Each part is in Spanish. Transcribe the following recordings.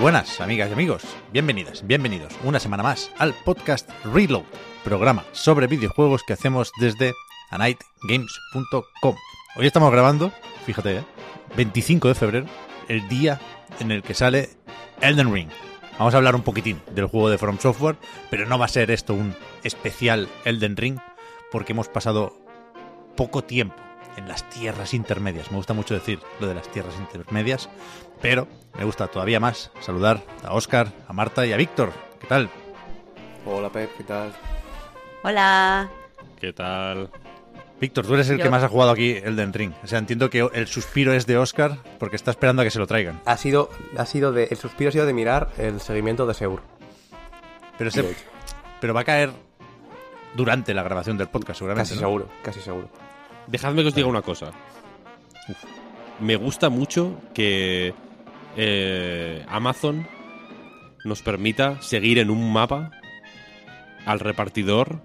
buenas, amigas y amigos. Bienvenidas, bienvenidos una semana más al podcast Reload, programa sobre videojuegos que hacemos desde anightgames.com. Hoy estamos grabando, fíjate, ¿eh? 25 de febrero, el día en el que sale Elden Ring. Vamos a hablar un poquitín del juego de From Software, pero no va a ser esto un especial Elden Ring, porque hemos pasado poco tiempo en las tierras intermedias. Me gusta mucho decir lo de las tierras intermedias, pero me gusta todavía más saludar a Oscar, a Marta y a Víctor. ¿Qué tal? Hola Pep, ¿qué tal? Hola. ¿Qué tal? Víctor, tú eres el Yo- que más ha jugado aquí Elden Ring. O sea, entiendo que el suspiro es de Oscar porque está esperando a que se lo traigan. Ha sido, ha sido de, el suspiro ha sido de mirar el seguimiento de Seur. Pero, se- pero va a caer durante la grabación del podcast, seguramente. casi ¿no? seguro, casi seguro. Dejadme que os diga una cosa. Me gusta mucho que eh, Amazon nos permita seguir en un mapa al repartidor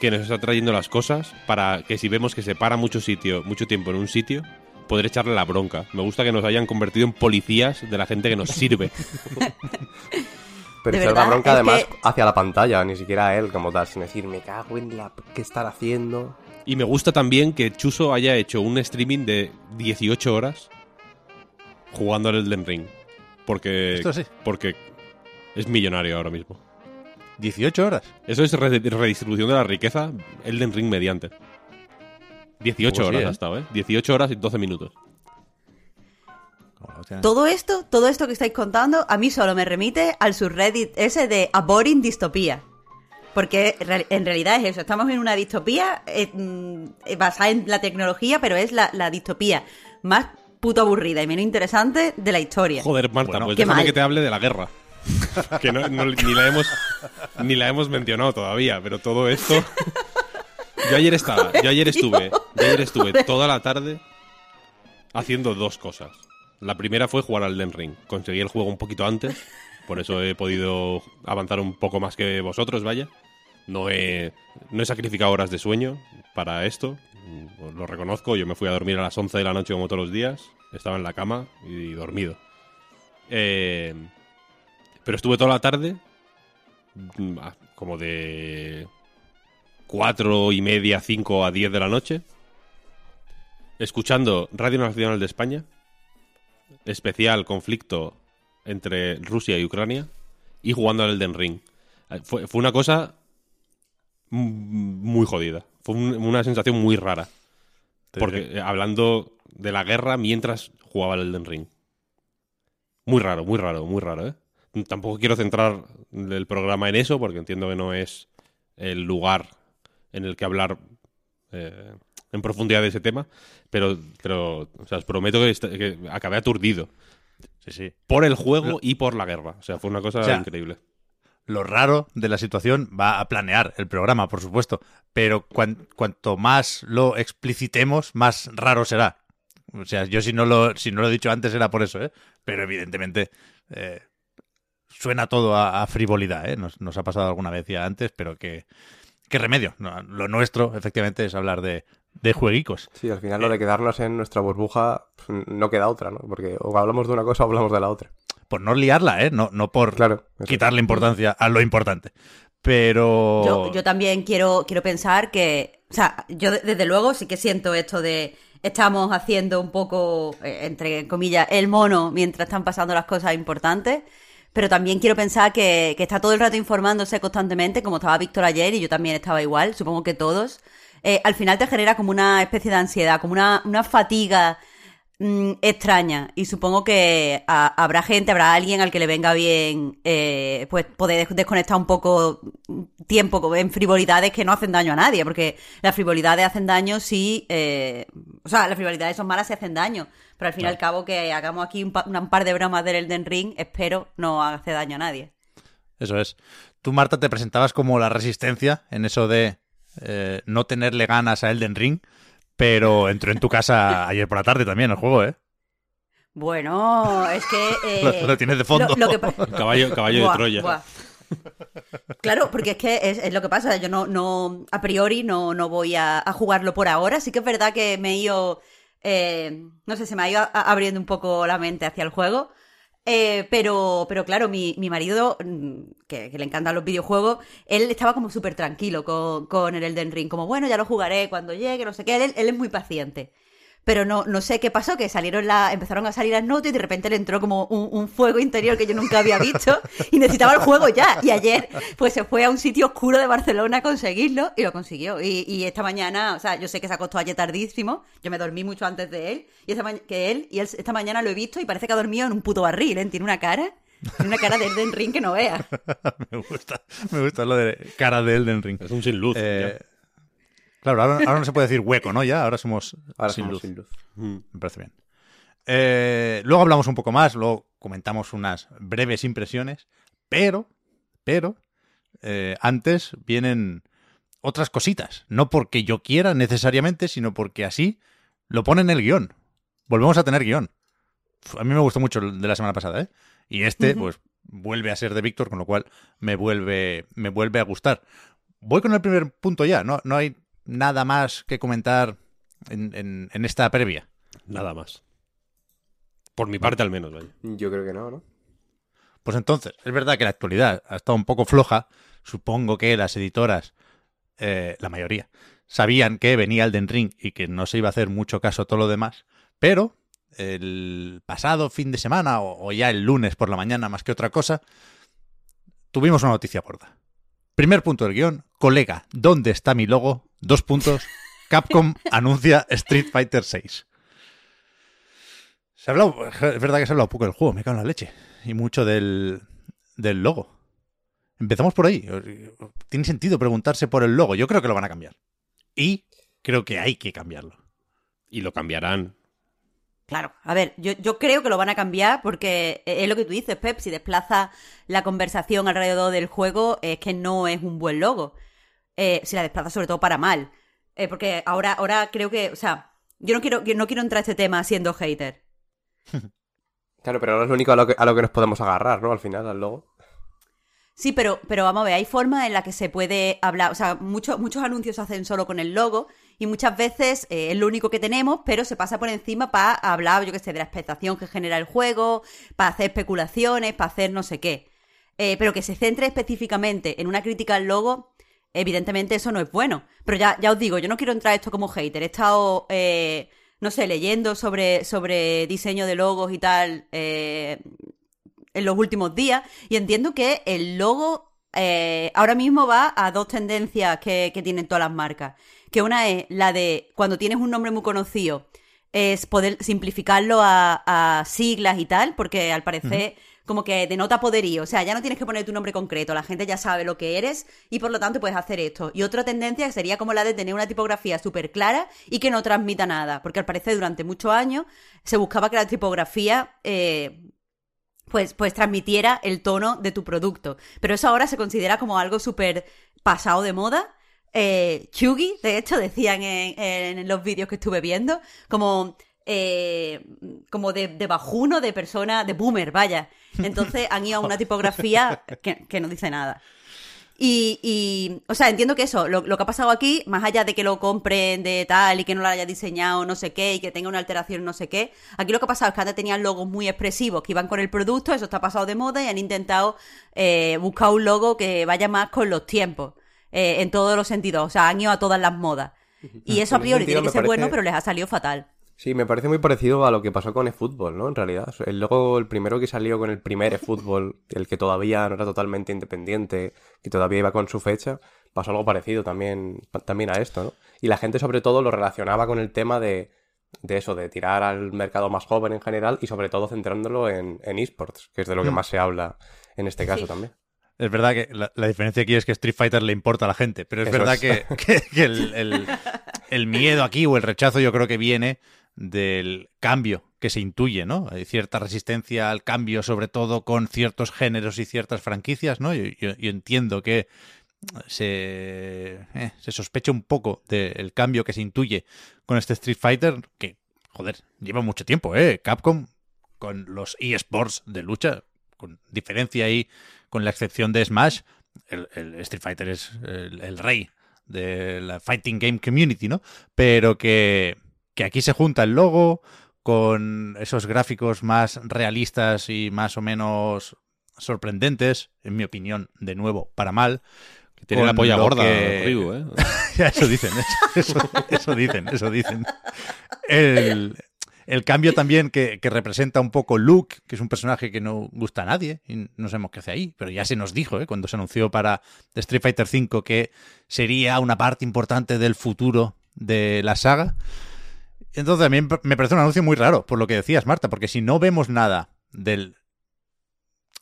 que nos está trayendo las cosas para que si vemos que se para mucho sitio, mucho tiempo en un sitio, poder echarle la bronca. Me gusta que nos hayan convertido en policías de la gente que nos sirve. Pero De echar la verdad, bronca es además que- hacia la pantalla, ni siquiera a él como tal, sin decir, me cago en la... ¿Qué estar haciendo? Y me gusta también que Chuso haya hecho un streaming de 18 horas jugando al Elden Ring. Porque, Esto sí. porque es millonario ahora mismo. 18 horas. Eso es re- redistribución de la riqueza, Elden Ring mediante. 18 Pues sí, horas ¿eh? ha estado, ¿eh? 18 horas y 12 minutos. Todo esto, todo esto que estáis contando, a mí solo me remite al subreddit ese de A Boring Distopía. Porque en realidad es eso, estamos en una distopía eh, mm, eh, basada en la tecnología, pero es la, la distopía más puto aburrida y menos interesante de la historia. Joder, Marta, Bueno, pues déjame mal. que te hable de la guerra. que no, no- ni, la hemos, ni la hemos mencionado todavía, pero todo esto... Yo ayer estaba, yo ayer estuve, yo ayer estuve toda la tarde haciendo dos cosas. La primera fue jugar al Den Ring. Conseguí el juego un poquito antes, por eso he podido avanzar un poco más que vosotros, vaya. No he, no he sacrificado horas de sueño para esto, lo reconozco. Yo me fui a dormir a las 11 de la noche como todos los días, estaba en la cama y dormido. Eh, pero estuve toda la tarde, mm, como de cuatro y media, 5 a 10 de la noche, escuchando Radio Nacional de España, especial conflicto entre Rusia y Ucrania, y jugando al Elden Ring. Eh, Fue, fue una cosa muy jodida. Fue un- una sensación muy rara. Porque diré. eh, hablando de la guerra mientras jugaba al Elden Ring. Muy raro, muy raro, muy raro, ¿eh? Tampoco quiero centrar el programa en eso porque entiendo que no es el lugar en el que hablar eh, en profundidad de ese tema, pero, pero o sea, os prometo que, acabé aturdido Sí, sí. por el juego y por la guerra. O sea, fue una cosa O sea, increíble. Lo raro de la situación va a planear el programa, por supuesto, pero cuan- cuanto más lo explicitemos, más raro será. O sea, yo si no lo, si no lo he dicho antes era por eso, ¿eh? Pero evidentemente eh, suena todo a, a frivolidad, ¿eh? Nos, nos ha pasado alguna vez ya antes, pero que qué remedio. No, lo nuestro, efectivamente, es hablar de, de jueguicos. Sí, al final lo de quedarnos en nuestra burbuja no queda otra, ¿no? Porque o hablamos de una cosa o hablamos de la otra. Por no liarla, ¿eh? No, no por Claro. quitarle importancia a lo importante. Pero... Yo, yo también quiero, quiero pensar que, o sea, yo de- desde luego sí que siento esto de estamos haciendo un poco, eh, entre comillas, el mono mientras están pasando las cosas importantes, pero también quiero pensar que, que está todo el rato informándose constantemente, como estaba Víctor ayer y yo también estaba igual, supongo que todos. Eh, al final te genera como una especie de ansiedad, como una, una fatiga mm, extraña y supongo que a- habrá gente, habrá alguien al que le venga bien eh, pues poder des- desconectar un poco tiempo co- en frivolidades que no hacen daño a nadie, porque las frivolidades hacen daño si... eh, o sea, las frivolidades son malas si hacen daño, pero al fin y al cabo que hagamos aquí un, pa- un par de bromas del Elden Ring, espero no hace daño a nadie. Eso es. Tú, Marta, te presentabas como la resistencia en eso de eh, no tenerle ganas a Elden Ring, pero entró en tu casa ayer por la tarde también el juego, ¿eh? Bueno, es que... eh, Lo- lo tienes de fondo. lo- lo que pa- Caballo, caballo Buah, de Troya. buah. Claro, porque es que es, es lo que pasa. Yo no, no a priori no, no voy a, a jugarlo por ahora. Sí que es verdad que me he ido, eh, no sé, se me ha ido a- a- abriendo un poco la mente hacia el juego. Eh, pero, pero claro, mi, mi marido, mm, que, le encantan los videojuegos, él estaba como súper tranquilo con, con el Elden Ring. Como, bueno, ya lo jugaré cuando llegue, no sé qué. Él, él es muy paciente. Pero no, no sé qué pasó, que salieron la, empezaron a salir las notas y de repente le entró como un, un fuego interior que yo nunca había visto y necesitaba el juego ya. Y ayer pues se fue a un sitio oscuro de Barcelona a conseguirlo y lo consiguió. Y, y esta mañana, o sea, yo sé que se acostó ayer tardísimo, yo me dormí mucho antes de él, y esta que él, y él esta mañana lo he visto y parece que ha dormido en un puto barril, ¿eh? Tiene una cara, tiene una cara de Elden Ring que no veas. me gusta, me gusta lo de cara de Elden Ring. Es un sin luz. Eh, claro, ahora, ahora no se puede decir hueco, ¿no? Ya, ahora somos Ahora sin somos luz. sin luz. Me parece bien. Eh, luego hablamos un poco más, luego comentamos unas breves impresiones, pero, pero, eh, antes vienen otras cositas. No porque yo quiera necesariamente, sino porque así lo pone en el guion. Volvemos a tener guion. A mí me gustó mucho el de la semana pasada, ¿eh? Y este, pues, vuelve a ser de Víctor, con lo cual me vuelve, me vuelve a gustar. Voy con el primer punto ya, no, no hay nada más que comentar en, en- en esta previa. Nada más. Por mi parte, al menos, vaya. Yo creo que no, ¿no? Pues entonces, es verdad que la actualidad ha estado un poco floja. Supongo que las editoras, eh, la mayoría, sabían que venía Elden Ring y que no se iba a hacer mucho caso a todo lo demás. Pero el pasado fin de semana, o, o ya el lunes por la mañana, más que otra cosa, tuvimos una noticia gorda. Primer punto del guion, colega, ¿dónde está mi logo? Dos puntos. Capcom anuncia Street Fighter 6. Se ha hablado, es verdad que se ha hablado poco del juego, me cago en la leche. Y mucho del, del logo. Empezamos por ahí. Tiene sentido preguntarse por el logo. Yo creo que lo van a cambiar. Y creo que hay que cambiarlo. Y lo cambiarán. Claro, a ver, yo, yo creo que lo van a cambiar porque es lo que tú dices, Pep, si desplaza la conversación alrededor del juego es que no es un buen logo. Eh, si la desplaza sobre todo para mal. Eh, porque ahora, ahora creo que, o sea, yo no quiero, yo no quiero entrar a este tema siendo hater. Claro, pero ahora es lo único a lo que, a lo que nos podemos agarrar, ¿no? Al final, al logo. Sí, pero, pero vamos a ver, hay formas en las que se puede hablar, o sea, muchos muchos anuncios se hacen solo con el logo y muchas veces eh, es lo único que tenemos, pero se pasa por encima para hablar, yo qué sé, de la expectación que genera el juego, para hacer especulaciones, para hacer no sé qué. Eh, pero que se centre específicamente en una crítica al logo, evidentemente eso no es bueno. Pero ya, ya os digo, yo no quiero entrar a esto como hater, he estado... eh, no sé, leyendo sobre, sobre diseño de logos y tal, eh, en los últimos días y entiendo que el logo eh, ahora mismo va a dos tendencias que, que tienen todas las marcas. Que una es la de cuando tienes un nombre muy conocido, es poder simplificarlo a, a siglas y tal, porque al parecer como que denota poderío. O sea, ya no tienes que poner tu nombre concreto, la gente ya sabe lo que eres y por lo tanto puedes hacer esto. Y otra tendencia sería como la de tener una tipografía súper clara y que no transmita nada, porque al parecer durante muchos años se buscaba que la tipografía... eh, pues, pues transmitiera el tono de tu producto. Pero eso ahora se considera como algo súper pasado de moda. Eh, Chugi, de hecho, decían en, en los vídeos que estuve viendo, como, eh, como de, de bajuno, de persona, de boomer, vaya. Entonces han ido a una tipografía que, que no dice nada. Y, y, o sea, entiendo que eso, lo, lo que ha pasado aquí, más allá de que lo compren de tal y que no lo haya diseñado no sé qué y que tenga una alteración no sé qué, aquí lo que ha pasado es que antes tenían logos muy expresivos que iban con el producto, eso está pasado de moda y han intentado eh, buscar un logo que vaya más con los tiempos, eh, en todos los sentidos, o sea, han ido a todas las modas. Y eso a ese priori tiene que ser bueno, pero les ha salido fatal. Sí, me parece muy parecido a lo que pasó con eFootball, ¿no? En realidad. El logo, el primero que salió con el primer eFootball, el que todavía no era totalmente independiente, que todavía iba con su fecha, pasó algo parecido también, también a esto, ¿no? Y la gente sobre todo lo relacionaba con el tema de de eso, de tirar al mercado más joven en general y sobre todo centrándolo en, en esports, que es de lo que Mm. más se habla en este caso Sí. también. Es verdad que la, la diferencia aquí es que Street Fighter le importa a la gente, pero es Eso verdad es. que, que- que el, el- el miedo aquí o el rechazo yo creo que viene del cambio que se intuye, ¿no? Hay cierta resistencia al cambio, sobre todo con ciertos géneros y ciertas franquicias, ¿no? Yo, entiendo que se, eh, se sospecha un poco del cambio que se intuye con este Street Fighter, que, joder, lleva mucho tiempo, ¿eh? Capcom con los eSports de lucha, con diferencia ahí, con la excepción de Smash, el, Street Fighter es el rey de la Fighting Game Community, ¿no? Pero que, que aquí se junta el logo con esos gráficos más realistas y más o menos sorprendentes, en mi opinión, de nuevo, para mal. Que tiene la polla gorda, que- Ryu, ¿eh? Ya, eso dicen, eso, eso- eso dicen, eso dicen. El, el cambio también que, que representa un poco Luke, que es un personaje que no gusta a nadie, y no sabemos qué hace ahí, pero ya se nos dijo, ¿eh? cuando se anunció para Street Fighter V que sería una parte importante del futuro de la saga. Entonces también me parece un anuncio muy raro, por lo que decías, Marta, porque si no vemos nada del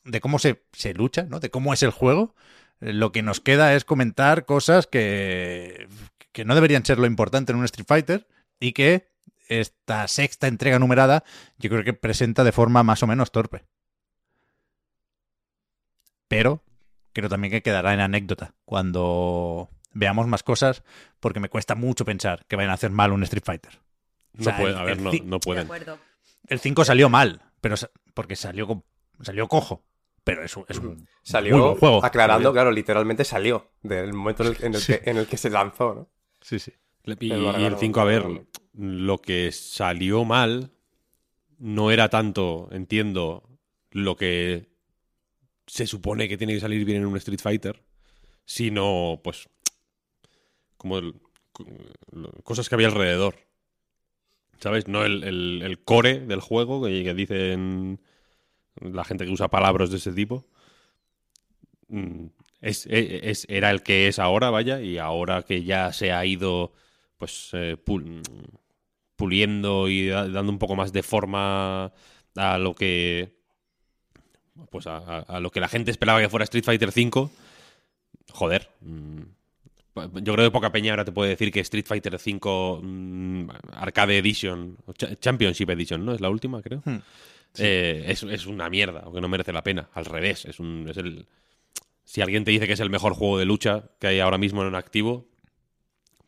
de cómo se, se lucha, ¿no? De cómo es el juego, eh, lo que nos queda es comentar cosas que, que no deberían ser lo importante en un Street Fighter y que esta sexta entrega numerada yo creo que presenta de forma más o menos torpe. Pero creo también que quedará en anécdota cuando veamos más cosas porque me cuesta mucho pensar que vayan a hacer mal un Street Fighter. O No sea, puede, el- a ver, el no, pueden. El 5 salió mal, pero porque salió salió cojo, pero es un, es un muy Salió buen juego. aclarando, claro, literalmente salió del momento en el, en el que, en el que se lanzó, ¿no? Sí, sí. Y, El y el órgano, 5, a ver, lo que salió mal no era tanto, entiendo, lo que se supone que tiene que salir bien en un Street Fighter, sino, pues, como el- cosas que había alrededor. ¿Sabes? No el, el- core del juego, que, que dicen la gente que usa palabras de ese tipo. Mm, Es, es- era el que es ahora, vaya, y ahora que ya se ha ido pues eh, pul- puliendo y da- dando un poco más de forma a lo que pues a, a- a lo que la gente esperaba que fuera Street Fighter V joder mm, yo creo que poca peña ahora te puede decir que Street Fighter V mm, Arcade Edition o Championship Edition no es la última creo Hmm. Eh, es, es una mierda o que no merece la pena al revés es un es el si alguien te dice que es el mejor juego de lucha que hay ahora mismo en activo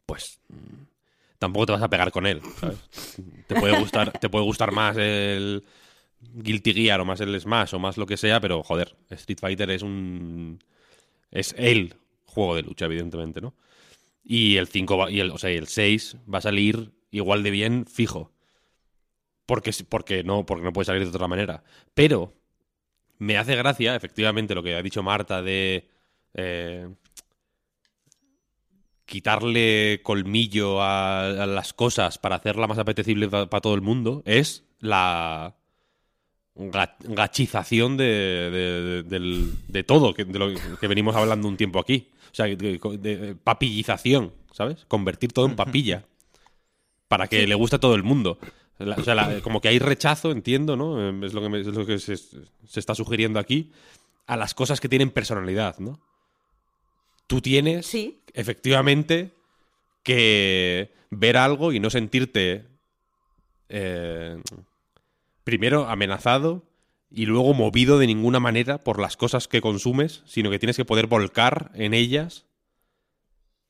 pues mm, tampoco te vas a pegar con él, ¿sabes? Te puede gustar, te puede gustar más el Guilty Gear o más el Smash o más lo que sea, pero joder, Street Fighter es un es el juego de lucha, evidentemente, ¿no? Y el 5 va- y el, o sea, el 6 va a salir igual de bien fijo. Porque, porque no, porque no puede salir de otra manera. Pero me hace gracia, efectivamente, lo que ha dicho Marta de eh, quitarle colmillo a, las cosas para hacerla más apetecible para todo el mundo es la gachización de, de- de- todo, que, de lo que venimos hablando un tiempo aquí. O sea, de, de papillización, ¿sabes? Convertir todo en papilla para que le guste a todo el mundo. La- o sea, la- como que hay rechazo, entiendo, ¿no? Eh, Es lo que, me- es lo que se, se está sugiriendo aquí a las cosas que tienen personalidad, ¿no? Tú tienes, Sí. efectivamente, que ver algo y no sentirte eh, primero amenazado y luego movido de ninguna manera por las cosas que consumes, sino que tienes que poder volcar en ellas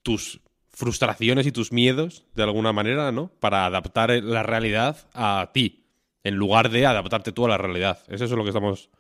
tus frustraciones y tus miedos de alguna manera, ¿no? Para adaptar la realidad a ti, en lugar de adaptarte tú a la realidad. Es eso lo que estamos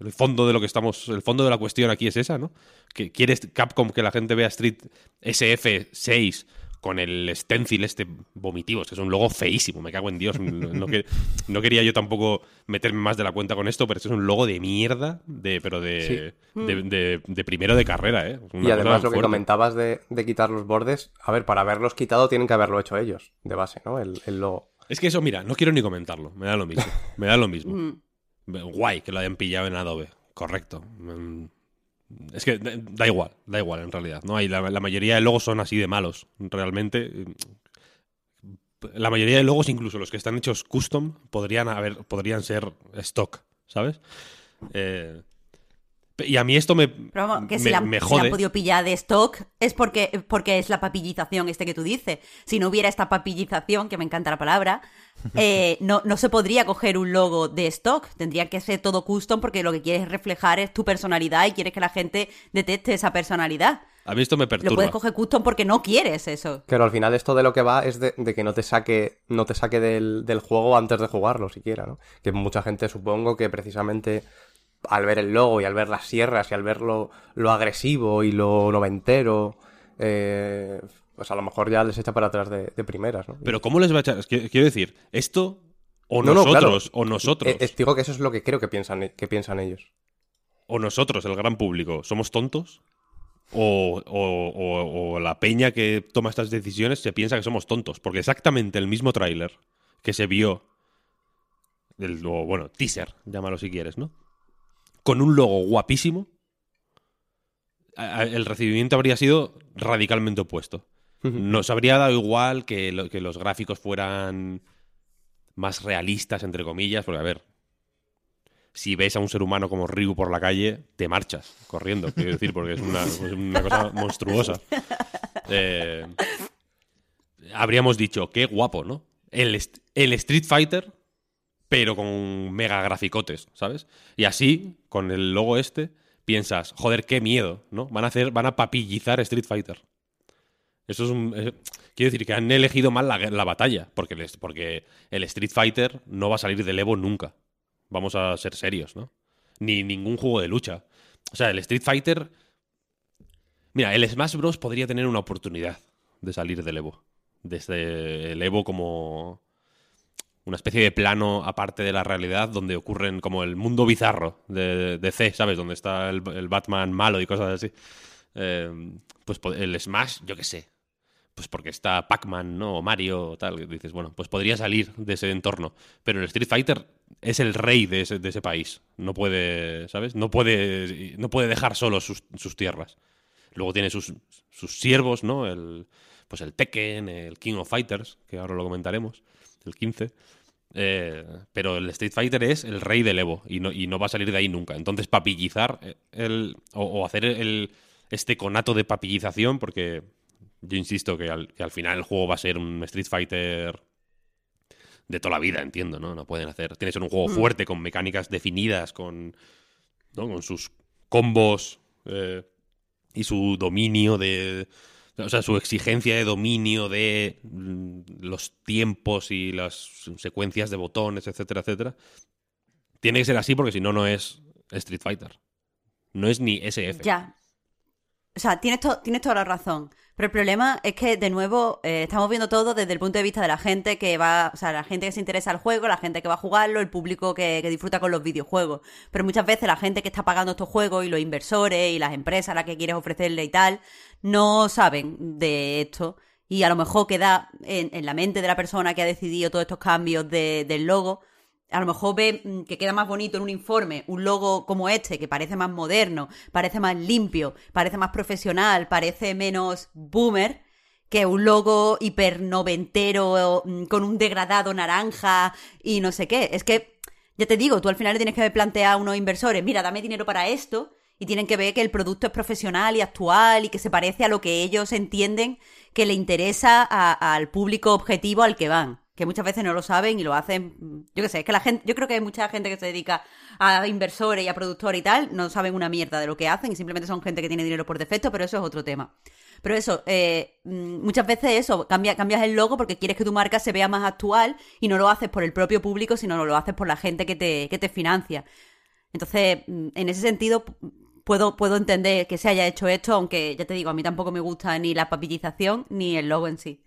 el fondo de lo que estamos el fondo de la cuestión aquí es esa, ¿no? Que quieres Capcom que la gente vea Street SF6 con el stencil este vomitivo, es que es un logo feísimo, me cago en Dios. No, que- no quería yo tampoco meterme más de la cuenta con esto, pero este es un logo de mierda, de, pero de, de, de- de primero de carrera, ¿eh? Una Y además lo que fuerte. comentabas de, de quitar los bordes, a ver, para haberlos quitado tienen que haberlo hecho ellos, de base, ¿no? El, el logo. Es que eso, mira, no quiero ni comentarlo, me da lo mismo, me da lo mismo. Mm. Guay que lo hayan pillado en Adobe, correcto. Es que da da igual, da igual en realidad. ¿no? Hay la, la mayoría de logos son así de malos, realmente. la mayoría de logos, incluso los que están hechos custom, podrían haber, podrían ser stock, ¿sabes? Eh, y a mí esto me, Pero vamos, que me, si, la, me si la jode. han podido pillar de stock es porque, porque es la papillización este que tú dices. Si no hubiera esta papillización, que me encanta la palabra, eh, no, no se podría coger un logo de stock. Tendría que ser todo custom porque lo que quieres reflejar es tu personalidad y quieres que la gente deteste esa personalidad. A mí esto me Lo perturba. puedes coger custom porque no quieres eso. Claro, al final esto de lo que va es de, de que no te saque, no te saque del, del juego antes de jugarlo siquiera, ¿no? Que mucha gente supongo que precisamente al ver el logo y al ver las sierras y al ver lo, lo agresivo y lo noventero, eh, pues a lo mejor ya les echa para atrás de, de primeras, ¿no? Pero ¿cómo les va a echar? Quiero decir, esto o No, no, claro. nosotros, o nosotros, Eh, eh, digo que eso es lo que creo que piensan, que piensan ellos. o nosotros, el gran público, somos tontos. O, o- o- o la peña que toma estas decisiones se piensa que somos tontos. Porque exactamente el mismo tráiler que se vio, el, o, bueno, teaser, llámalo si quieres, ¿no? Con un logo guapísimo, el recibimiento habría sido radicalmente opuesto. Nos habría dado igual que, lo- que los gráficos fueran más realistas, entre comillas, porque a ver, si ves a un ser humano como Ryu por la calle, te marchas corriendo, quiero decir, porque es una, es una cosa monstruosa. Eh, habríamos dicho, qué guapo, ¿no? El Street Fighter, pero con mega graficotes, ¿sabes? Y así, con el logo este, piensas, joder, qué miedo, ¿no? Van a hacer, van a papillizar Street Fighter. Eso es un. eh, quiero decir que han elegido mal la, la batalla, porque, porque el Street Fighter no va a salir del Evo nunca. Vamos a ser serios, ¿no? Ni ningún juego de lucha. O sea, el Street Fighter. Mira, el Smash Bros. podría tener una oportunidad de salir del Evo. Desde el Evo como una especie de plano aparte de la realidad donde ocurren como el mundo bizarro de, de C, ¿sabes? Donde está el, Batman malo y cosas así. Eh, pues el Smash, yo qué sé. Pues porque está Pac-Man, ¿no? O Mario o tal. Dices, bueno, pues podría salir de ese entorno. Pero el Street Fighter es el rey de ese, de ese país. No puede, ¿sabes? No puede, no puede dejar solos sus, sus tierras. Luego tiene sus, sus siervos, ¿no? El, pues el Tekken, el King of Fighters, que ahora lo comentaremos, el 15. Eh, pero el Street Fighter es el rey del Evo y no, y no va a salir de ahí nunca. Entonces, papillizar el, o, o hacer el, este conato de papillización, porque yo insisto que al, que al final el juego va a ser un Street Fighter de toda la vida, entiendo, ¿no? No pueden hacer. Tiene que ser un juego fuerte, con mecánicas definidas, con, ¿no? con sus combos eh, y su dominio de. O sea, su exigencia de dominio de mm, los tiempos y las secuencias de botones, etcétera, etcétera. Tiene que ser así porque si no, no es Street Fighter. No es ni SF. Ya. O sea, tienes, tienes toda la razón. Pero el problema es que, de nuevo, eh, estamos viendo todo desde el punto de vista de la gente que va, o sea, la gente que se interesa al juego, la gente que va a jugarlo, el público que, que disfruta con los videojuegos. Pero muchas veces la gente que está pagando estos juegos y los inversores y las empresas a las que quieres ofrecerle y tal, no saben de esto. Y a lo mejor queda en, en la mente de la persona que ha decidido todos estos cambios de- del logo, a lo mejor ve mm, que queda más bonito en un informe un logo como este, que parece más moderno, parece más limpio, parece más profesional, parece menos boomer, que un logo hiper noventero mm, con un degradado naranja y no sé qué. Es que, ya te digo, tú al final tienes que plantear a unos inversores, mira, dame dinero para esto, y tienen que ver que el producto es profesional y actual y que se parece a lo que ellos entienden que le interesa al público objetivo al que van. Que muchas veces no lo saben y lo hacen. mm, Yo qué sé, es que la gente, yo creo que hay mucha gente que se dedica a inversores y a productores y tal, no saben una mierda de lo que hacen y simplemente son gente que tiene dinero por defecto, pero eso es otro tema. Pero eso, eh, mm, muchas veces eso, cambia, cambias el logo porque quieres que tu marca se vea más actual y no lo haces por el propio público, sino lo haces por la gente que te, que te financia. Entonces, mm, en ese sentido, puedo, puedo entender que se haya hecho esto, aunque ya te digo, a mí tampoco me gusta ni la papillización ni el logo en sí.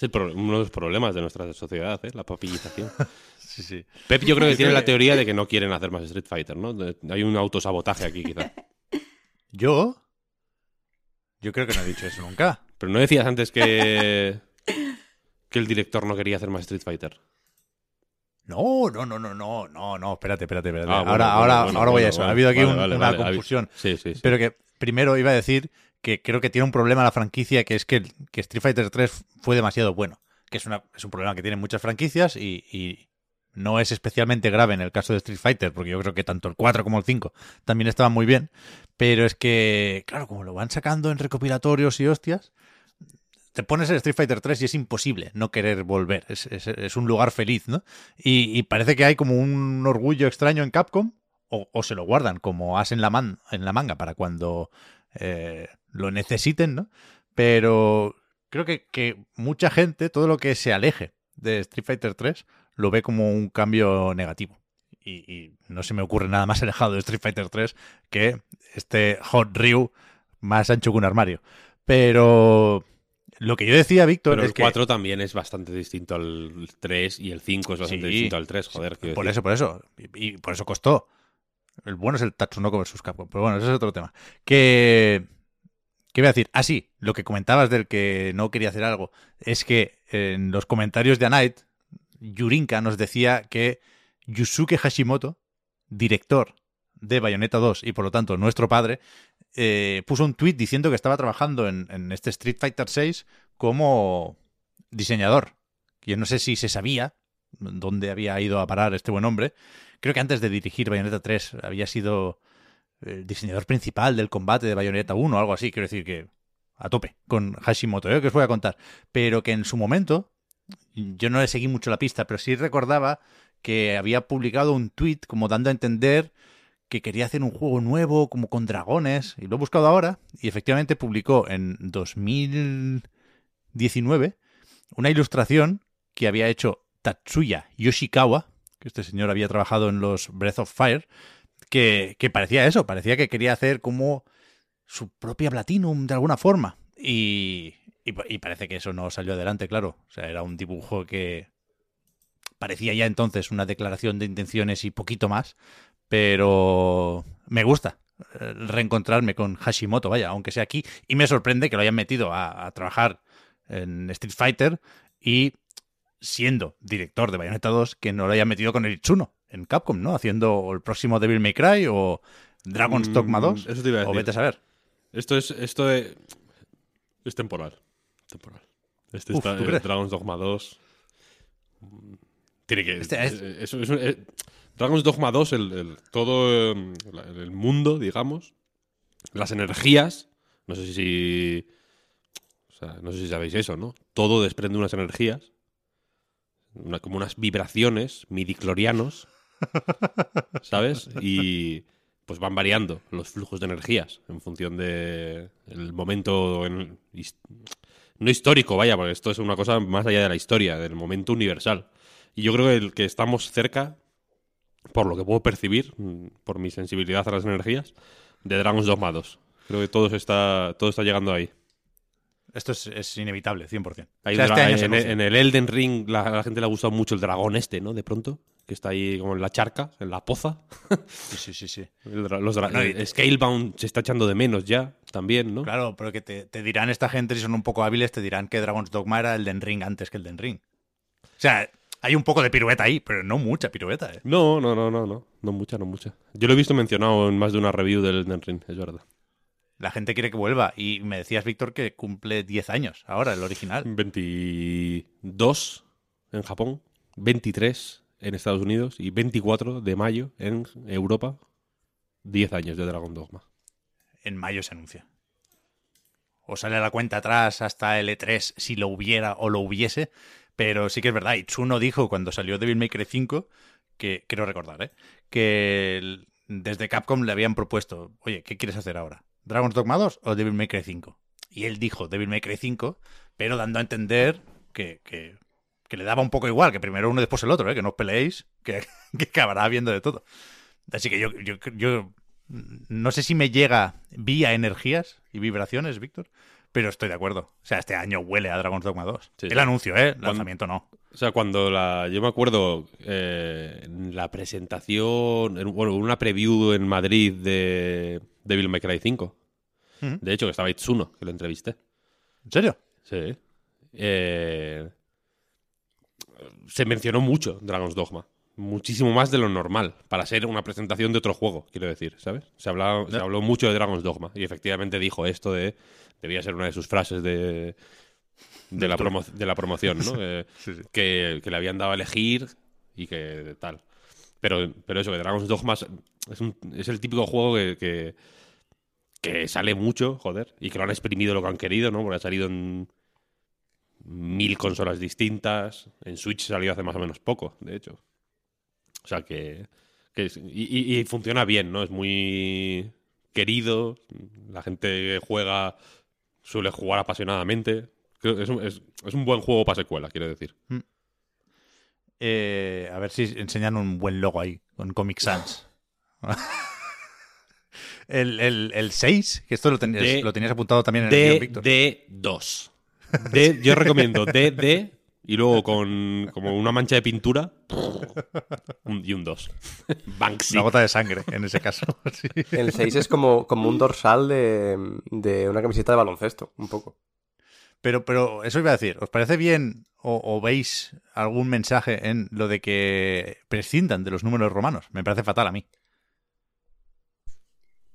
Es el pro- uno de los problemas de nuestra sociedad, ¿eh? la papillización. Sí, sí. Pep yo creo que tiene la teoría de que no quieren hacer más Street Fighter, ¿no? De- Hay un autosabotaje aquí, quizá. ¿Yo? Yo creo que no he dicho eso nunca. Pero no decías antes que, que el director no quería hacer más Street Fighter. No, no, no, no, no, no, no, espérate, espérate, espérate. Ah, bueno, ahora, bueno, ahora, bueno, ahora voy a eso. ha habido aquí Vale, un- vale, una vale. confusión. Sí, sí, sí. Pero que primero iba a decir que creo que tiene un problema la franquicia, que es que, que Street Fighter 3 fue demasiado bueno. que es, una, es un problema que tienen muchas franquicias y, y no es especialmente grave en el caso de Street Fighter, porque yo creo que tanto el 4 como el 5 también estaban muy bien, pero es que, claro, como lo van sacando en recopilatorios y hostias, te pones el Street Fighter 3 y es imposible no querer volver. Es, es- un lugar feliz, ¿no? Y, y parece que hay como un orgullo extraño en Capcom, o, o se lo guardan como as en la, man, en la manga para cuando eh, lo necesiten, ¿no? Pero creo que, que mucha gente, todo lo que se aleje de Street Fighter 3, lo ve como un cambio negativo. Y, y no se me ocurre nada más alejado de Street Fighter 3 que este Hot Ryu más ancho que un armario. Pero lo que yo decía, Víctor, Pero es el que 4 también es bastante distinto al 3 y el 5 es bastante Sí. distinto al 3, joder. quiero por decir. eso, por eso. Y, y por eso costó. El bueno es el Tatsunoko versus Capcom. Pero bueno, ese es otro tema. Que. ¿Qué voy a decir? Ah, sí, lo que comentabas del que no quería hacer algo. Es que en los comentarios de A Night, Yurinka nos decía que Yusuke Hashimoto, director de Bayonetta 2 y por lo tanto nuestro padre, eh, puso un tweet diciendo que estaba trabajando en, en este Street Fighter 6 como diseñador. Yo no sé si se sabía dónde había ido a parar este buen hombre. Creo que antes de dirigir Bayonetta 3 había sido el diseñador principal del combate de Bayonetta 1 o algo así. Quiero decir que a tope con Hashimoto, ¿eh? que os voy a contar. Pero que en su momento, yo no le seguí mucho la pista, pero sí recordaba que había publicado un tweet como dando a entender que quería hacer un juego nuevo, como con dragones, y lo he buscado ahora, y efectivamente publicó en 2019 una ilustración que había hecho Tatsuya Yoshikawa, que este señor había trabajado en los Breath of Fire, que, parecía eso, parecía que quería hacer como su propia Platinum de alguna forma. Y, y, y parece que eso no salió adelante, claro. O sea, era un dibujo que parecía ya entonces una declaración de intenciones y poquito más, pero me gusta eh, reencontrarme con Hashimoto, vaya, aunque sea aquí, y me sorprende que lo hayan metido a, a trabajar en Street Fighter y siendo director de Bayonetta 2 que no lo hayan metido con el Itsuno en Capcom, ¿no? Haciendo el próximo Devil May Cry o Dragon's Mm, Dogma 2 eso te iba a o decir. vete a saber. Esto es, esto es, es temporal. Temporal. Este Uf, está, ¿tú el crees? Dragon's Dogma 2. mm, Tiene que. Este es- eh, es eh, Dragon's Dogma 2, el, el- todo eh, el mundo, digamos, las energías. No sé si. O sea, no sé si sabéis eso, ¿no? Todo desprende unas energías. Una- como unas vibraciones midiclorianos. ¿Sabes? Y pues van variando los flujos de energías en función de el momento en- no histórico, vaya, porque esto es una cosa más allá de la historia, del momento universal. Y yo creo que el que estamos cerca, por lo que puedo percibir, mm, por mi sensibilidad a las energías, de Dragon's Dogma 2. Creo que todo está, todo está llegando ahí. Esto es, es inevitable, 100%. Hay O sea, un este año en, el Elden Ring la, a la gente le ha gustado mucho el dragón este, ¿no? De pronto, que está ahí como en la charca, en la poza. Sí, sí, sí, sí. El los Bueno, y- Scalebound se está echando de menos ya, también, ¿no? Claro, pero que te, te dirán esta gente, si son un poco hábiles, te dirán que Dragon's Dogma era el Den Ring antes que el Den Ring. O sea, hay un poco de pirueta ahí, pero no mucha pirueta, ¿eh? No, no, no, no, no. No mucha, no mucha. Yo lo he visto mencionado en más de una review del Elden Ring, es verdad. La gente quiere que vuelva. Y me decías, Víctor, que cumple 10 años ahora, el original. 22 en Japón, 23 en Estados Unidos y 24 de mayo en Europa. 10 años de Dragon Dogma. En mayo se anuncia. O sale a la cuenta atrás hasta el E3 si lo hubiera o lo hubiese. Pero sí que es verdad. Itsuno dijo cuando salió Devil May Cry 5, que quiero recordar, ¿eh? que desde Capcom le habían propuesto, oye, ¿qué quieres hacer ahora? ¿Dragon's Dogma 2 o Devil May Cry 5? Y él dijo Devil May Cry 5, pero dando a entender que, que, que le daba un poco igual, que primero uno y después el otro, ¿eh? que no os peleéis, que, que acabará viendo de todo. Así que yo, yo, yo no sé si me llega vía energías y vibraciones, Víctor, pero estoy de acuerdo. O sea, este año huele a Dragon's Dogma 2. Sí, el sí. anuncio, ¿eh? Lanzamiento no. O sea, cuando la. Yo me acuerdo eh, en la presentación. en- bueno, una preview en Madrid de Devil May Cry 5. De hecho, que estaba Itsuno, que lo entrevisté. ¿En serio? Sí. Eh, se mencionó mucho Dragon's Dogma. Muchísimo más de lo normal. Para ser una presentación de otro juego, quiero decir, ¿sabes? Se, hablaba- se habló mucho de Dragon's Dogma. Y efectivamente dijo esto de. Debía ser una de sus frases de. de la, promo- de la promoción, ¿no? Eh, Sí, sí. que, que le habían dado a elegir y que tal. Pero, pero eso, que Dragon's Dogma es, es un- es el típico juego que, que, que sale mucho, joder, y que lo han exprimido lo que han querido, ¿no? Porque ha salido en mil consolas distintas. En Switch salió hace más o menos poco, de hecho. O sea que. que es- y, y- y funciona bien, ¿no? Es muy querido. La gente que juega suele jugar apasionadamente. Creo que es un, es- es un buen juego para secuela, quiero decir. Eh, a ver si enseñan un buen logo ahí, con Comic Sans. el, el, el 6, que esto lo tenías, De- lo tenías apuntado también en el guion, D, Víctor. D2. D, yo recomiendo DD y luego con como una mancha de pintura un- y un 2. Banksy. Una gota de sangre, en ese caso. sí. El 6 es como, como un dorsal de, de una camiseta de baloncesto, un poco. Pero, pero eso iba a decir, ¿os parece bien o, o veis algún mensaje en lo de que prescindan de los números romanos? Me parece fatal a mí.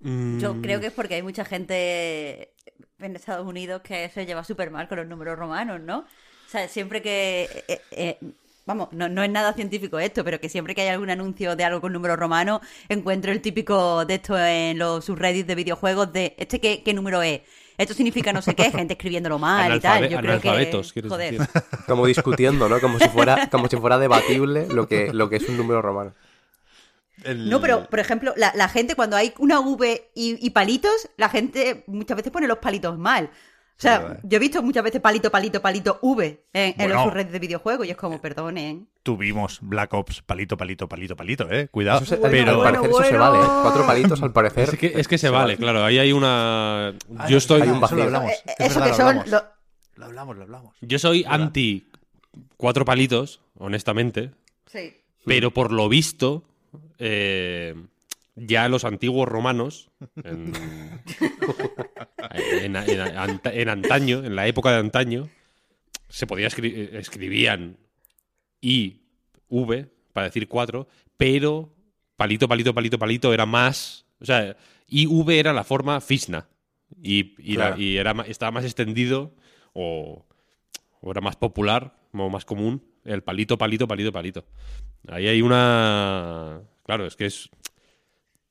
Mm, Yo creo que es porque hay mucha gente en Estados Unidos que se lleva súper mal con los números romanos, ¿no? O sea, siempre que... eh, eh, vamos, no, no es nada científico esto, pero que siempre que hay algún anuncio de algo con número romano, encuentro el típico de esto en los subreddits de videojuegos de, ¿este qué, qué número es? Esto significa no sé qué, gente escribiéndolo mal y tal. Yo creo que... Joder. decir. Como discutiendo, ¿no? Como si fuera, como si fuera debatible lo que, lo que es un número romano. El- No, pero, por ejemplo, la, la gente cuando hay una V y, y palitos, la gente muchas veces pone los palitos mal. O sea, yo he visto muchas veces palito, palito, palito, V en, en Bueno. los subreddits de videojuegos y es como, perdonen. Tuvimos Black Ops palito, palito, palito, palito, ¿eh? Cuidado. Eso se- pero... al parecer eso se vale. ¿eh? Cuatro palitos al parecer. Es que, es que se vale, claro. Ahí hay una. Ah, Yo estoy. hay un eso vacío. lo hablamos. Eh, es Eso verdad, que lo son... hablamos. lo- Lo hablamos, lo hablamos. Yo soy anti cuatro palitos, honestamente. Sí. Pero por lo visto, eh, ya los antiguos romanos, en, en- en- anta- en antaño, en la época de antaño, se podía escri- eh, escribían I, V, para decir cuatro, pero palito, palito, palito, palito era más. O sea, IV era la forma Fishna. Y, y, la- Claro. y era, estaba más extendido o, o era más popular o más común el palito, palito, palito, palito. Ahí hay una. Claro, es que es.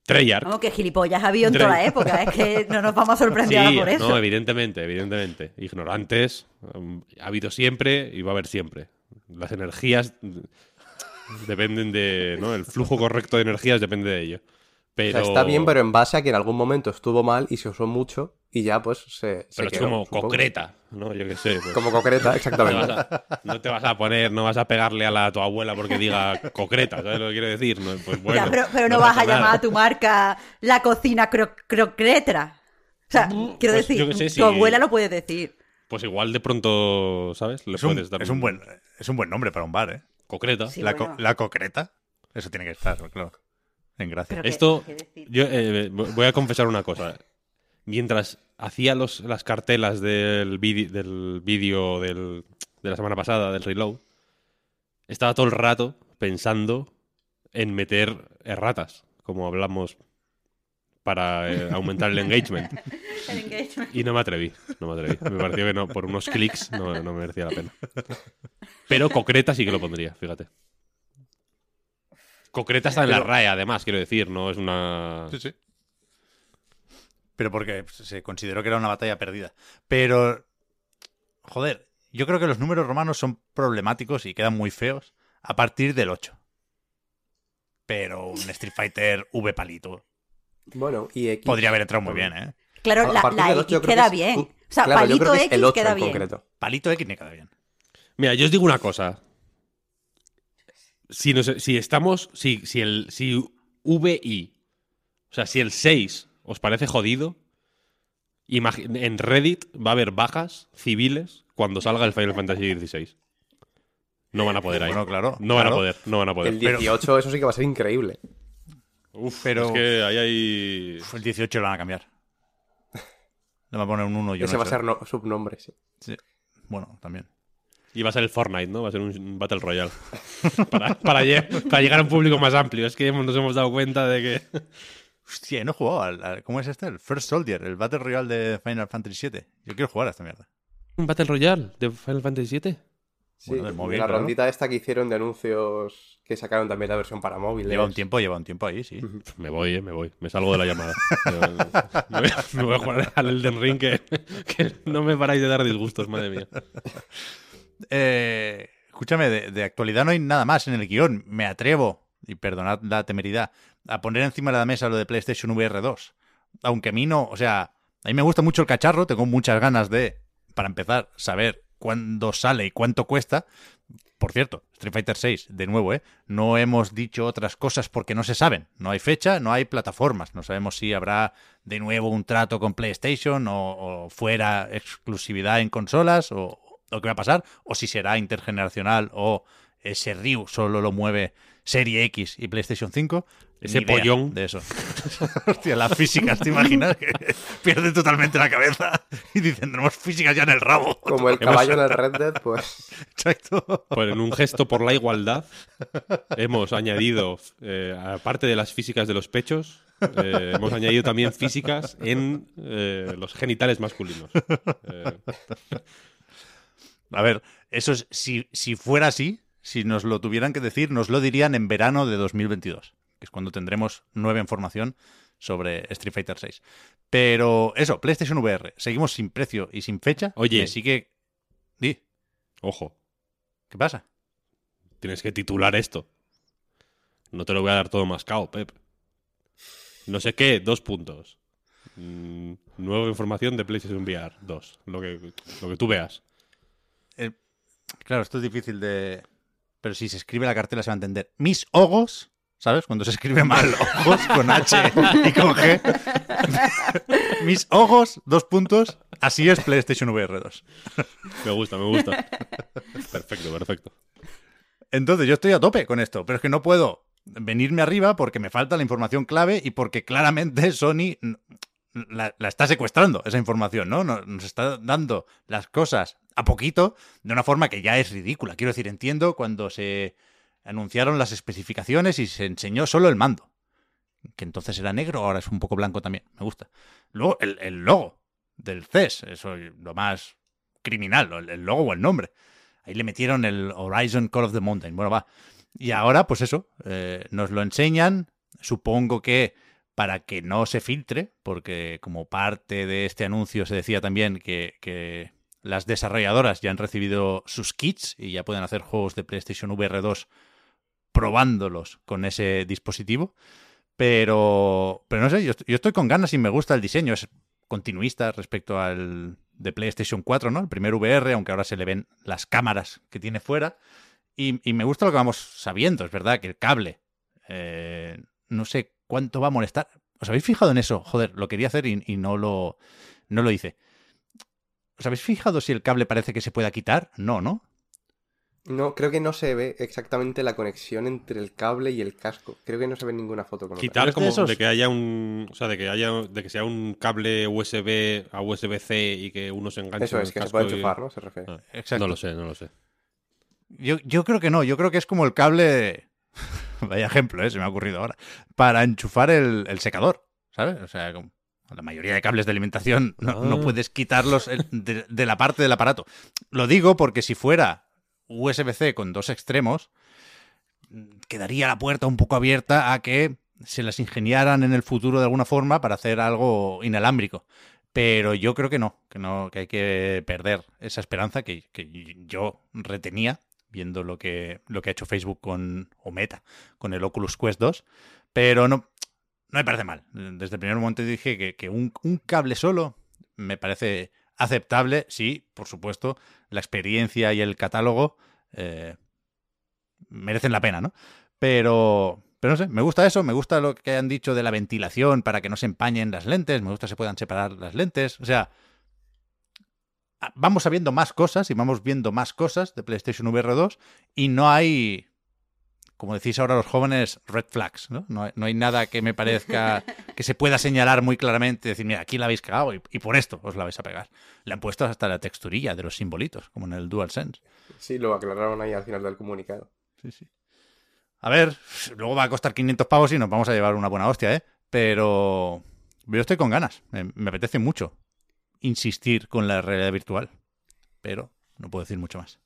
Treyarch. Vamos, que gilipollas ha habido en toda la época, es que no nos vamos a sorprender ahora por eso. no, evidentemente, evidentemente. Ignorantes um, ha habido siempre y va a haber siempre. Las energías dependen de. ¿no? El flujo correcto de energías depende de ello. O Pero, sea, está bien, pero en base a que en algún momento estuvo mal y se usó mucho y ya pues se, se pero es quedó, como supongo. concreta, ¿no? Yo qué sé. pues, Como concreta, no, te exactamente. a, no te vas a poner, no vas a pegarle a, la, a tu abuela porque diga concreta, ¿sabes lo que quiero decir? No, pues bueno, Ya, pero, pero no, no vas a llamar a tu marca la cocina cro crocretra. O sea, quiero Pues decir, yo qué sé, si- tu abuela lo puede decir. Pues igual de pronto, ¿sabes? Le Es un, puedes dar es un buen, es un buen nombre para un bar, ¿eh? concreta. Sí, la, bueno. co- la concreta. Eso tiene que estar, claro. En gracia. Que- Esto, yo eh, voy a confesar una cosa. Mientras hacía los, las cartelas del vídeo del de la semana pasada, del reload, estaba todo el rato pensando en meter erratas, como hablamos para eh, aumentar el engagement. El engagement. Y no me atreví, no me atreví. Me pareció que no, por unos clics no, no me merecía la pena. Pero concreta sí que lo pondría, fíjate. Concreta está en la RAE, además, quiero decir, no es una... Sí, sí. Pero porque se consideró que era una batalla perdida. Pero, joder, yo creo que los números romanos son problemáticos y quedan muy feos a partir del 8. Pero un Street Fighter V palito Bueno, y X. podría haber entrado muy bien, ¿eh? Claro, A la, la X queda que es- bien. uh, O sea, claro, palito X el 8 queda en bien. concreto. Palito X me queda bien. Mira, yo os digo una cosa. Si, nos- si estamos. Si, si el. Si VI. O sea, si el 6 os parece jodido. imagi- En Reddit va a haber bajas civiles cuando salga el Final Fantasy XVI. No van a poder ahí. Bueno, claro, No van a poder, no van a poder. El 18, eso sí que va a ser increíble. Uf, pero- Es que ahí hay. Uf, el 18 lo van a cambiar. Le van a poner un 1 y un Ese va a 8. ser no- subnombre, sí. Sí. Bueno, también. Y va a ser el Fortnite, ¿no? Va a ser un Battle Royale. para, para para llegar a un público más amplio. Es que nos hemos dado cuenta de que. Hostia, no he jugado al, al- ¿Cómo es este? El First Soldier, el Battle Royale de Final Fantasy VII. Yo quiero jugar a esta mierda. ¿Un Battle Royale de Final Fantasy VII? Sí, Bueno, del móvil, la claro. rondita esta que hicieron de anuncios que sacaron también la versión para móviles. Lleva un tiempo, lleva un tiempo ahí, sí. Me voy, eh, me voy. Me salgo de la llamada. me, voy, me voy a jugar al Elden Ring que, que no me paráis de dar disgustos, madre mía. Eh, escúchame, de, de actualidad no hay nada más en el guion. Me atrevo, y perdonad la temeridad, a poner encima de la mesa lo de PlayStation VR 2. Aunque a mí no, o sea, a mí me gusta mucho el cacharro, tengo muchas ganas de, para empezar, saber cuándo sale y cuánto cuesta. Por cierto, Street Fighter 6, de nuevo, ¿eh? No hemos dicho otras cosas porque no se saben. No hay fecha, no hay plataformas. No sabemos si habrá de nuevo un trato con PlayStation o, fuera exclusividad en consolas o, o qué va a pasar. O si será intergeneracional o ese Ryu solo lo mueve Serie X y PlayStation 5. Ese pollón. De eso. Hostia, las físicas, ¿te imaginas? Que pierden totalmente la cabeza y dicen, tenemos físicas ya en el rabo. Como el caballo en el Red Dead, pues Exacto. Pues en un gesto por la igualdad hemos añadido, eh, aparte de las físicas de los pechos, eh, hemos añadido también físicas en eh, los genitales masculinos. Eh, A ver, eso es, si, si fuera así, si nos lo tuvieran que decir, nos lo dirían en verano de 2022, que es cuando tendremos nueva información sobre Street Fighter 6. Pero eso, PlayStation VR, seguimos sin precio y sin fecha. Oye. Me sigue... Di, ojo, ¿qué pasa? tienes que titular esto. No te lo voy a dar todo mascado, Pep. No sé qué, dos puntos. Mm, nueva información de PlayStation VR 2. Lo que, lo que tú veas. Eh, claro, esto es difícil de... Pero si se escribe la cartela se va a entender. Mis ojos, ¿sabes? Cuando se escribe mal ojos con H y con G. Mis ojos, dos puntos. Así es PlayStation VR 2. Me gusta, me gusta. Perfecto, perfecto. Entonces yo estoy a tope con esto, pero es que no puedo venirme arriba porque me falta la información clave y porque claramente Sony la, la está secuestrando esa información, ¿no? Nos está dando las cosas a poquito de una forma que ya es ridícula. Quiero decir, entiendo cuando se anunciaron las especificaciones y se enseñó solo el mando, que entonces era negro, ahora es un poco blanco también, me gusta. Luego el, el logo del CES, eso es lo más criminal, el, logo o el nombre. Ahí le metieron el Horizon Call of the Mountain. Bueno, va. Y ahora, pues eso, eh, nos lo enseñan. Supongo que para que no se filtre, porque como parte de este anuncio se decía también que las desarrolladoras ya han recibido sus kits y ya pueden hacer juegos de PlayStation VR 2 probándolos con ese dispositivo. Pero, pero no sé, yo, est- yo estoy con ganas y me gusta el diseño. Es continuista respecto al de PlayStation 4, ¿no? El primer VR, aunque ahora se le ven las cámaras que tiene fuera. Y, y me gusta lo que vamos sabiendo, es verdad, que el cable, eh, no sé cuánto va a molestar. ¿Os habéis fijado en eso? Joder, lo quería hacer y, y no, lo, no lo hice. ¿Os habéis fijado si el cable parece que se pueda quitar? No, ¿no? no, creo que no se ve exactamente la conexión entre el cable y el casco. Creo que no se ve ninguna foto con Quitar de como de que haya un. O sea, de que haya. De que sea un cable USB a USB-C y que uno se enganche. Eso en es, el que se casco puede y- enchufar, ¿no? Se refiere. Ah, Exacto. No lo sé, no lo sé. Yo, yo creo que no, yo creo que es como el cable, vaya ejemplo, ¿eh? se me ha ocurrido ahora, para enchufar el, el secador, ¿sabes? O sea, como la mayoría de cables de alimentación no, no Ah. puedes quitarlos de, de la parte del aparato. Lo digo porque si fuera USB-C con dos extremos, quedaría la puerta un poco abierta a que se las ingeniaran en el futuro de alguna forma para hacer algo inalámbrico. Pero yo creo que no, que no, que hay que perder esa esperanza que, que yo retenía viendo lo que, lo que ha hecho Facebook con, o Meta, con el Oculus Quest 2. Pero no, no me parece mal. Desde el primer momento dije que, que un, un cable solo me parece aceptable si, por supuesto, la experiencia y el catálogo eh, merecen la pena, ¿no? Pero, pero no sé, me gusta eso, me gusta lo que han dicho de la ventilación para que no se empañen las lentes, me gusta que se puedan separar las lentes, o sea, vamos sabiendo más cosas y vamos viendo más cosas de PlayStation VR 2 y no hay, como decís ahora los jóvenes, red flags, ¿no? No hay, no hay nada que me parezca que se pueda señalar muy claramente, decir, mira, aquí la habéis cagado y, y por esto os la vais a pegar. Le han puesto hasta la texturilla de los simbolitos, como en el DualSense. Sí, lo aclararon ahí al final del comunicado. Sí, sí. A ver, luego va a costar 500 pavos y nos vamos a llevar una buena hostia, ¿eh? Pero yo estoy con ganas. Me, me apetece mucho insistir con la realidad virtual. pero no puedo decir mucho más.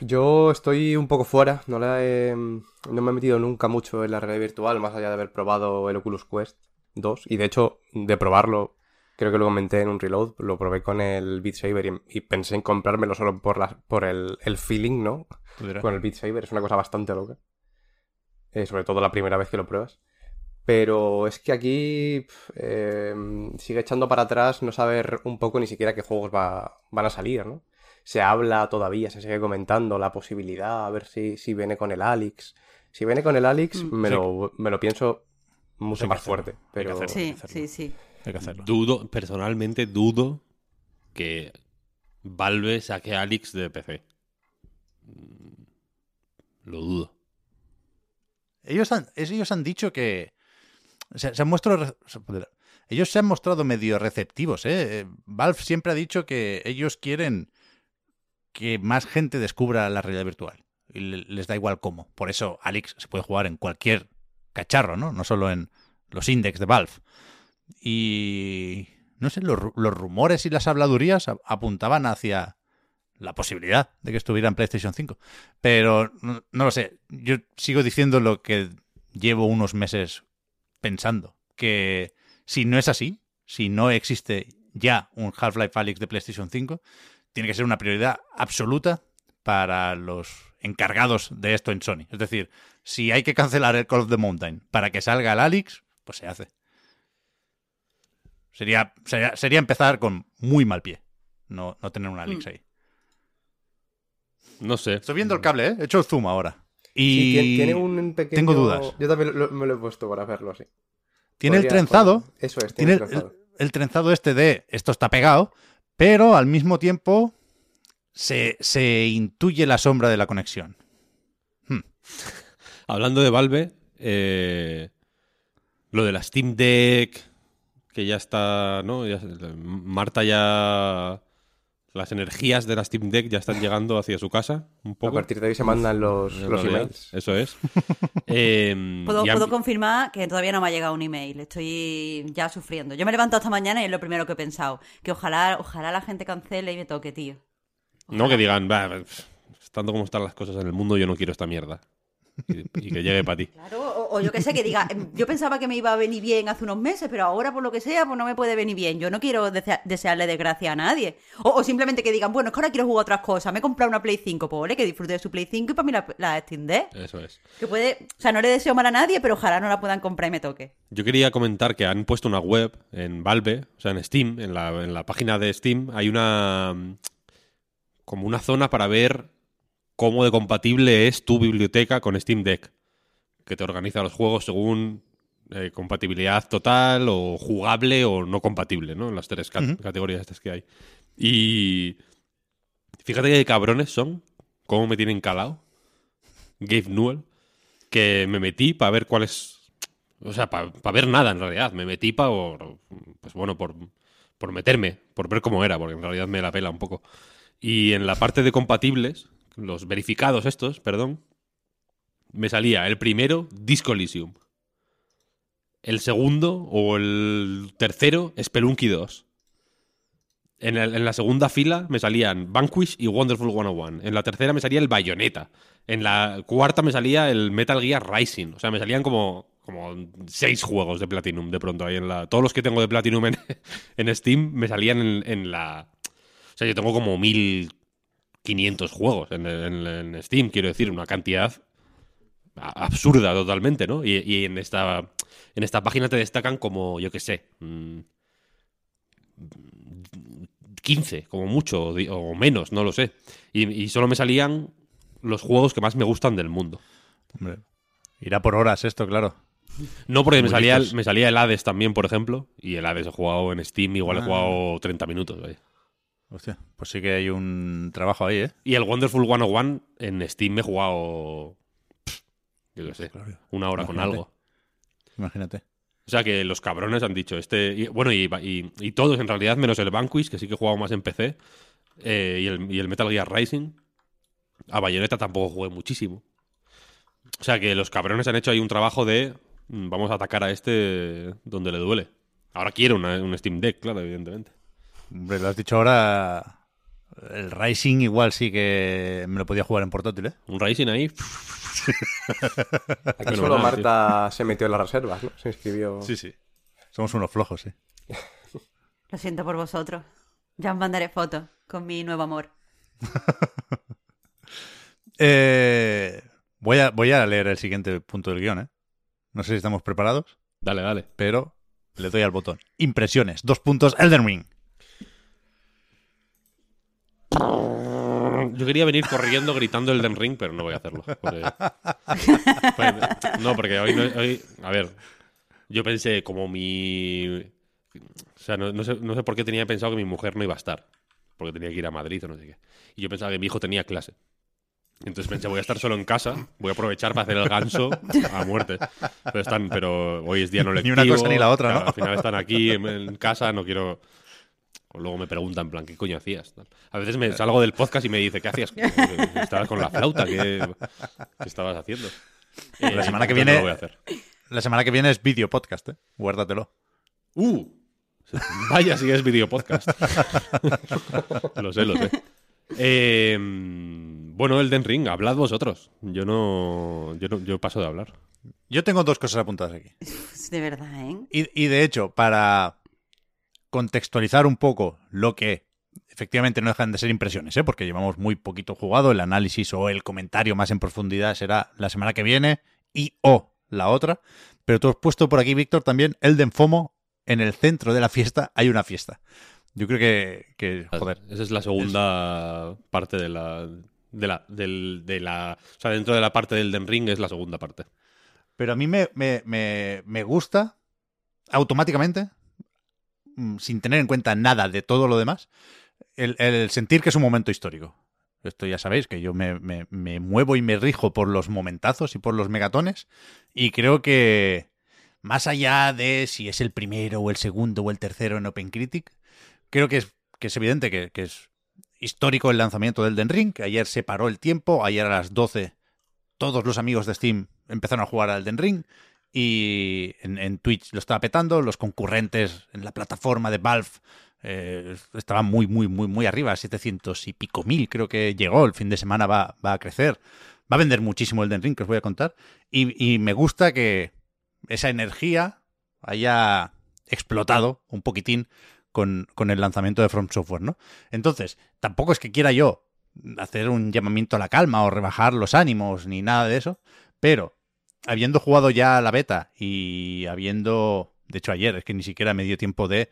Yo estoy un poco fuera, no, la he- no me he metido nunca mucho en la realidad virtual, más allá de haber probado el Oculus Quest 2. Y de hecho, de probarlo, creo que lo comenté en un reload, lo probé con el Beat Saber y, y pensé en comprármelo solo por, la, por el, el feeling, ¿no? Dirás. Con el Beat Saber, es una cosa bastante loca. Eh, sobre todo la primera vez que lo pruebas. Pero es que aquí eh, sigue echando para atrás no saber un poco ni siquiera qué juegos va- van a salir, ¿no? Se habla todavía, se sigue comentando la posibilidad, a ver si, si viene con el Alex. Si viene con el Alex, Mm. me, Sí. lo, me lo pienso mucho más hacerlo, fuerte. hay que Pero hacerlo. Sí, sí, sí. Hay que hacerlo. Dudo, personalmente dudo que Valve saque a Alex de PC. Mm, Lo dudo. Ellos han, ellos han dicho que. Se, se han mostrado. Ellos se han mostrado medio receptivos, ¿eh? Eh, Valve siempre ha dicho que ellos quieren que más gente descubra la realidad virtual. Y le- les da igual cómo. Por eso Alex se puede jugar en cualquier cacharro, ¿no? No solo en los index de Valve. Y. No sé, los, los rumores y las habladurías apuntaban hacia la posibilidad de que estuviera en PlayStation 5. Pero no, no lo sé. Yo sigo diciendo lo que llevo unos meses pensando. Que si no es así, si no existe ya un Half-Life Alyx de PlayStation 5, tiene que ser una prioridad absoluta para los encargados de esto en Sony. Es decir, si hay que cancelar el Call of the Mountain para que salga el Alyx, pues se hace. Sería, sería, sería empezar con muy mal pie. No, no tener un Alyx Mm. ahí. No sé. Estoy viendo el cable, ¿eh? He hecho el zoom ahora. Y Sí, tiene, tiene un pequeño... tengo dudas. Yo también lo- me lo he puesto para verlo así. tiene el trenzado, Eso es, tiene tiene, el, el trenzado. el trenzado este de esto está pegado, pero al mismo tiempo se, se intuye la sombra de la conexión. Hablando de Valve, eh, lo de la Steam Deck, que ya está, ¿no? Marta ya... Las energías de la Steam Deck ya están llegando hacia su casa, un A poco. partir de ahí se mandan los, En los realidad, emails. Eso es. Eh, Puedo, confirmar que todavía no me ha llegado un email. Estoy ya sufriendo. Yo me he levantado esta mañana y es lo primero que he pensado. Que ojalá, ojalá la gente cancele y me toque, tío. No que digan, "Va, pf, estando como están las cosas en el mundo, yo no quiero esta mierda. Y, y que llegue para ti. Claro, o, o yo que sé, que diga, em, yo pensaba que me iba a venir bien hace unos meses, pero ahora por lo que sea, pues no me puede venir bien. Yo no quiero desea- desearle desgracia a nadie. O, o simplemente que digan, bueno, es que ahora quiero jugar otras cosas, me he comprado una Play 5, pues ole, que disfrute de su Play 5 y para mí la, la Deck. Eso es. Que puede, o sea, no le deseo mal a nadie, pero ojalá no la puedan comprar y me toque. Yo quería comentar que han puesto una web en Valve, o sea, en Steam, en la, en la página de Steam, hay una. mm, como una zona para ver cómo de compatible es tu biblioteca con Steam Deck. Que te organiza los juegos según eh, compatibilidad total o jugable o no compatible, ¿no? En las tres categorías estas que hay. Y. Fíjate qué cabrones son, cómo me tienen calado. Gabe Newell, que me metí para ver cuáles o sea, para ver nada en realidad. Me metí para, pues bueno, por, por meterme, por ver cómo era, porque en realidad me la pela un poco. Y en la parte de compatibles, los verificados estos, perdón, me salía el primero, Disco Elysium. El segundo o el tercero, Spelunky 2. En, en la segunda fila me salían Vanquish y Wonderful 101. En la tercera me salía el Bayonetta. En la cuarta me salía el Metal Gear Rising. O sea, me salían como, como seis juegos de Platinum de pronto ahí en la. Todos los que tengo de Platinum en, en Steam me salían en, en la. O sea, yo tengo como 1500 juegos en, en- en Steam, quiero decir, una cantidad absurda totalmente, ¿no? Y, y en esta en esta página te destacan como, yo qué sé, mm, 15, como mucho, o menos, no lo sé. Y, y solo me salían los juegos que más me gustan del mundo. Hombre, irá por horas esto, claro. No porque me salía, listos. me salía el Hades también, por ejemplo, y el Hades he jugado en Steam, igual he Ah. jugado 30 minutos. vaya. Hostia, pues sí que hay un trabajo ahí, ¿eh? Y el Wonderful 101 en Steam me he jugado, pff, yo qué sé, una hora con algo. Imagínate. O sea que los cabrones han dicho, este. y- bueno, y, y- y todos en realidad, menos el Vanquish, que sí que he jugado más en PC, eh, y, el, y el Metal Gear Rising. A Bayonetta tampoco jugué muchísimo. O sea que los cabrones han hecho ahí un trabajo de. mm, Vamos a atacar a este donde le duele. Ahora quiero una- un Steam Deck, claro, evidentemente. Hombre, lo has dicho ahora el Rising igual sí que me lo podía jugar en portátil, ¿eh? Un Rising ahí. Aquí solo Marta se metió en las reservas, ¿no? Se inscribió. Sí, sí. Somos unos flojos, sí. Lo siento por vosotros. Ya os mandaré fotos con mi nuevo amor. Eh, voy, a, voy a leer el siguiente punto del guion, ¿eh? No sé si estamos preparados, Dale, dale. pero le doy al botón. Impresiones. Dos puntos. Elden Ring. Yo quería venir corriendo gritando el Den Ring, pero no voy a hacerlo. Porque- pues, no, porque hoy, no- hoy- A ver, yo pensé como mi... O sea, no, no sé, no sé por qué tenía pensado que mi mujer no iba a estar. Porque tenía que ir a Madrid o no sé qué. Y yo pensaba que mi hijo tenía clase. Entonces pensé, voy a estar solo en casa, voy a aprovechar para hacer el ganso a muerte. Pero, están, pero hoy es día no Ni lectivo. una cosa ni la otra, Al final están aquí en, en casa, no quiero... O luego me preguntan, en plan, ¿qué coño hacías? A veces me salgo del podcast y me dice, ¿qué hacías? Estabas con la flauta, ¿qué, qué estabas haciendo? La Eh, semana que viene- no lo voy a hacer. La semana que viene es video podcast, ¿eh? Guárdatelo. ¡Uh! Vaya si es video podcast. lo sé, lo sé. Eh, bueno, el Den Ring, hablad vosotros. Yo no, yo no, yo paso de hablar. Yo tengo dos cosas apuntadas aquí. De verdad, ¿eh? Y, y de hecho, para contextualizar un poco lo que efectivamente no dejan de ser impresiones, ¿eh? porque llevamos muy poquito jugado, el análisis o el comentario más en profundidad será la semana que viene y o la otra. Pero tú has puesto por aquí, Víctor, también Elden FOMO, en el centro de la fiesta hay una fiesta. Yo creo que, que joder, Esa es la segunda parte de la, de la, del, de la, o sea, dentro de la parte del Den Ring es la segunda parte. Pero a mí me, me, me, me gusta automáticamente, sin tener en cuenta nada de todo lo demás, el, sentir que es un momento histórico. Esto ya sabéis, que yo me, me- me muevo y me rijo por los momentazos y por los megatones, y creo que más allá de si es el primero o el segundo o el tercero en OpenCritic, creo que es, que es evidente que, que es histórico el lanzamiento del Den Ring, que ayer se paró el tiempo, ayer a las 12 todos los amigos de Steam empezaron a jugar al Den Ring y en, Twitch lo estaba petando, los concurrentes en la plataforma de Valve eh, estaban muy, muy, muy, muy arriba, 700 y pico mil creo que llegó, el fin de semana va, va a crecer, va a vender muchísimo el Den Ring, que os voy a contar, y, y me gusta que esa energía haya explotado un poquitín con, con el lanzamiento de From Software, ¿no? Entonces, tampoco es que quiera yo hacer un llamamiento a la calma o rebajar los ánimos ni nada de eso, pero habiendo jugado ya la beta y habiendo, de hecho ayer, es que ni siquiera me dio tiempo de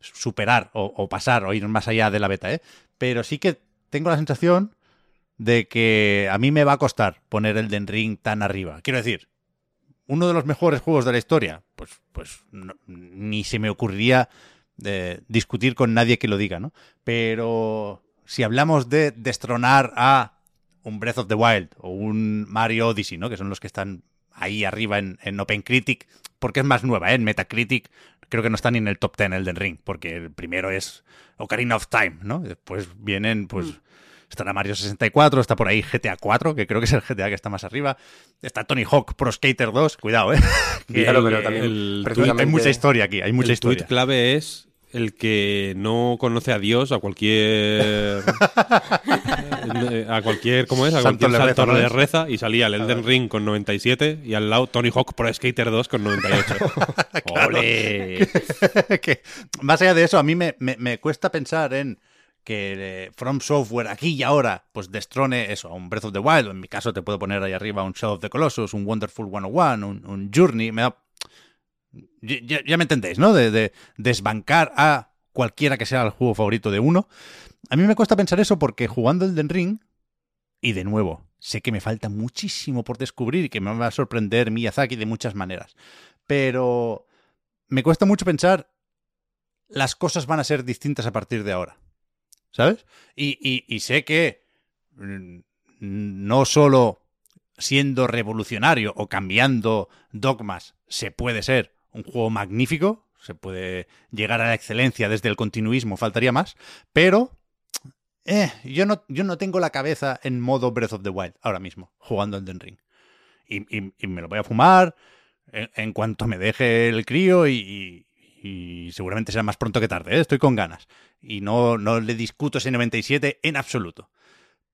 superar o, pasar o ir más allá de la beta, ¿eh? Pero sí que tengo la sensación de que a mí me va a costar poner el Den Ring tan arriba. Quiero decir, uno de los mejores juegos de la historia, pues, pues ni se me ocurriría eh, discutir con nadie que lo diga, ¿no? Pero si hablamos de destronar a un Breath of the Wild o un Mario Odyssey, ¿no? Que son los que están ahí arriba en, en OpenCritic, porque es más nueva, ¿eh? En Metacritic creo que no está ni en el top 10 el Den Ring, porque el primero es Ocarina of Time, ¿no? Después vienen, pues, estará Mario 64, está por ahí GTA 4, que creo que es el GTA que está más arriba, está Tony Hawk Pro Skater 2, cuidado, ¿eh? Claro, pero también el precisamente- hay mucha historia aquí, hay mucha el historia. tweet clave es el que no conoce a Dios, a cualquier. a cualquier. ¿Cómo es? A Santo cualquier le reza, santo ¿no le es? reza y salía el Elden Ring con 97 y al lado Tony Hawk Pro Skater 2 con 98. ¡Ole! que más allá de eso, a mí me, me- me cuesta pensar en que eh, From Software aquí y ahora pues destrone eso, un Breath of the Wild, en mi caso te puedo poner ahí arriba un Shadow of the Colossus, un Wonderful 101, un, un Journey, me da... Ya, me entendéis, ¿no? De, de desbancar a cualquiera que sea el juego favorito de uno. A mí me cuesta pensar eso porque jugando el Den Ring, y de nuevo, sé que me falta muchísimo por descubrir y que me va a sorprender Miyazaki de muchas maneras, pero me cuesta mucho pensar las cosas van a ser distintas a partir de ahora. ¿Sabes? Y, y- y sé que mm, no solo siendo revolucionario o cambiando dogmas se puede ser un juego magnífico, se puede llegar a la excelencia desde el continuismo, faltaría más, pero eh, yo, no, yo no tengo la cabeza en modo Breath of the Wild ahora mismo, jugando el Den Ring. Y, y- me lo voy a fumar en, cuanto me deje el crío y seguramente será más pronto que tarde, ¿eh? estoy con ganas. Y no, no le discuto ese 97 en absoluto.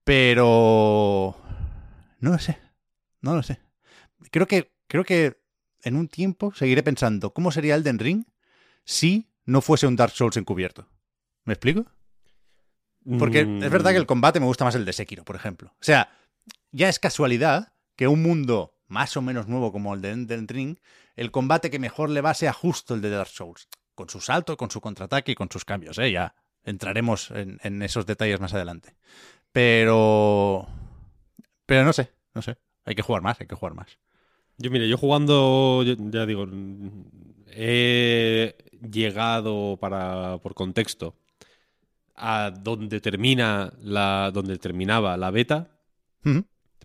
Pero... No lo sé, no lo sé. Creo que, creo que en un tiempo seguiré pensando, ¿cómo sería Elden Ring si no fuese un Dark Souls encubierto? ¿Me explico? Porque es verdad que el combate me gusta más el de Sekiro, por ejemplo. O sea, ya es casualidad que un mundo más o menos nuevo como el de Elden Ring, el combate que mejor le va sea justo el de Dark Souls. Con su salto, con su contraataque y con sus cambios, ¿eh? Ya entraremos en, en esos detalles más adelante. Pero... Pero no sé, no sé. Hay que jugar más, hay que jugar más. Yo, mire, yo jugando, yo- ya digo, he llegado para, por contexto a donde termina la, donde terminaba la beta,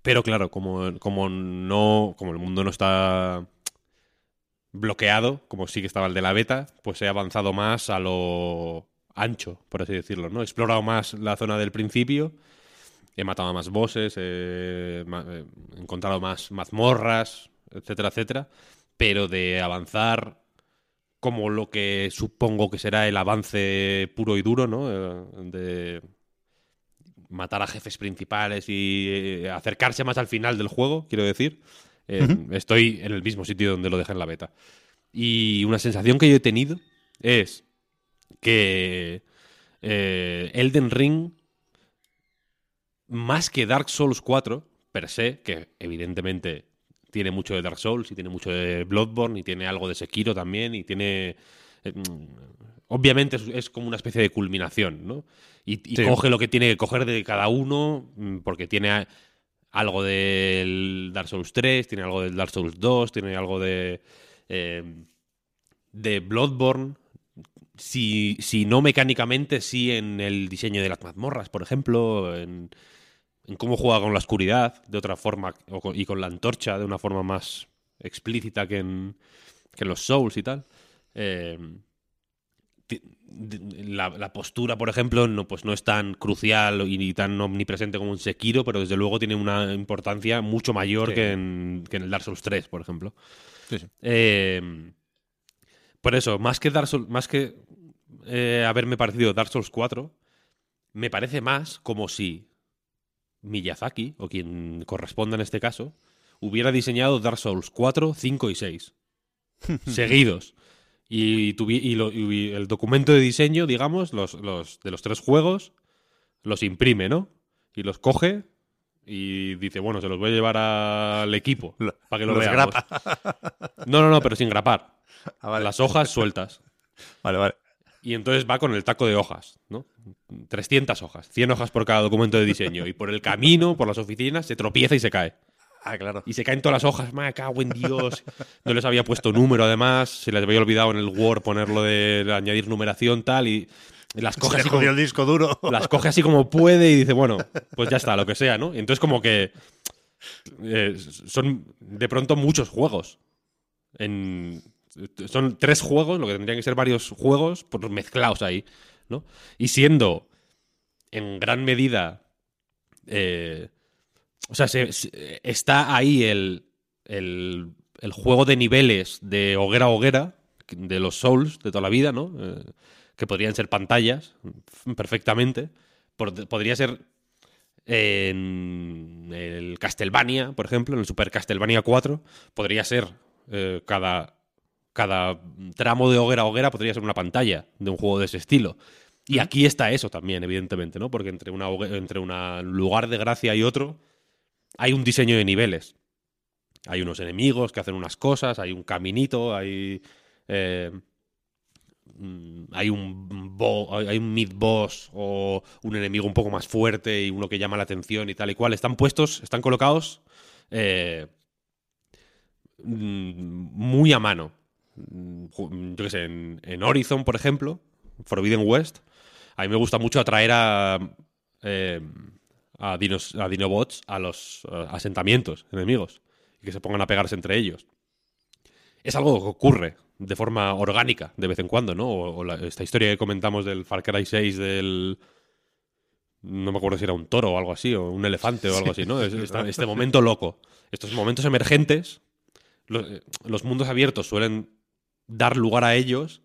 pero claro, como, como no, como el mundo no está bloqueado, como sí que estaba el de la beta, pues he avanzado más a lo ancho, por así decirlo, ¿no? He explorado más la zona del principio, he matado a más bosses, he, he encontrado más mazmorras, etcétera, etcétera, pero de avanzar como lo que supongo que será el avance puro y duro, ¿no? Eh, De matar a jefes principales y eh, acercarse más al final del juego, quiero decir. Eh, Estoy en el mismo sitio donde lo dejé en la beta. Y una sensación que yo he tenido es que eh, Elden Ring, más que Dark Souls 4, per se, que evidentemente tiene mucho de Dark Souls y tiene mucho de Bloodborne y tiene algo de Sekiro también y tiene... eh, mm, Obviamente es, es como una especie de culminación, ¿no? Y, y Sí. coge lo que tiene que coger de cada uno, mm, porque tiene algo del Dark Souls 3, tiene algo del Dark Souls 2, tiene algo de, eh, de Bloodborne. Si, si no mecánicamente, sí en el diseño de las mazmorras, por ejemplo, en, en cómo juega con la oscuridad de otra forma con- y con la antorcha de una forma más explícita que en, que en los Souls y tal. Eh, la, la postura, por ejemplo, no, pues no es tan crucial y ni tan omnipresente como en Sekiro, pero desde luego tiene una importancia mucho mayor Sí. que, en, que en el Dark Souls 3, por ejemplo. Sí, sí. Eh, por eso, más que Dark Souls, más que eh, haberme parecido Dark Souls 4, me parece más como si Miyazaki, o quien corresponda en este caso, hubiera diseñado Dark Souls 4, 5 y 6. seguidos. Y, y lo- y el documento de diseño, digamos, los, los- de los tres juegos, los imprime, ¿no? Y los coge y dice, bueno, se los voy a llevar al equipo Lo- para que lo los veamos. No, no, no, pero sin grapar. Ah, vale. Las hojas sueltas. Vale, vale. Y entonces va con el taco de hojas, ¿no? 300 hojas, 100 hojas por cada documento de diseño. Y por el camino, por las oficinas, se tropieza y se cae. Ah, claro. Y se caen todas las hojas, me cago en Dios. No les había puesto número, además. Se les había olvidado en el Word ponerlo de añadir numeración, tal. Y las Se coge, le así como, el disco duro. las coge así como puede y dice, bueno, pues ya está, lo que sea, ¿no? Y entonces, como que. eh, son de pronto muchos juegos. En, son tres juegos, lo que tendrían que ser varios juegos, pues mezclados ahí, ¿no? Y siendo en gran medida. eh, o sea, se- está ahí el, el, el juego de niveles de hoguera hoguera, de los Souls de toda la vida, ¿no? Eh, que podrían ser pantallas perfectamente. Por- podría ser en el Castlevania, por ejemplo, en el Super Castlevania 4, podría ser eh, cada, cada tramo de hoguera a hoguera podría ser una pantalla de un juego de ese estilo. Y aquí está eso también, evidentemente, ¿no? Porque entre hogue- entre una lugar de gracia y otro hay un diseño de niveles. Hay unos enemigos que hacen unas cosas, hay un caminito, hay eh, mm, hay un bo- hay hay un mid boss o un enemigo un poco más fuerte y uno que llama la atención y tal y cual. Están puestos, están colocados eh, mm, muy a mano. Mm, ju- Yo qué sé, en, en Horizon, por ejemplo, Forbidden West, a mí me gusta mucho atraer a, eh, a, dinos, a dinobots a los eh, asentamientos enemigos y que se pongan a pegarse entre ellos. Es algo que ocurre de forma orgánica de vez en cuando, ¿no? O, o la- esta historia que comentamos del Far Cry 6 del... No me acuerdo si era un toro o algo así, o un elefante o algo así, ¿no? Es- esta- este momento loco. Estos momentos emergentes, lo- eh, los mundos abiertos suelen dar lugar a ellos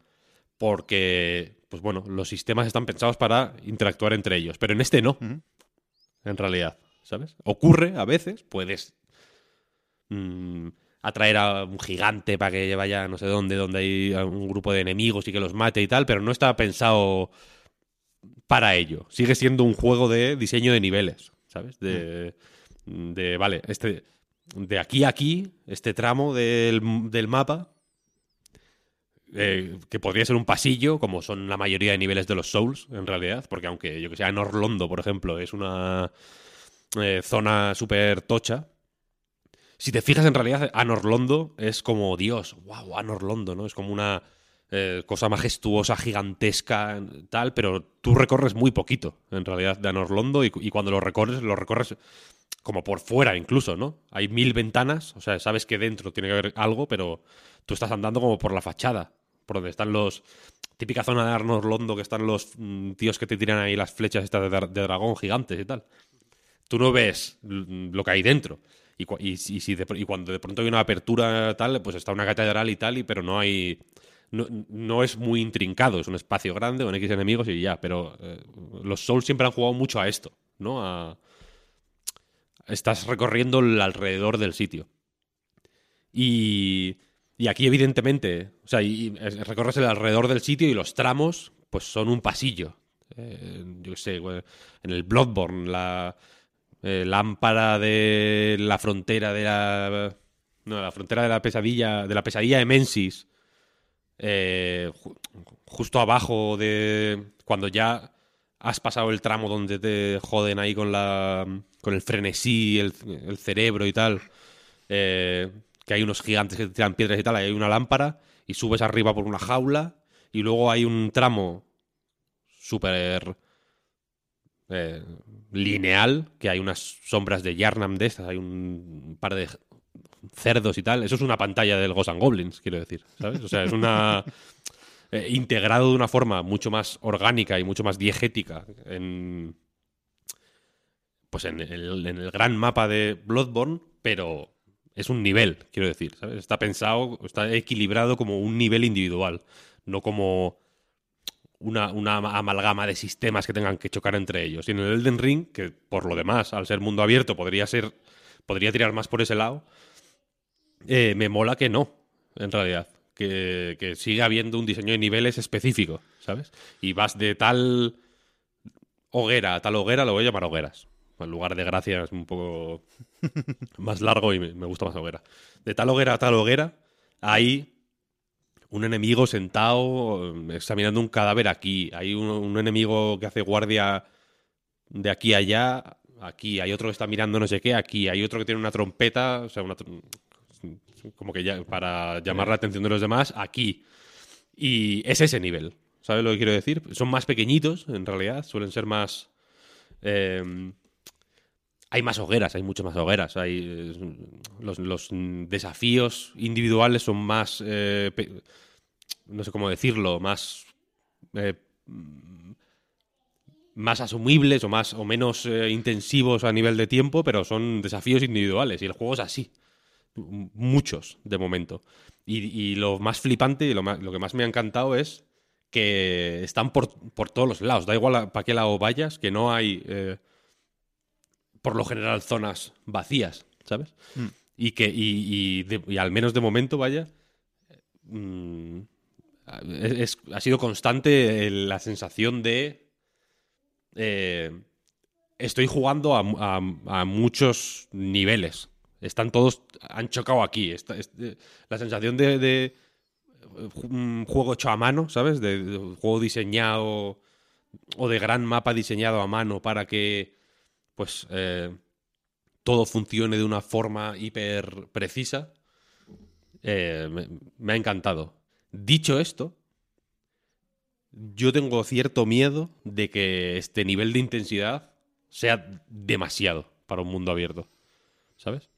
porque, pues bueno, los sistemas están pensados para interactuar entre ellos, pero en este no, en realidad, ¿sabes? Ocurre a veces, puedes mm, atraer a un gigante para que vaya no sé dónde, donde hay un grupo de enemigos y que los mate y tal, pero no está pensado para ello. Sigue siendo un juego de diseño de niveles, ¿sabes? De, de vale, este de aquí a aquí, este tramo del, del mapa, eh, que podría ser un pasillo, como son la mayoría de niveles de los Souls, en realidad, porque aunque yo que sea en Orlondo, por ejemplo, es una eh, zona súper tocha, si te fijas en realidad, Anorlondo es como Dios, wow, Anorlondo, ¿no? Es como una eh, cosa majestuosa, gigantesca, tal, pero tú recorres muy poquito, en realidad, de Anorlondo y, y cuando lo recorres, lo recorres como por fuera incluso, ¿no? Hay mil ventanas, o sea, sabes que dentro tiene que haber algo, pero tú estás andando como por la fachada, por donde están los... Típica zona de Arnold Londo que están los mm, tíos que te tiran ahí las flechas estas de, dra- de dragón gigantes y tal. Tú no ves lo que hay dentro. Y, cuando de pronto hay una apertura tal, pues está una catedral y tal, y, pero no hay... No, no es muy intrincado, es un espacio grande con X enemigos y ya, pero eh, los Souls siempre han jugado mucho a esto, ¿no? A, estás recorriendo alrededor del sitio. Y, y aquí, evidentemente, o sea, y, y es- recorres el alrededor del sitio y los tramos, pues son un pasillo. Eh, yo sé, en el Bloodborne, la eh, lámpara de la frontera de la. No, la frontera de la pesadilla. De la pesadilla de Mensis. eh, ju- justo abajo de. Cuando ya has pasado el tramo donde te joden ahí con la con el frenesí, el, el cerebro y tal, eh, que hay unos gigantes que tiran piedras y tal, hay una lámpara y subes arriba por una jaula y luego hay un tramo súper eh, lineal, que hay unas sombras de Yarnam de estas, hay un par de cerdos y tal. Eso es una pantalla del Ghosts and Goblins, quiero decir, ¿sabes? O sea, es una... eh, integrado de una forma mucho más orgánica y mucho más diegética en pues en el, en el gran mapa de Bloodborne, pero es un nivel, quiero decir, ¿sabes? Está pensado, está equilibrado como un nivel individual, no como una, una ama- amalgama de sistemas que tengan que chocar entre ellos. Y en el Elden Ring, que por lo demás, al ser mundo abierto, podría ser. podría tirar más por ese lado. eh, me mola que no, en realidad. Que, que siga habiendo un diseño de niveles específico, ¿sabes? Y vas de tal hoguera a tal hoguera, lo voy a llamar hogueras. En lugar de gracia es un poco más largo y me, gusta más hoguera. De tal hoguera a tal hoguera, hay un enemigo sentado eh, examinando un cadáver aquí. Hay un, enemigo que hace guardia de aquí a allá. Aquí hay otro que está mirando no sé qué. Aquí hay otro que tiene una trompeta. O sea, una tr- como que ya para llamar la atención de los demás. Aquí. Y es ese nivel. ¿Sabes lo que quiero decir? Son más pequeñitos, en realidad. Suelen ser más. eh, hay más hogueras, hay muchas más hogueras. Hay, los, desafíos individuales son más. eh, no sé cómo decirlo, más. eh, más asumibles o más o menos eh, intensivos a nivel de tiempo, pero son desafíos individuales. Y el juego es así. Muchos, de momento. Y, y lo más flipante y lo, lo que más me ha encantado es que están por, por todos los lados. Da igual para qué lado vayas, que no hay. Por lo general zonas vacías, ¿sabes? Y que y, y de- y al menos de momento, vaya, mm, es- ha sido constante la sensación de eh, estoy jugando a, a- a muchos niveles. Están todos, han chocado aquí. Esta- es- eh, la sensación de, de, un juego hecho a mano, ¿sabes? De, de un juego diseñado o de gran mapa diseñado a mano para que pues eh, todo funcione de una forma hiper precisa, eh, me, me ha encantado. Dicho esto, yo tengo cierto miedo de que este nivel de intensidad sea demasiado para un mundo abierto. ¿Sabes?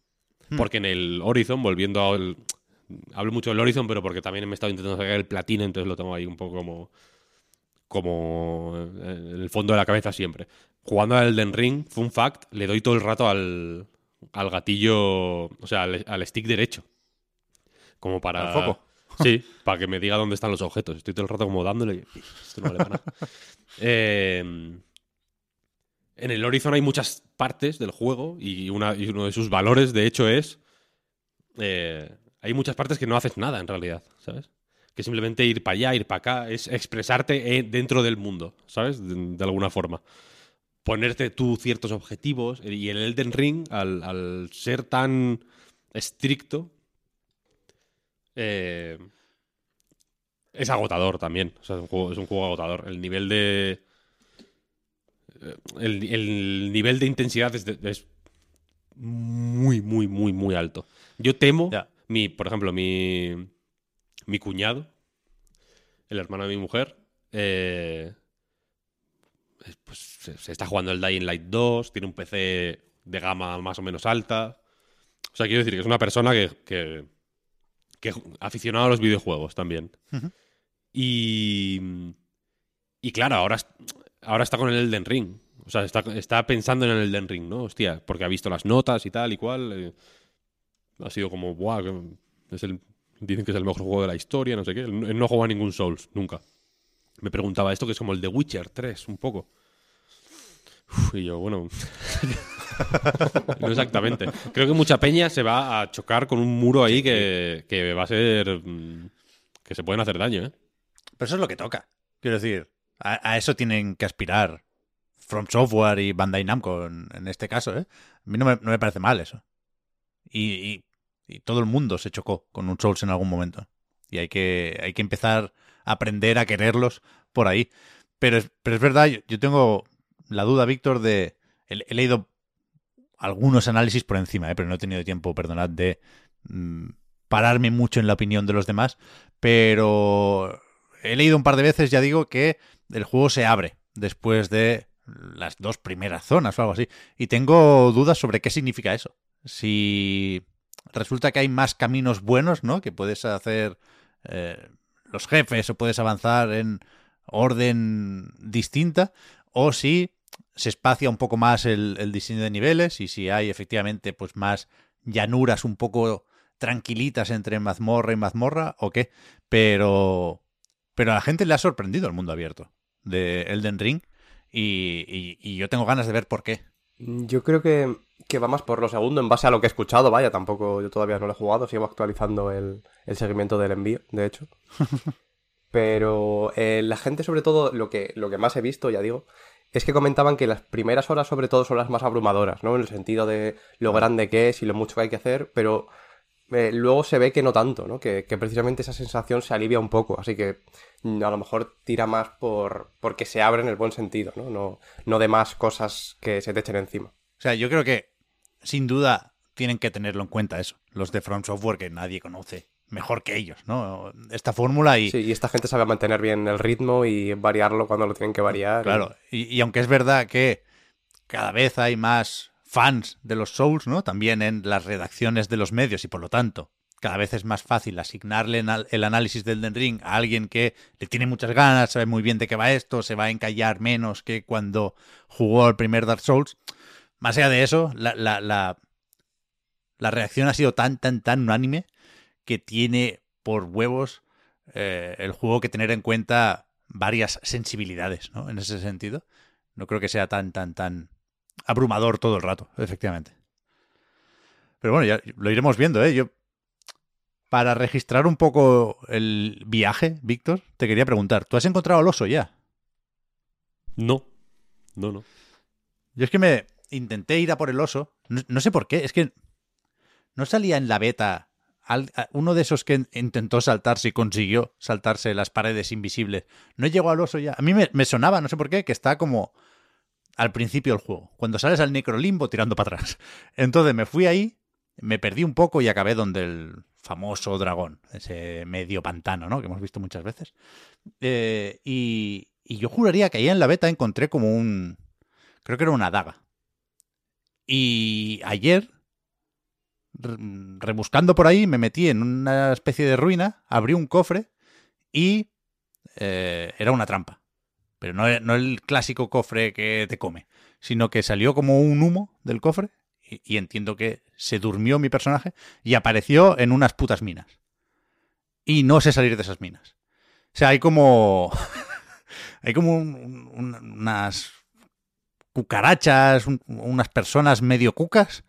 Porque en el Horizon, volviendo al. Hablo mucho del Horizon, pero porque también me he estado intentando sacar el platino, entonces lo tengo ahí un poco como. Como en el fondo de la cabeza siempre. Jugando al Elden Ring, fun fact, le doy todo el rato al, al gatillo. O sea, al, al stick derecho. Como para. Al foco. Sí, para que me diga dónde están los objetos. Estoy todo el rato como dándole. y Esto no vale para nada. Eh, en el Horizon hay muchas partes del juego y, una, y uno de sus valores, de hecho, es. eh, hay muchas partes que no haces nada en realidad, ¿sabes? Que simplemente ir para allá, ir para acá, es expresarte eh, dentro del mundo, ¿sabes? De, de alguna forma. Ponerte tú ciertos objetivos. Y el Elden Ring, al, al ser tan estricto, eh, es agotador también. O sea, es un juego, es un juego agotador. El nivel de. eh, El, el nivel de intensidad es, de- es muy, muy, muy, muy alto. Yo temo, mi, por ejemplo, mi, mi cuñado, el hermano de mi mujer, eh, pues, se, se está jugando el Dying Light 2, tiene un PC de gama más o menos alta. O sea, quiero decir que es una persona que, que, que aficionado a los videojuegos también. Y. Y claro, ahora, ahora está con el Elden Ring. O sea, está, está pensando en el Elden Ring, ¿no? Hostia, porque ha visto las notas y tal y cual. eh, ha sido como, que es el, dicen que es el mejor juego de la historia, no sé qué. Él, él no juega a ningún Souls, nunca. Me preguntaba esto que es como el de Witcher 3, un poco. Uf, y yo, bueno. no exactamente. Creo que mucha peña se va a chocar con un muro ahí que, que va a ser. mm, que se pueden hacer daño, ¿eh? Pero eso es lo que toca. Quiero decir, a, a eso tienen que aspirar From Software y Bandai Namco en, en este caso, ¿eh? A mí no me, no me parece mal eso. Y, y- y todo el mundo se chocó con un Souls en algún momento. Y hay que, hay que empezar a aprender a quererlos por ahí. Pero es, pero es verdad, yo, yo tengo la duda, Víctor, de... He, leído algunos análisis por encima, ¿eh? pero no he tenido tiempo, perdonad, de mm, pararme mucho en la opinión de los demás. Pero he leído un par de veces, ya digo, que el juego se abre después de las dos primeras zonas o algo así. Y tengo dudas sobre qué significa eso. Si resulta que hay más caminos buenos, ¿no? Que puedes hacer eh, los jefes o puedes avanzar en orden distinta. O si se espacia un poco más el, el diseño de niveles y si hay efectivamente pues más llanuras un poco tranquilitas entre mazmorra y mazmorra o qué. Pero, pero a la gente le ha sorprendido el mundo abierto de Elden Ring y, y- y yo tengo ganas de ver por qué. Yo creo que, que va más por lo segundo, en base a lo que he escuchado, vaya, tampoco yo todavía no lo he jugado, sigo actualizando el, el seguimiento del envío, de hecho. Pero eh, la gente, sobre todo, lo que, lo que más he visto, ya digo, es que comentaban que las primeras horas, sobre todo, son las más abrumadoras, ¿no? En el sentido de lo grande que es y lo mucho que hay que hacer, pero eh, luego se ve que no tanto, ¿no? Que, que precisamente esa sensación se alivia un poco, así que mm, a lo mejor tira más por porque se abre en el buen sentido, ¿no? No, no de más cosas que se te echen encima. O sea, yo creo que sin duda tienen que tenerlo en cuenta eso. Los de From Software que nadie conoce mejor que ellos, ¿no? Esta fórmula y... Sí, y esta gente sabe mantener bien el ritmo y variarlo cuando lo tienen que variar. Claro, y, y aunque es verdad que cada vez hay más fans de los Souls, ¿no? También en las redacciones de los medios y por lo tanto cada vez es más fácil asignarle el análisis del Den Ring a alguien que le tiene muchas ganas, sabe muy bien de qué va esto, se va a encallar menos que cuando jugó el primer Dark Souls. Más allá de eso, la, la, la, la reacción ha sido tan, tan, tan unánime que tiene por huevos eh, el juego que tener en cuenta varias sensibilidades, ¿no? En ese sentido. No creo que sea tan, tan, tan abrumador todo el rato, efectivamente. Pero bueno, ya lo iremos viendo, ¿eh? Yo, para registrar un poco el viaje, Víctor, te quería preguntar, ¿tú has encontrado al oso ya? No. No, no. Yo es que me intenté ir a por el oso, no, no sé por qué, es que no salía en la beta uno de esos que intentó saltarse y consiguió saltarse las paredes invisibles. No llegó al oso ya. A mí me, me sonaba, no sé por qué, que está como al principio del juego, cuando sales al necrolimbo tirando para atrás. Entonces me fui ahí, me perdí un poco y acabé donde el famoso dragón, ese medio pantano, ¿no? Que hemos visto muchas veces. Eh, y, y yo juraría que ahí en la beta encontré como un... Creo que era una daga. Y ayer, rebuscando por ahí, me metí en una especie de ruina, abrí un cofre y eh, era una trampa. Pero no, no el clásico cofre que te come, sino que salió como un humo del cofre y, entiendo que se durmió mi personaje y apareció en unas putas minas. y no sé salir de esas minas. O sea, hay como. hay como un- un- unas cucarachas, un- unas personas medio cucas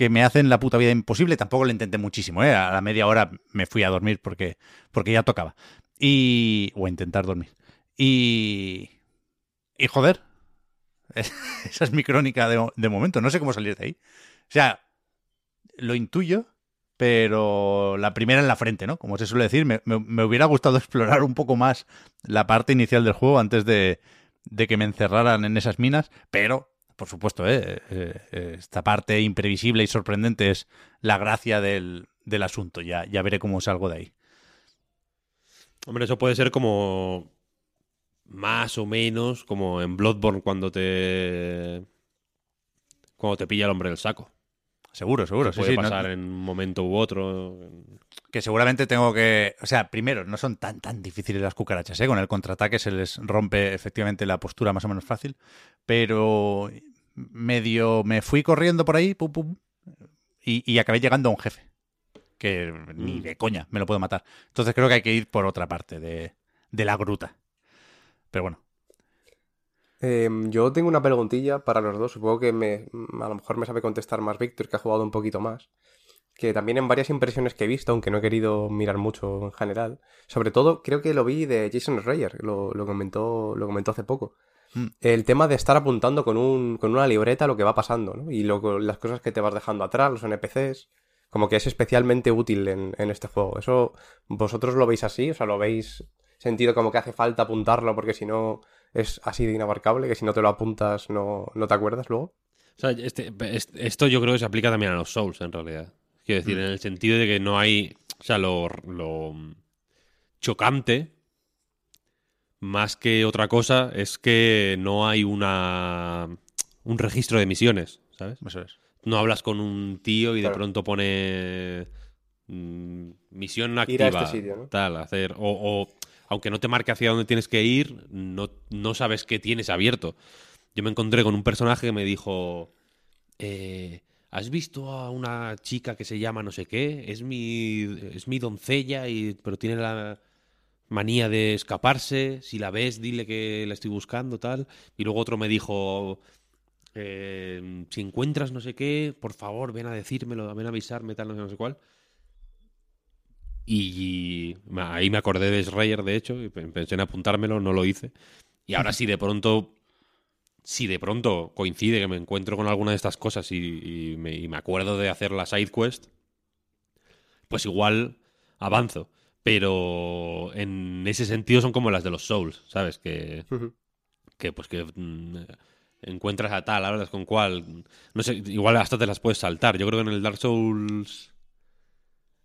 que me hacen la puta vida imposible. Tampoco lo intenté muchísimo, ¿eh? A la media hora me fui a dormir porque, porque ya tocaba. Y. o intentar dormir. Y. Y joder. Esa es mi crónica de, de momento. No sé cómo salir de ahí. O sea, lo intuyo, pero la primera en la frente, ¿no? Como se suele decir, me, me- me hubiera gustado explorar un poco más la parte inicial del juego antes de, de que me encerraran en esas minas, pero, por supuesto, ¿eh? Eh, eh, esta parte imprevisible y sorprendente es la gracia del, del asunto. Ya, ya veré cómo salgo de ahí. Hombre, eso puede ser como más o menos como en Bloodborne cuando te cuando te pilla el hombre del saco. Seguro, seguro. sí, puede sí, no- pasar en un momento u otro. que seguramente tengo que. O sea, primero, no son tan tan difíciles las cucarachas, ¿eh? Con el contraataque se les rompe efectivamente la postura más o menos fácil. Pero medio me fui corriendo por ahí, pum, pum, y, y acabé llegando a un jefe. Que ni Mm. de coña me lo puedo matar. Entonces creo que hay que ir por otra parte de, de la gruta. Pero bueno, Em, yo tengo una preguntilla para los dos. Supongo que me, a lo mejor me sabe contestar más Víctor, que ha jugado un poquito más. Que también en varias impresiones que he visto, aunque no he querido mirar mucho en general. Sobre todo, creo que lo vi de Jason Schreier, lo, lo comentó, lo comentó hace poco. Mm. El tema de estar apuntando con, un, con una libreta lo que va pasando, ¿no? Y lo- las cosas que te vas dejando atrás, los NPCs. Como que es especialmente útil en, en este juego. ¿Eso vosotros lo veis así? O sea, ¿lo veis sentido como que hace falta apuntarlo porque si no es así de inabarcable que si no te lo apuntas no, no te acuerdas luego? O sea, este- est- esto yo creo que se aplica también a los Souls, en realidad. Quiero decir, en el sentido de que no hay. O sea, lo, lo chocante, más que otra cosa, es que no hay una. un registro de misiones, ¿sabes? eso es. No hablas con un tío y de pronto pone. mm, misión Ir a activa. este sitio, ¿no? Tal, hacer. O, o, aunque no te marque hacia dónde tienes que ir, no, no sabes qué tienes abierto. Yo me encontré con un personaje que me dijo. eh, ¿Has visto a una chica que se llama no sé qué? Es mi, es mi doncella, y, pero tiene la manía de escaparse. Si la ves, dile que la estoy buscando, tal. Y luego otro me dijo, eh, si encuentras no sé qué, por favor, ven a decírmelo, ven a avisarme, tal, no sé, no sé cuál. Y ahí me acordé de Schreier, de hecho, y pe- pensé en apuntármelo, no lo hice. Y ahora si de pronto, si de pronto coincide que me encuentro con alguna de estas cosas y, y me, y me acuerdo de hacer la side quest, pues igual avanzo. Pero en ese sentido son como las de los Souls, ¿sabes? Que, que pues que mm, encuentras a tal, hablas con cual, no sé, igual hasta te las puedes saltar. Yo creo que en el Dark Souls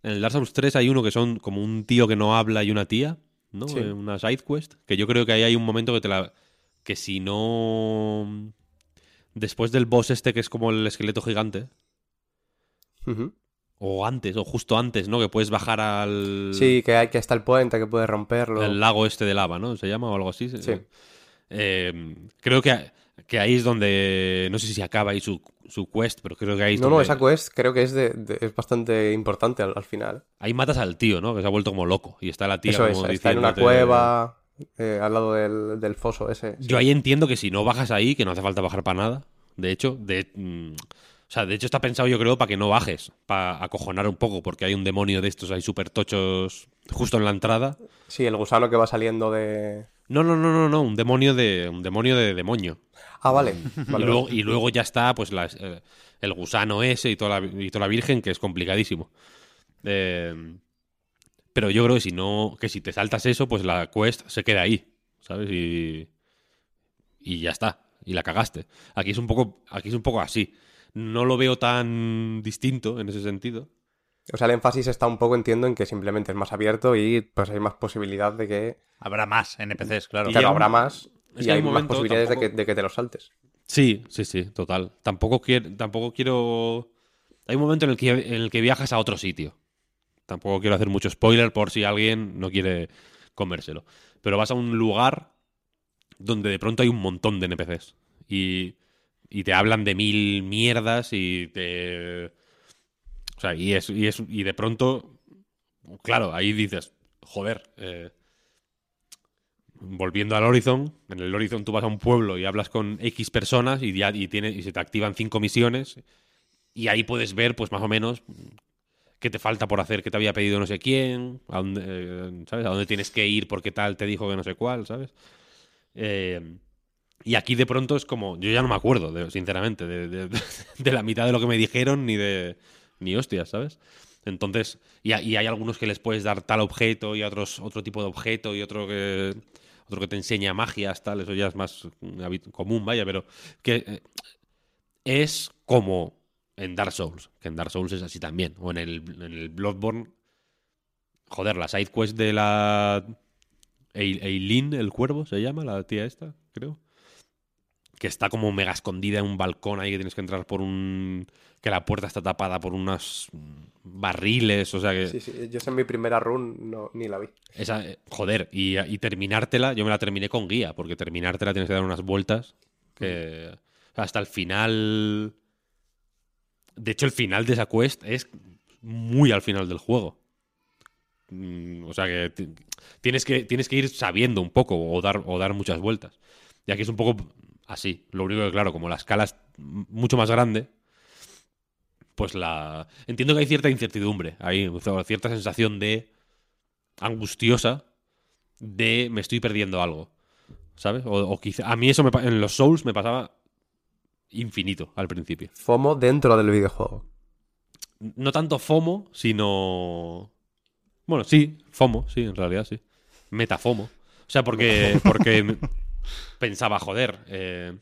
en el Dark Souls 3 hay uno que son como un tío que no habla y una tía, ¿no? Sí. Eh, Una side quest, que yo creo que ahí hay un momento que te la que si no después del boss este que es como el esqueleto gigante. O antes o justo antes, ¿no? Que puedes bajar al Sí, que, hay, que está el puente, que puedes romperlo. el lago este de lava, ¿no? Se llama o algo así. Sí. Eh, creo que, que ahí es donde. No sé si acaba ahí su, su quest, pero creo que ahí es No, no, donde- esa quest creo que es, de, de- es bastante importante al, al final. Ahí matas al tío, ¿no? Que se ha vuelto como loco. Y está la tía Eso es, como está en una cueva, eh, al lado del, del foso ese. sí. Yo ahí entiendo que si no bajas ahí, que no hace falta bajar para nada. De hecho, de, mm, o sea, de hecho está pensado yo creo para que no bajes, para acojonar un poco, porque hay un demonio de estos ahí súper tochos justo en la entrada. Sí, el gusano que va saliendo de... No, no, no, no, no, un demonio de un demonio de demonio. Ah, vale. y, luego, vale. y luego ya está, pues las- eh, el gusano ese y toda, la, y toda la virgen, que es complicadísimo. Eh, pero yo creo que si no, que si te saltas eso, pues la quest se queda ahí, ¿sabes? Y, y ya está. Y la cagaste. Aquí es un poco, aquí es un poco así. No lo veo tan distinto en ese sentido. O sea, el énfasis está un poco, entiendo, en que simplemente es más abierto y pues hay más posibilidad de que... Habrá más NPCs, claro. Y Claro, llega habrá más es y que hay más posibilidades de, que, de que te los saltes. Sí, sí, sí, total. Tampoco quiero, tampoco quiero. Hay un momento en el que en el que viajas a otro sitio. Tampoco quiero hacer mucho spoiler por si alguien no quiere comérselo. Pero vas a un lugar donde de pronto hay un montón de NPCs. Y, y te hablan de mil mierdas y te. O sea, y es, y es. Y de pronto. Claro, ahí dices. joder, eh, volviendo al Horizon, en el Horizon tú vas a un pueblo y hablas con X personas y, ya, y, tiene, y se te activan cinco misiones y ahí puedes ver, pues más o menos, qué te falta por hacer, qué te había pedido no sé quién, a dónde, eh, ¿sabes? A dónde tienes que ir porque tal te dijo que no sé cuál, ¿sabes? Eh, y aquí de pronto es como, yo ya no me acuerdo, sinceramente, de, la mitad de lo que me dijeron ni de ni hostias, ¿sabes? Entonces, y, y hay algunos que les puedes dar tal objeto y otros otro tipo de objeto y otro que otro que te enseña magias, tal, eso ya es más común, vaya, pero que eh, es como en Dark Souls, que en Dark Souls es así también, o en el, en el Bloodborne, joder, la side quest de la Eil- Eileen, el cuervo, se llama, la tía esta, creo. Que está como mega escondida en un balcón ahí que tienes que entrar por un. que la puerta está tapada por unos barriles, o sea que. Sí, sí, yo en mi primera run no, ni la vi. Esa, eh, joder, y, y terminártela, yo me la terminé con guía, porque terminártela tienes que dar unas vueltas que hasta el final. De hecho, el final de esa quest es muy al final del juego. Mm, O sea que ti- tienes que, tienes que ir sabiendo un poco o dar, o dar muchas vueltas. Y aquí es un poco así. Lo único que, claro, como la escala es mucho más grande, pues la. Entiendo que hay cierta incertidumbre. Hay cierta sensación de angustiosa de me estoy perdiendo algo. ¿Sabes? O, o quizá. A mí eso me en los Souls me pasaba infinito al principio. FOMO dentro del videojuego. No tanto FOMO, sino. Bueno, sí, FOMO, sí, en realidad sí. Metafomo. O sea, porque. Porque pensaba, joder. eh,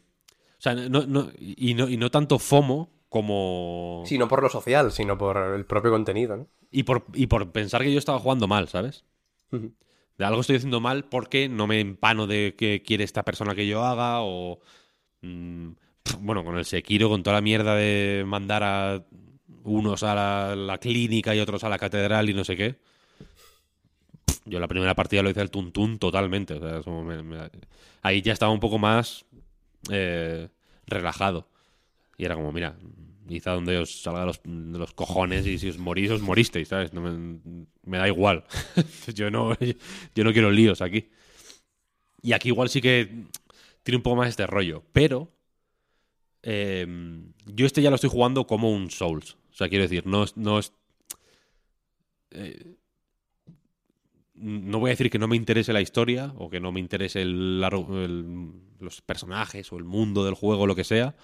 o sea, no, no- y, no, y no tanto FOMO como. Sí, no por lo social, sino por el propio contenido, ¿no? Y por, y por pensar que yo estaba jugando mal, ¿sabes? De algo estoy haciendo mal porque no me empano de qué quiere esta persona que yo haga o... mm, bueno, con el Sekiro, con toda la mierda de mandar a unos a la, la clínica y otros a la catedral y no sé qué. Yo la primera partida lo hice al tuntún totalmente. o sea, ahí ya estaba un poco más eh, relajado. Y era como, mira, a donde os salga los, de los cojones y si os morís, os moristeis, ¿sabes? No me, da igual. yo, no, yo no quiero líos aquí. Y aquí igual sí que tiene un poco más este rollo. Pero eh, yo este ya lo estoy jugando como un Souls. O sea, quiero decir, no. No, es, eh, no voy a decir que no me interese la historia o que no me interese el, los personajes o el mundo del juego o lo que sea.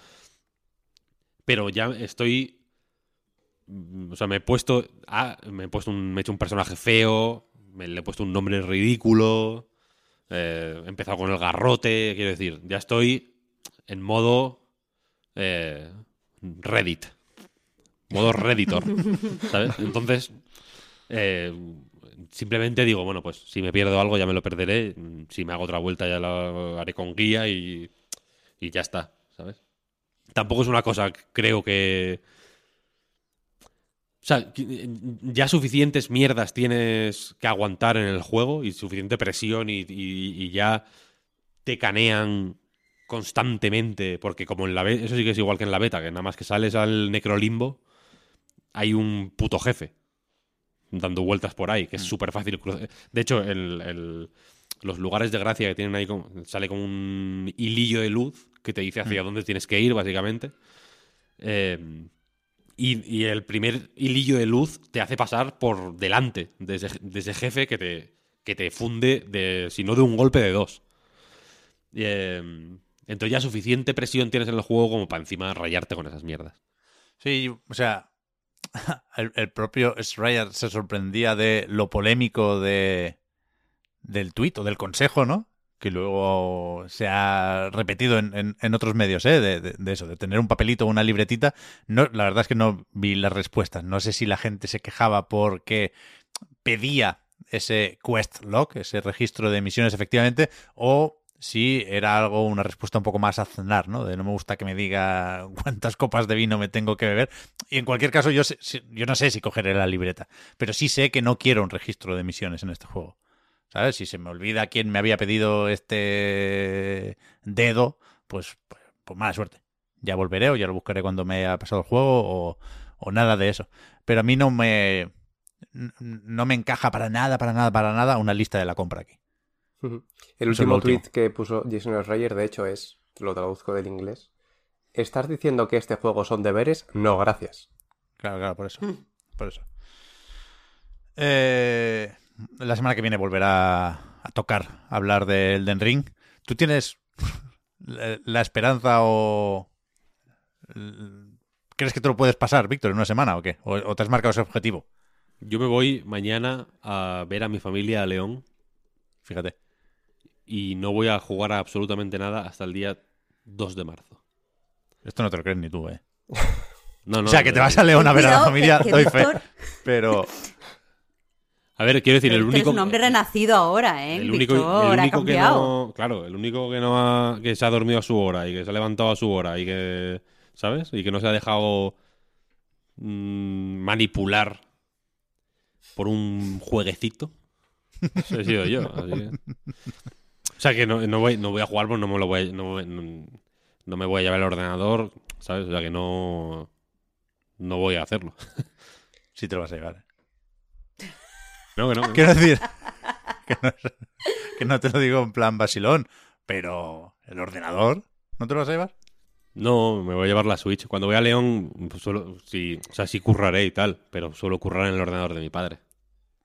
Pero ya estoy o sea, me he puesto. ah, me he puesto un. Me he hecho un personaje feo. Me le he puesto un nombre ridículo. eh, he empezado con el garrote. Quiero decir, ya estoy en modo. eh, Reddit. Modo Redditor. ¿Sabes? Entonces. eh, simplemente digo, bueno, pues si me pierdo algo ya me lo perderé. Si me hago otra vuelta ya lo haré con guía y. Y ya está, ¿sabes? Tampoco es una cosa, creo que. O sea, que- ya suficientes mierdas tienes que aguantar en el juego y suficiente presión y, y- y ya te canean constantemente, porque como en la beta, eso sí que es igual que en la beta, que nada más que sales al necrolimbo, hay un puto jefe dando vueltas por ahí, que es súper fácil cruzar. De hecho, el- el- los lugares de gracia que tienen ahí, como- sale como un hilillo de luz que te dice hacia dónde tienes que ir, básicamente. Eh, y, y el primer hilillo de luz te hace pasar por delante de ese, de ese jefe que te, que te funde, de, si no de un golpe, de dos. Eh, entonces ya suficiente presión tienes en el juego como para encima rayarte con esas mierdas. Sí, o sea, el, propio Schreier se sorprendía de lo polémico de del tuit o del consejo, ¿no? Que luego se ha repetido en, en- otros medios, ¿eh? De, eso, de tener un papelito o una libretita. No, la verdad es que no vi las respuestas. No sé si la gente se quejaba porque pedía ese quest log, ese registro de misiones efectivamente, o si era algo, una respuesta un poco más aznar, ¿no? De no me gusta que me diga cuántas copas de vino me tengo que beber. Y en cualquier caso, yo, sé- yo no sé si cogeré la libreta, pero sí sé que no quiero un registro de misiones en este juego. ¿Sabes? Si se me olvida quién me había pedido este dedo, pues, pues, pues mala suerte. Ya volveré o ya lo buscaré cuando me haya pasado el juego o, o nada de eso. Pero a mí no me, no me encaja para nada, para nada, para nada una lista de la compra aquí. El último último. tweet que puso Jason Schreier, de hecho, es, lo traduzco del inglés. ¿Estás diciendo que este juego son deberes? No, gracias. Claro, claro, por eso. Por eso. Eh, la semana que viene volverá a tocar hablar de Elden Ring. ¿Tú tienes la, la esperanza o... ¿Crees que te lo puedes pasar, Víctor, en una semana o qué? ¿O, o te has marcado ese objetivo? Yo me voy mañana a ver a mi familia a León Fíjate. Y no voy a jugar a absolutamente nada hasta el día 2 de marzo. Esto no te lo crees ni tú, ¿eh? No, no, o sea, que te vas a León a ver a la familia, que- que doy fe. Pero A ver, quiero decir, el único... eres un hombre renacido ahora, ¿eh? El único, Víctor, el ha único que no, claro, el único que no ha, que se ha dormido a su hora y que se ha levantado a su hora y que, ¿sabes? Y que no se ha dejado mm, manipular por un jueguecito. Ese he sido yo. así que- O sea que no, no voy, no voy a jugar, pues no me lo voy, a- no, no- no me voy a llevar el ordenador, ¿sabes? O sea que no, no voy a hacerlo. sí te lo vas a llevar. No, que no. Quiero decir que no, que no te lo digo en plan vacilón, pero el ordenador, ¿no te lo vas a llevar? No, me voy a llevar la Switch. Cuando voy a León, pues solo, sí, o sea, sí curraré y tal, pero suelo currar en el ordenador de mi padre.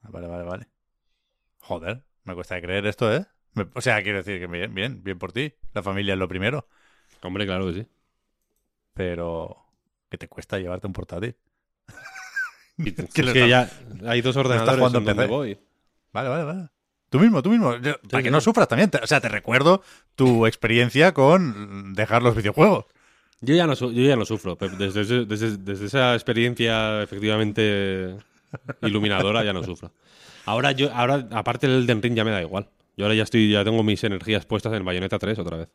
Ah, Vale, vale, vale. Joder, me cuesta creer esto, ¿eh? O sea, quiero decir que bien, bien, bien por ti. La familia es lo primero, Hombre, claro que sí. pero que te cuesta llevarte un portátil. Y- Que es que ya hay dos ordenadores en donde voy. Vale, vale, vale. Tú mismo, tú mismo. Yo- para que sí, no sufras también. Te- o sea, te recuerdo tu experiencia con dejar los videojuegos. Yo ya no, yo ya no sufro. Desde, desde, desde esa experiencia efectivamente iluminadora ya no sufro. Ahora yo, ahora aparte del Elden Ring ya me da igual. Yo ahora ya estoy, ya tengo mis energías puestas en Bayonetta 3 otra vez.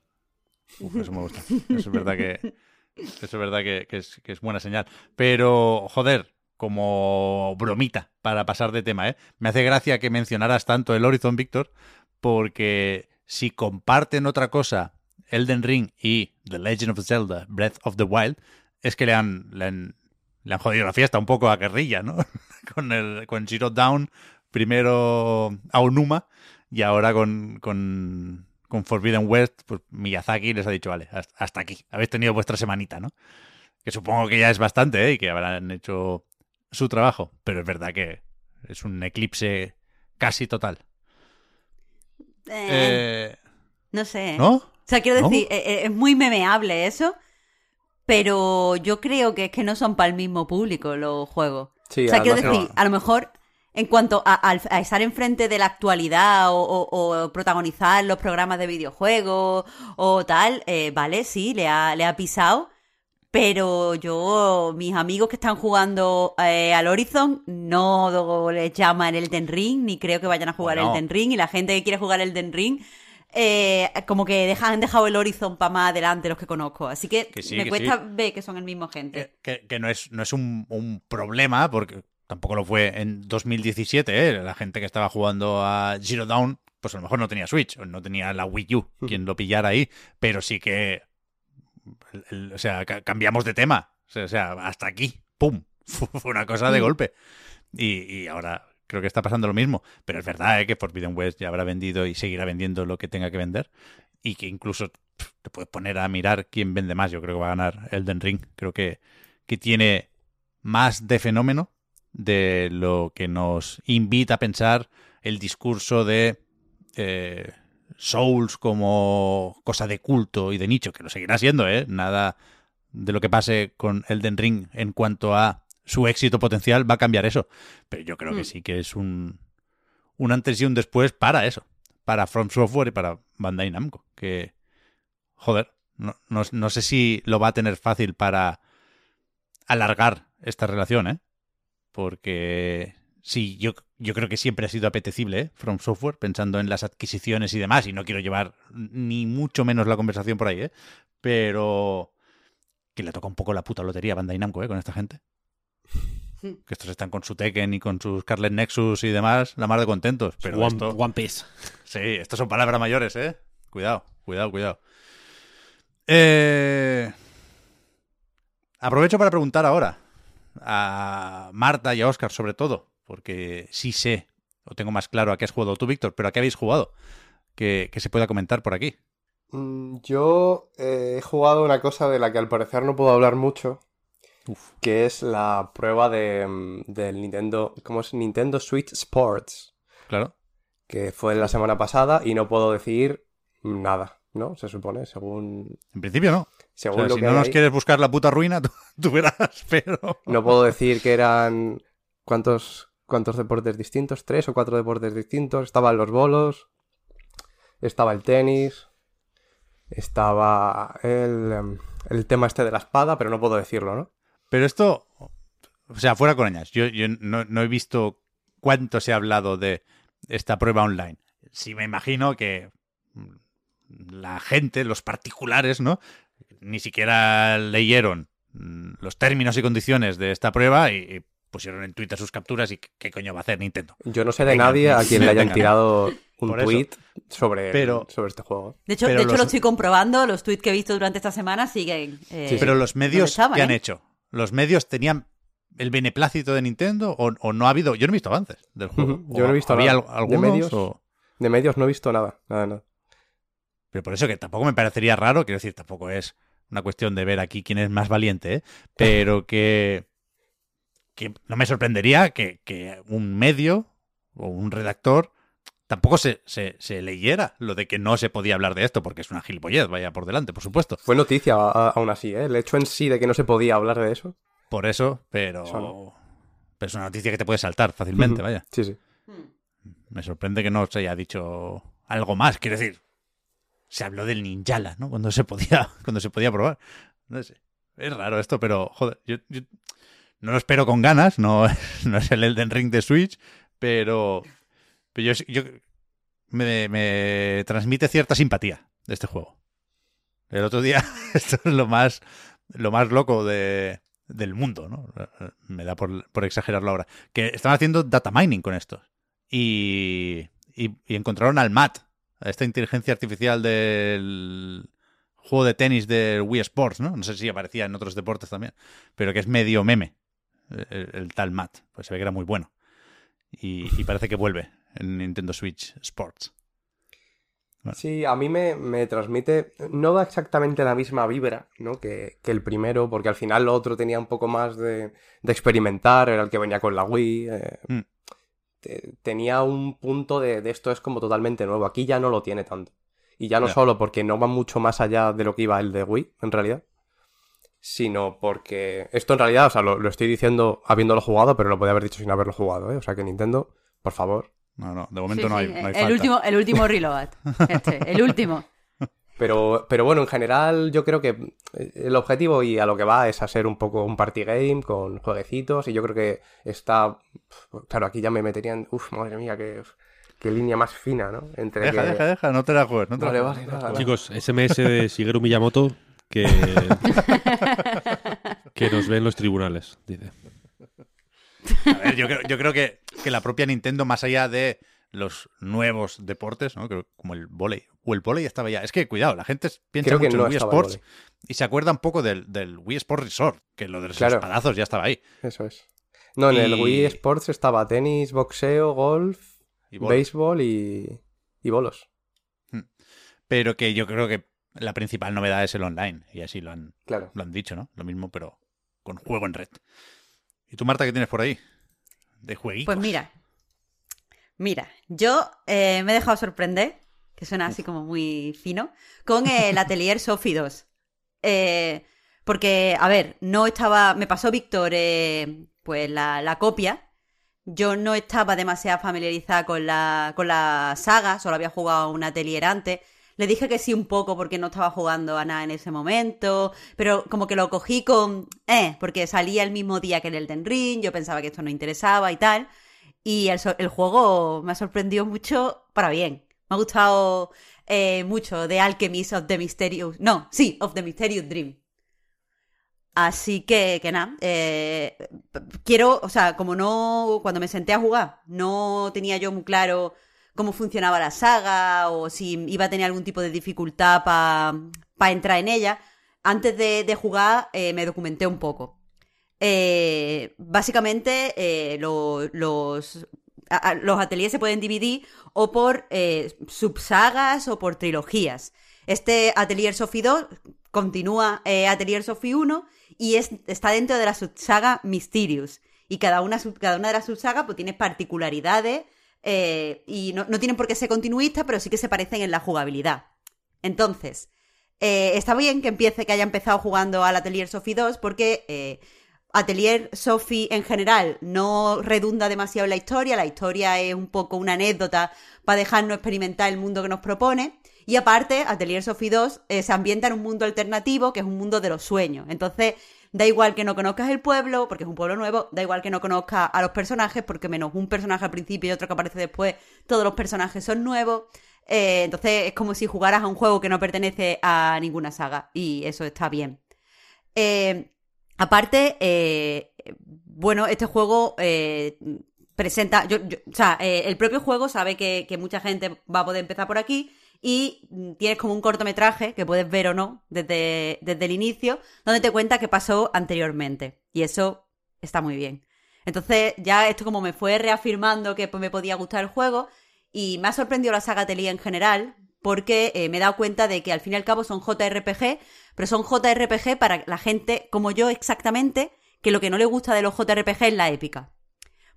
Uf, eso me gusta. Eso es verdad que, eso es, verdad que, que es, que es buena señal. Pero, joder, como bromita para pasar de tema, ¿eh? Me hace gracia que mencionaras tanto el Horizon, Víctor, porque si comparten otra cosa, Elden Ring y The Legend of Zelda, Breath of the Wild, es que le han, le han, le jodido la fiesta un poco a Guerrilla, ¿no? con, el, con Zero Down, primero a Onuma y ahora con, con, con Forbidden West, pues Miyazaki les ha dicho, vale, hasta, aquí, habéis tenido vuestra semanita, ¿no? Que supongo que ya es bastante, ¿eh? Y que habrán hecho su trabajo, pero es verdad que es un eclipse casi total. Eh, Eh, no sé. ¿No? O sea, quiero decir, eh, es muy memeable eso, pero yo creo que es que no son para el mismo público los juegos. Sí, o sea, quiero decir, a lo mejor en cuanto a, al- a estar enfrente de la actualidad o, o- o protagonizar los programas de videojuegos o tal, eh, vale, sí, le ha, le ha pisado. Pero yo, mis amigos que están jugando eh, al Horizon, no les llaman el Den Ring, ni creo que vayan a jugar el Den Ring. Y la gente que quiere jugar el Den Ring, eh, como que han dejado el Horizon para más adelante los que conozco. Así que, Que sí, me que cuesta sí. ver que son el mismo gente. que, que- que no es, no es un, un problema, porque tampoco lo fue en 2017, ¿eh? La gente que estaba jugando a Zero Dawn, pues a lo mejor no tenía Switch, o no tenía la Wii U, quien lo pillara ahí, pero sí que... el- el- o sea, ca- cambiamos de tema. O sea, hasta aquí. ¡Pum! Fue una cosa de golpe. Y, y ahora creo que está pasando lo mismo. Pero es verdad ¿eh? que Forbidden West ya habrá vendido y seguirá vendiendo lo que tenga que vender. Y que incluso te puedes poner a mirar quién vende más. Yo creo que va a ganar Elden Ring. Creo que, que tiene más de fenómeno de lo que nos invita a pensar el discurso de eh, Souls como cosa de culto y de nicho, que lo seguirá siendo, ¿eh? Nada de lo que pase con Elden Ring en cuanto a su éxito potencial va a cambiar eso. Pero yo creo que Mm. sí que es un, un antes y un después para eso. Para From Software y para Bandai Namco. Que, joder, no, no, no sé si lo va a tener fácil para alargar esta relación, ¿eh? Porque sí, yo, yo creo que siempre ha sido apetecible, ¿eh? From Software, pensando en las adquisiciones y demás, y no quiero llevar ni mucho menos la conversación por ahí, ¿eh? Pero que le toca un poco la puta lotería a Bandai Namco, ¿eh? Con esta gente. Que estos están con su Tekken y con sus Scarlet Nexus y demás, la mar de contentos. Pero One, esto... One Piece. Sí, estos son palabras mayores, ¿eh? Cuidado, cuidado, cuidado. Eh... Aprovecho para preguntar ahora a Marta y a Oscar, sobre todo, porque sí sé, o tengo más claro a qué has jugado tú, Víctor, pero a qué habéis jugado, que, que se pueda comentar por aquí. Mm, Yo eh, he jugado una cosa de la que al parecer no puedo hablar mucho, Uf. que es la prueba de, mm, del Nintendo, ¿cómo es? Nintendo Switch Sports, Claro. que fue la semana pasada y no puedo decir nada, ¿no? Se supone, según, En principio no. O según sea, lo si que no hay nos quieres buscar la puta ruina, tú, tú verás, pero... No puedo decir que eran cuántos, cuántos deportes distintos, tres o cuatro deportes distintos. Estaban los bolos, estaba el tenis, estaba el, em, el tema este de la espada, pero no puedo decirlo, ¿no? Pero esto, o sea, fuera coñas, yo, yo no, no he visto cuánto se ha hablado de esta prueba online. Sí me imagino que la gente, los particulares, ¿no? Ni siquiera leyeron mm, los términos y condiciones de esta prueba y, y pusieron en Twitter sus capturas y qué, qué coño va a hacer Nintendo. Yo no sé de Venga, nadie a quien le hayan venga. tirado un Por eso. tweet sobre, Pero- sobre este juego. De hecho, Pero de hecho los- lo estoy comprobando, los tweets que he visto durante esta semana siguen. eh, Sí, sí. Pero los medios estaban, que han ¿eh? hecho, los medios tenían el beneplácito de Nintendo o, o no ha habido, yo no he visto avances del juego. Ujú, yo no he visto ¿Había nada. al- ¿De algunos medios? o- De medios no he visto nada, nada, nada. Pero por eso que tampoco me parecería raro, quiero decir, tampoco es una cuestión de ver aquí quién es más valiente, ¿eh? pero que, que no me sorprendería que, que un medio o un redactor tampoco se, se, se leyera lo de que no se podía hablar de esto, porque es una gilipollez, vaya por delante, por supuesto. Fue noticia aún así, ¿eh? El hecho en sí de que no se podía hablar de eso. Por eso, pero, Eso no. pero es una noticia que te puede saltar fácilmente, vaya. Sí, sí. Me sorprende que no se haya dicho algo más, quiero decir. Se habló del Ninjala, ¿no? Cuando se podía, cuando se podía probar. No sé. Es raro esto, pero joder, yo, no lo espero con ganas, no, no es el Elden Ring de Switch, pero, pero yo, yo me, me transmite cierta simpatía de este juego. El otro día, esto es lo más, lo más loco de, del mundo, ¿no? Me da por, por exagerarlo ahora. Que estaban haciendo data mining con estos. Y, y, y encontraron al MAT, a esta inteligencia artificial del juego de tenis del Wii Sports, ¿no? No sé si aparecía en otros deportes también, pero que es medio meme, el, el tal Matt. Pues se ve que era muy bueno. Y, y parece que vuelve en Nintendo Switch Sports. Bueno. Sí, a mí me, me transmite, no da exactamente la misma vibra, ¿no? Que, que el primero, porque al final lo otro tenía un poco más de, de experimentar, era el que venía con la Wii. eh, Mm. Te- tenía un punto de, de esto es como totalmente nuevo. Aquí ya no lo tiene tanto. Y ya no solo porque no va mucho más allá de lo que iba el de Wii, en realidad. Sino porque esto en realidad, o sea, lo, lo estoy diciendo habiéndolo jugado, pero lo podía haber dicho sin haberlo jugado, ¿eh? O sea que Nintendo, por favor, No, no, de momento sí, no hay, sí, no hay el, falta. último, el último reload. Este, el último. Pero, pero bueno, en general yo creo que eh, el objetivo y a lo que va es a ser un poco un party game con jueguecitos y yo creo que está... Claro, aquí ya me meterían... Uf, madre mía, qué, qué línea más fina, ¿no? Entre Deja, que- deja, deja, no te la juegues. No te la Vale, juegues, vale, la nada. Chicos, SMS de Shigeru Miyamoto que, que nos ve en los tribunales, dice. A ver, yo creo, yo creo que, que la propia Nintendo, más allá de los nuevos deportes, ¿no? Como el volei, o el volei estaba ya. Es que, cuidado, la gente piensa Creo que mucho no en Wii Sports y se acuerda un poco del, del Wii Sports Resort, que lo de los Claro. espadazos ya estaba ahí. Eso es. No, en el Wii Sports estaba tenis, boxeo, golf, Y béisbol y, y bolos. Pero que yo creo que la principal novedad es el online, y así lo han, Claro. lo han dicho, ¿no? Lo mismo, pero con juego en red. ¿Y tú, Marta, qué tienes por ahí? De jueguitos. Pues mira, mira, yo eh, me he dejado sorprender, que suena así como muy fino, con el Atelier Sophie 2. Eh, porque, a ver, no estaba, me pasó Víctor eh, pues la, la copia. Yo no estaba demasiado familiarizada con la, con la saga, solo había jugado un Atelier antes. Le dije que sí un poco porque no estaba jugando a nada en ese momento, pero como que lo cogí con... Eh, porque salía el mismo día que el Elden Ring, yo pensaba que esto no interesaba y tal. Y el, el juego me ha sorprendido mucho para bien. Me ha gustado eh, mucho The Alchemist of the Mysterious... No, sí, of the Mysterious Dream. Así que, que nada, eh, quiero, o sea, como no, cuando me senté a jugar, no tenía yo muy claro cómo funcionaba la saga o si iba a tener algún tipo de dificultad para entrar en ella, antes de, jugar eh, me documenté un poco. básicamente lo- los, los ateliers se pueden dividir o por eh, subsagas o por trilogías. Este Atelier Sophie 2 continúa eh, Atelier Sophie 1 y es, está dentro de la subsaga Mysterious. Y cada una, cada una de las subsagas pues, tiene particularidades eh, y no, no tienen por qué ser continuistas, pero sí que se parecen en la jugabilidad. Entonces, eh, está bien que empiece, que haya empezado jugando al Atelier Sophie 2 porque eh, Atelier Sophie en general no redunda demasiado en la historia, la historia es un poco una anécdota para dejarnos experimentar el mundo que nos propone. Y aparte, Atelier Sophie 2 eh, se ambienta en un mundo alternativo que es un mundo de los sueños. Entonces, da igual que no conozcas el pueblo, porque es un pueblo nuevo, da igual que no conozcas a los personajes, porque menos un personaje al principio y otro que aparece después, todos los personajes son nuevos. Eh, entonces, es como si jugaras a un juego que no pertenece a ninguna saga. Y eso está bien. Eh, aparte, eh, bueno, este juego eh, presenta. yo- o sea, eh, el propio juego sabe que, mucha gente va a poder empezar por aquí. Y mm, tienes como un cortometraje que puedes ver o no desde, desde el inicio, donde te cuenta qué pasó anteriormente. Y eso está muy bien. Entonces, ya esto como me fue reafirmando que pues, me podía gustar el juego. Y me ha sorprendido la saga Atelier en general, porque me he dado cuenta de que al fin y al cabo son JRPG, pero son JRPG para la gente como yo exactamente, que lo que no le gusta de los JRPG es la épica.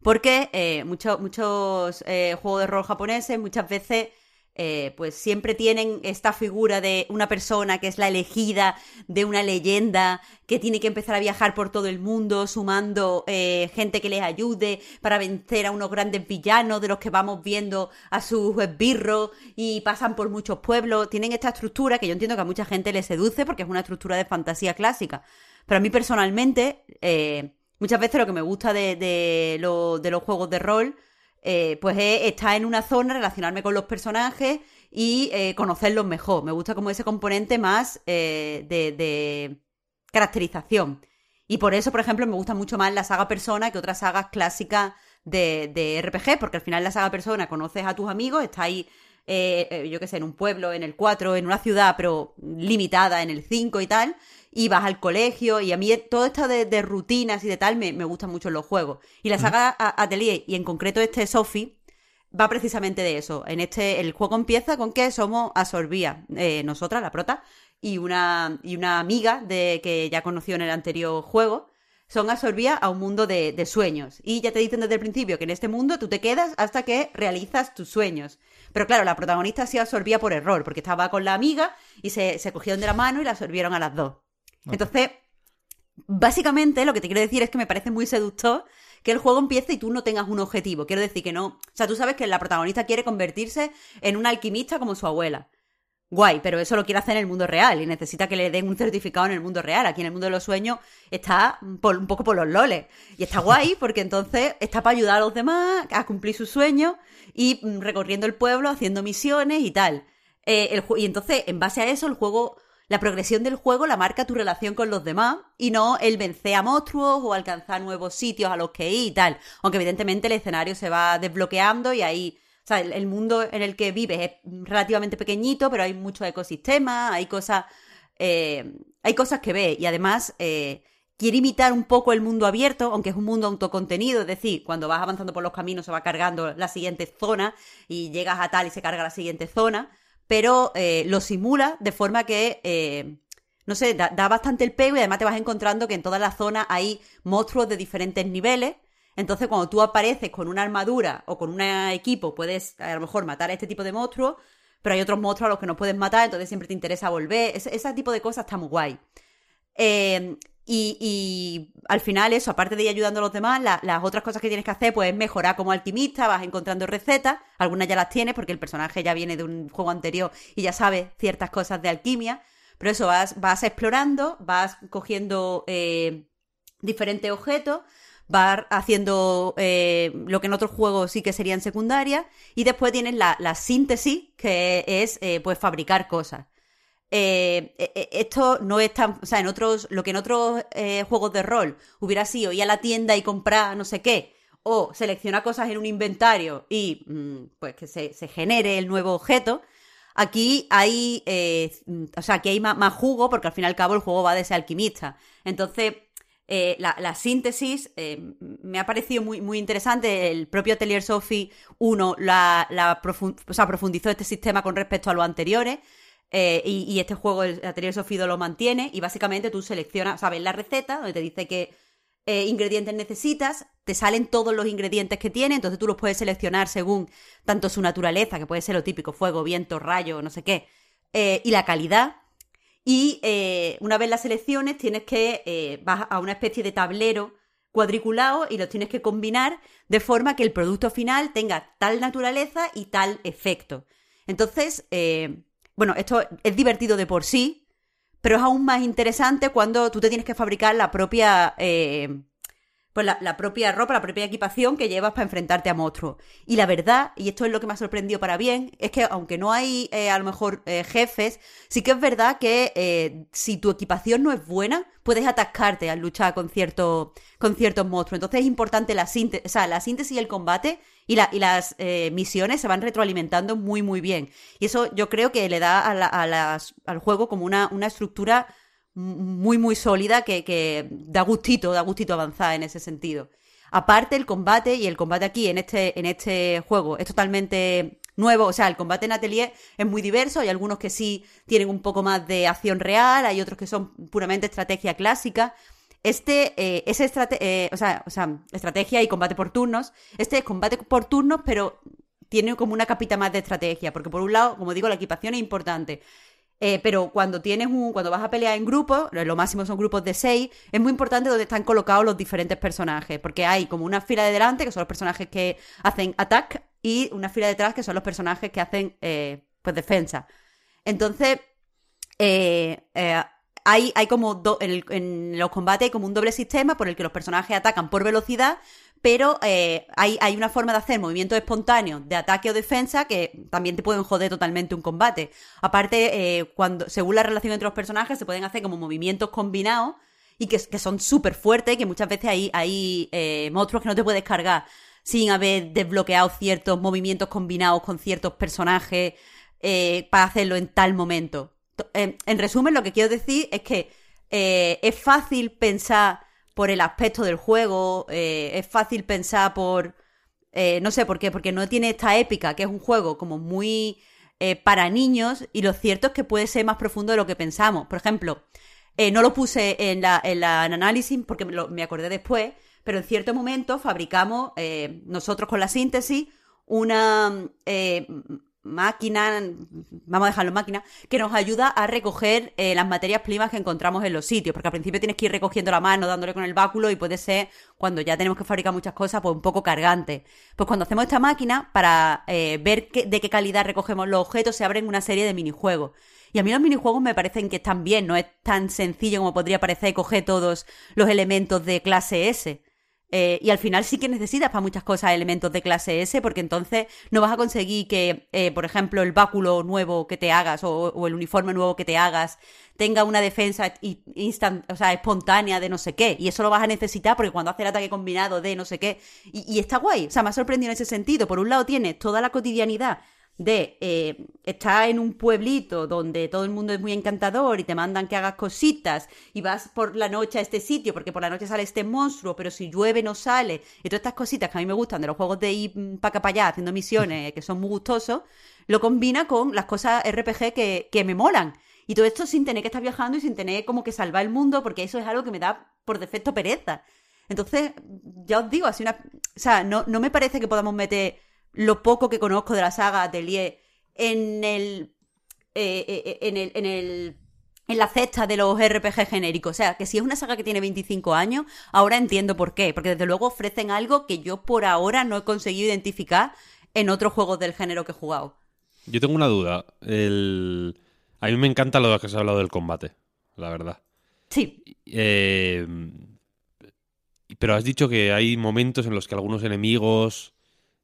Porque eh, mucho- muchos eh, juegos de rol japoneses muchas veces eh, pues siempre tienen esta figura de una persona que es la elegida de una leyenda, que tiene que empezar a viajar por todo el mundo, sumando eh, gente que les ayude para vencer a unos grandes villanos de los que vamos viendo a sus esbirros y pasan por muchos pueblos. Tienen esta estructura que yo entiendo que a mucha gente les seduce porque es una estructura de fantasía clásica. Pero a mí personalmente, eh, muchas veces lo que me gusta de, de lo- de los juegos de rol eh, pues es estar en una zona, relacionarme con los personajes y eh, conocerlos mejor. Me gusta como ese componente más eh, de, caracterización. Y por eso, por ejemplo, me gusta mucho más la saga Persona que otras sagas clásicas de, de RPG, porque al final la saga Persona conoces a tus amigos, está ahí, yo qué sé, en un pueblo, en el 4, en una ciudad, pero limitada en el 5 y tal, y vas al colegio, y a mí todo esto de, de rutinas y de tal me, me gusta mucho en los juegos. Y la saga A- Atelier, y en concreto este Sophie, va precisamente de eso. En este, el juego empieza con que somos Asorbía, eh, nosotras, la prota, y una, y una amiga de que ya conoció en el anterior juego, son absorbidas a un mundo de, de sueños. Y ya te dicen desde el principio que en este mundo tú te quedas hasta que realizas tus sueños. Pero claro, la protagonista ha sido absorbida por error, porque estaba con la amiga y se, se cogieron de la mano y la absorbieron a las dos. Entonces, básicamente lo que te quiero decir es que me parece muy seductor que el juego empiece y tú no tengas un objetivo. Quiero decir que no. O sea, tú sabes que la protagonista quiere convertirse en una alquimista como su abuela. Guay, pero eso lo quiere hacer en el mundo real y necesita que le den un certificado en el mundo real. Aquí en el mundo de los sueños está un poco por los loles. Y está guay porque entonces está para ayudar a los demás a cumplir sus sueños y mm, recorriendo el pueblo, haciendo misiones y tal. Eh, y entonces, en base a eso, el juego, la progresión del juego la marca tu relación con los demás y no el vencer a monstruos o alcanzar nuevos sitios a los que ir y tal. Aunque evidentemente el escenario se va desbloqueando y ahí o sea, el, mundo en el que vives es relativamente pequeñito, pero hay muchos ecosistemas, hay cosas, eh, hay cosas que ver. Y además eh, quiere imitar un poco el mundo abierto, aunque es un mundo autocontenido, es decir, cuando vas avanzando por los caminos se va cargando la siguiente zona y llegas a tal y se carga la siguiente zona, pero eh, lo simula de forma que eh, no sé, da, bastante el pego y además te vas encontrando que en toda la zona hay monstruos de diferentes niveles. Entonces, cuando tú apareces con una armadura o con un equipo, puedes a lo mejor matar a este tipo de monstruos, pero hay otros monstruos a los que no puedes matar, entonces siempre te interesa volver. Ese, ese tipo de cosas está muy guay. Eh, y, al final, eso, aparte de ir ayudando a los demás, la- las otras cosas que tienes que hacer, pues es mejorar como alquimista, vas encontrando recetas, algunas ya las tienes porque el personaje ya viene de un juego anterior y ya sabe ciertas cosas de alquimia. Pero eso, vas, vas explorando, vas cogiendo eh, diferentes objetos, vas haciendo eh, lo que en otros juegos sí que serían secundarias, y después tienes la, la síntesis, que es eh, pues fabricar cosas. Eh, eh, eh, esto no es tan. O sea, en otros. Lo que en otros eh, juegos de rol hubiera sido ir a la tienda y comprar no sé qué. O seleccionar cosas en un inventario y mm, pues que se, genere el nuevo objeto. Aquí hay. eh, o sea, aquí hay más, jugo, porque al fin y al cabo el juego va de ese alquimista. Entonces, la, síntesis me ha parecido muy, muy interesante. El propio Atelier Sophie 1 la, la o sea, profundizó este sistema con respecto a los anteriores. Eh, y, este juego, el Atelier 2 lo mantiene. Y básicamente tú seleccionas, sabes, la receta, donde te dice qué ingredientes necesitas, te salen todos los ingredientes que tiene, entonces tú los puedes seleccionar según tanto su naturaleza, que puede ser lo típico, fuego, viento, rayo, no sé qué, y la calidad. Y eh, una vez las selecciones tienes que, eh, vas a una especie de tablero cuadriculado y los tienes que combinar de forma que el producto final tenga tal naturaleza y tal efecto. Entonces, eh, bueno, esto es divertido de por sí, pero es aún más interesante cuando tú te tienes que fabricar la propia pues la, propia ropa, la propia equipación que llevas para enfrentarte a monstruos. Y la verdad, y esto es lo que me ha sorprendido para bien, es que aunque no hay eh, a lo mejor eh, jefes, sí que es verdad que eh, si tu equipación no es buena, puedes atascarte al luchar con, cierto, con ciertos monstruos. Entonces es importante la síntesis, o sea, la síntesis y el combate y, la, las misiones se van retroalimentando muy, muy bien. Y eso yo creo que le da a las, al juego como una, una estructura muy, muy sólida que, que da gustito, da gustito avanzar en ese sentido. Aparte, el combate, y el combate aquí en este, en este juego es totalmente nuevo, o sea, el combate en Atelier es muy diverso, hay algunos que sí tienen un poco más de acción real, hay otros que son puramente estrategia clásica. Este eh, es eh, o, sea, o sea, estrategia y combate por turnos. Este es combate por turnos, pero tiene como una capita más de estrategia, porque por un lado, como digo, la equipación es importante. Eh, pero cuando tienes un, cuando vas a pelear en grupo, lo máximo son grupos de seis, es muy importante donde están colocados los diferentes personajes, porque hay como una fila de delante, que son los personajes que hacen attack, y una fila detrás, que son los personajes que hacen eh, pues defensa. Entonces, eh, hay, hay como en, los combates hay como un doble sistema por el que los personajes atacan por velocidad, pero eh, hay, hay, una forma de hacer movimientos espontáneos de ataque o defensa que también te pueden joder totalmente un combate. Aparte, eh, cuando, según la relación entre los personajes, se pueden hacer como movimientos combinados y que, que son súper fuertes, que muchas veces hay, hay eh, monstruos que no te puedes cargar sin haber desbloqueado ciertos movimientos combinados con ciertos personajes para hacerlo en tal momento. En, en, resumen, lo que quiero decir es que es fácil pensar por el aspecto del juego, eh, es fácil pensar por... Eh, no sé por qué, porque no tiene esta épica, que es un juego como muy eh, para niños, y lo cierto es que puede ser más profundo de lo que pensamos. Por ejemplo, no lo puse en la, en la análisis porque me, me, acordé después, pero en cierto momento fabricamos nosotros con la síntesis una máquina, vamos a dejarlo máquina, que nos ayuda a recoger eh, las materias primas que encontramos en los sitios, porque al principio tienes que ir recogiendo la mano, dándole con el báculo y puede ser, cuando ya tenemos que fabricar muchas cosas, pues un poco cargante. Pues cuando hacemos esta máquina, para eh, ver de qué calidad recogemos los objetos, se abren una serie de minijuegos. Y a mí los minijuegos me parecen que están bien, no es tan sencillo como podría parecer coger todos los elementos de clase S. Eh, y al final sí que necesitas para muchas cosas elementos de clase S, porque entonces no vas a conseguir que, eh, por ejemplo, el báculo nuevo que te hagas o, el uniforme nuevo que te hagas tenga una defensa instant, o sea, espontánea de no sé qué. Y eso lo vas a necesitar porque cuando hace el ataque combinado de no sé qué. Y, y está guay. O sea, me ha sorprendido en ese sentido. Por un lado tienes toda la cotidianidad de eh, estar en un pueblito donde todo el mundo es muy encantador y te mandan que hagas cositas y vas por la noche a este sitio porque por la noche sale este monstruo, pero si llueve no sale y todas estas cositas que a mí me gustan de los juegos de ir para acá para allá haciendo misiones que son muy gustosos, lo combina con las cosas RPG que, que me molan. Y todo esto sin tener que estar viajando y sin tener como que salvar el mundo porque eso es algo que me da por defecto pereza. Entonces, ya os digo, así una... O sea, no, no me parece que podamos meter lo poco que conozco de la saga Atelier en el, eh, eh, eh, en el, en el en la cesta de los RPG genéricos. O sea, que si es una saga que tiene 25 años, ahora entiendo por qué. Porque desde luego ofrecen algo que yo por ahora no he conseguido identificar en otros juegos del género que he jugado. Yo tengo una duda. El... A mí me encanta lo que has hablado del combate, la verdad. Sí. Pero has dicho que hay momentos en los que algunos enemigos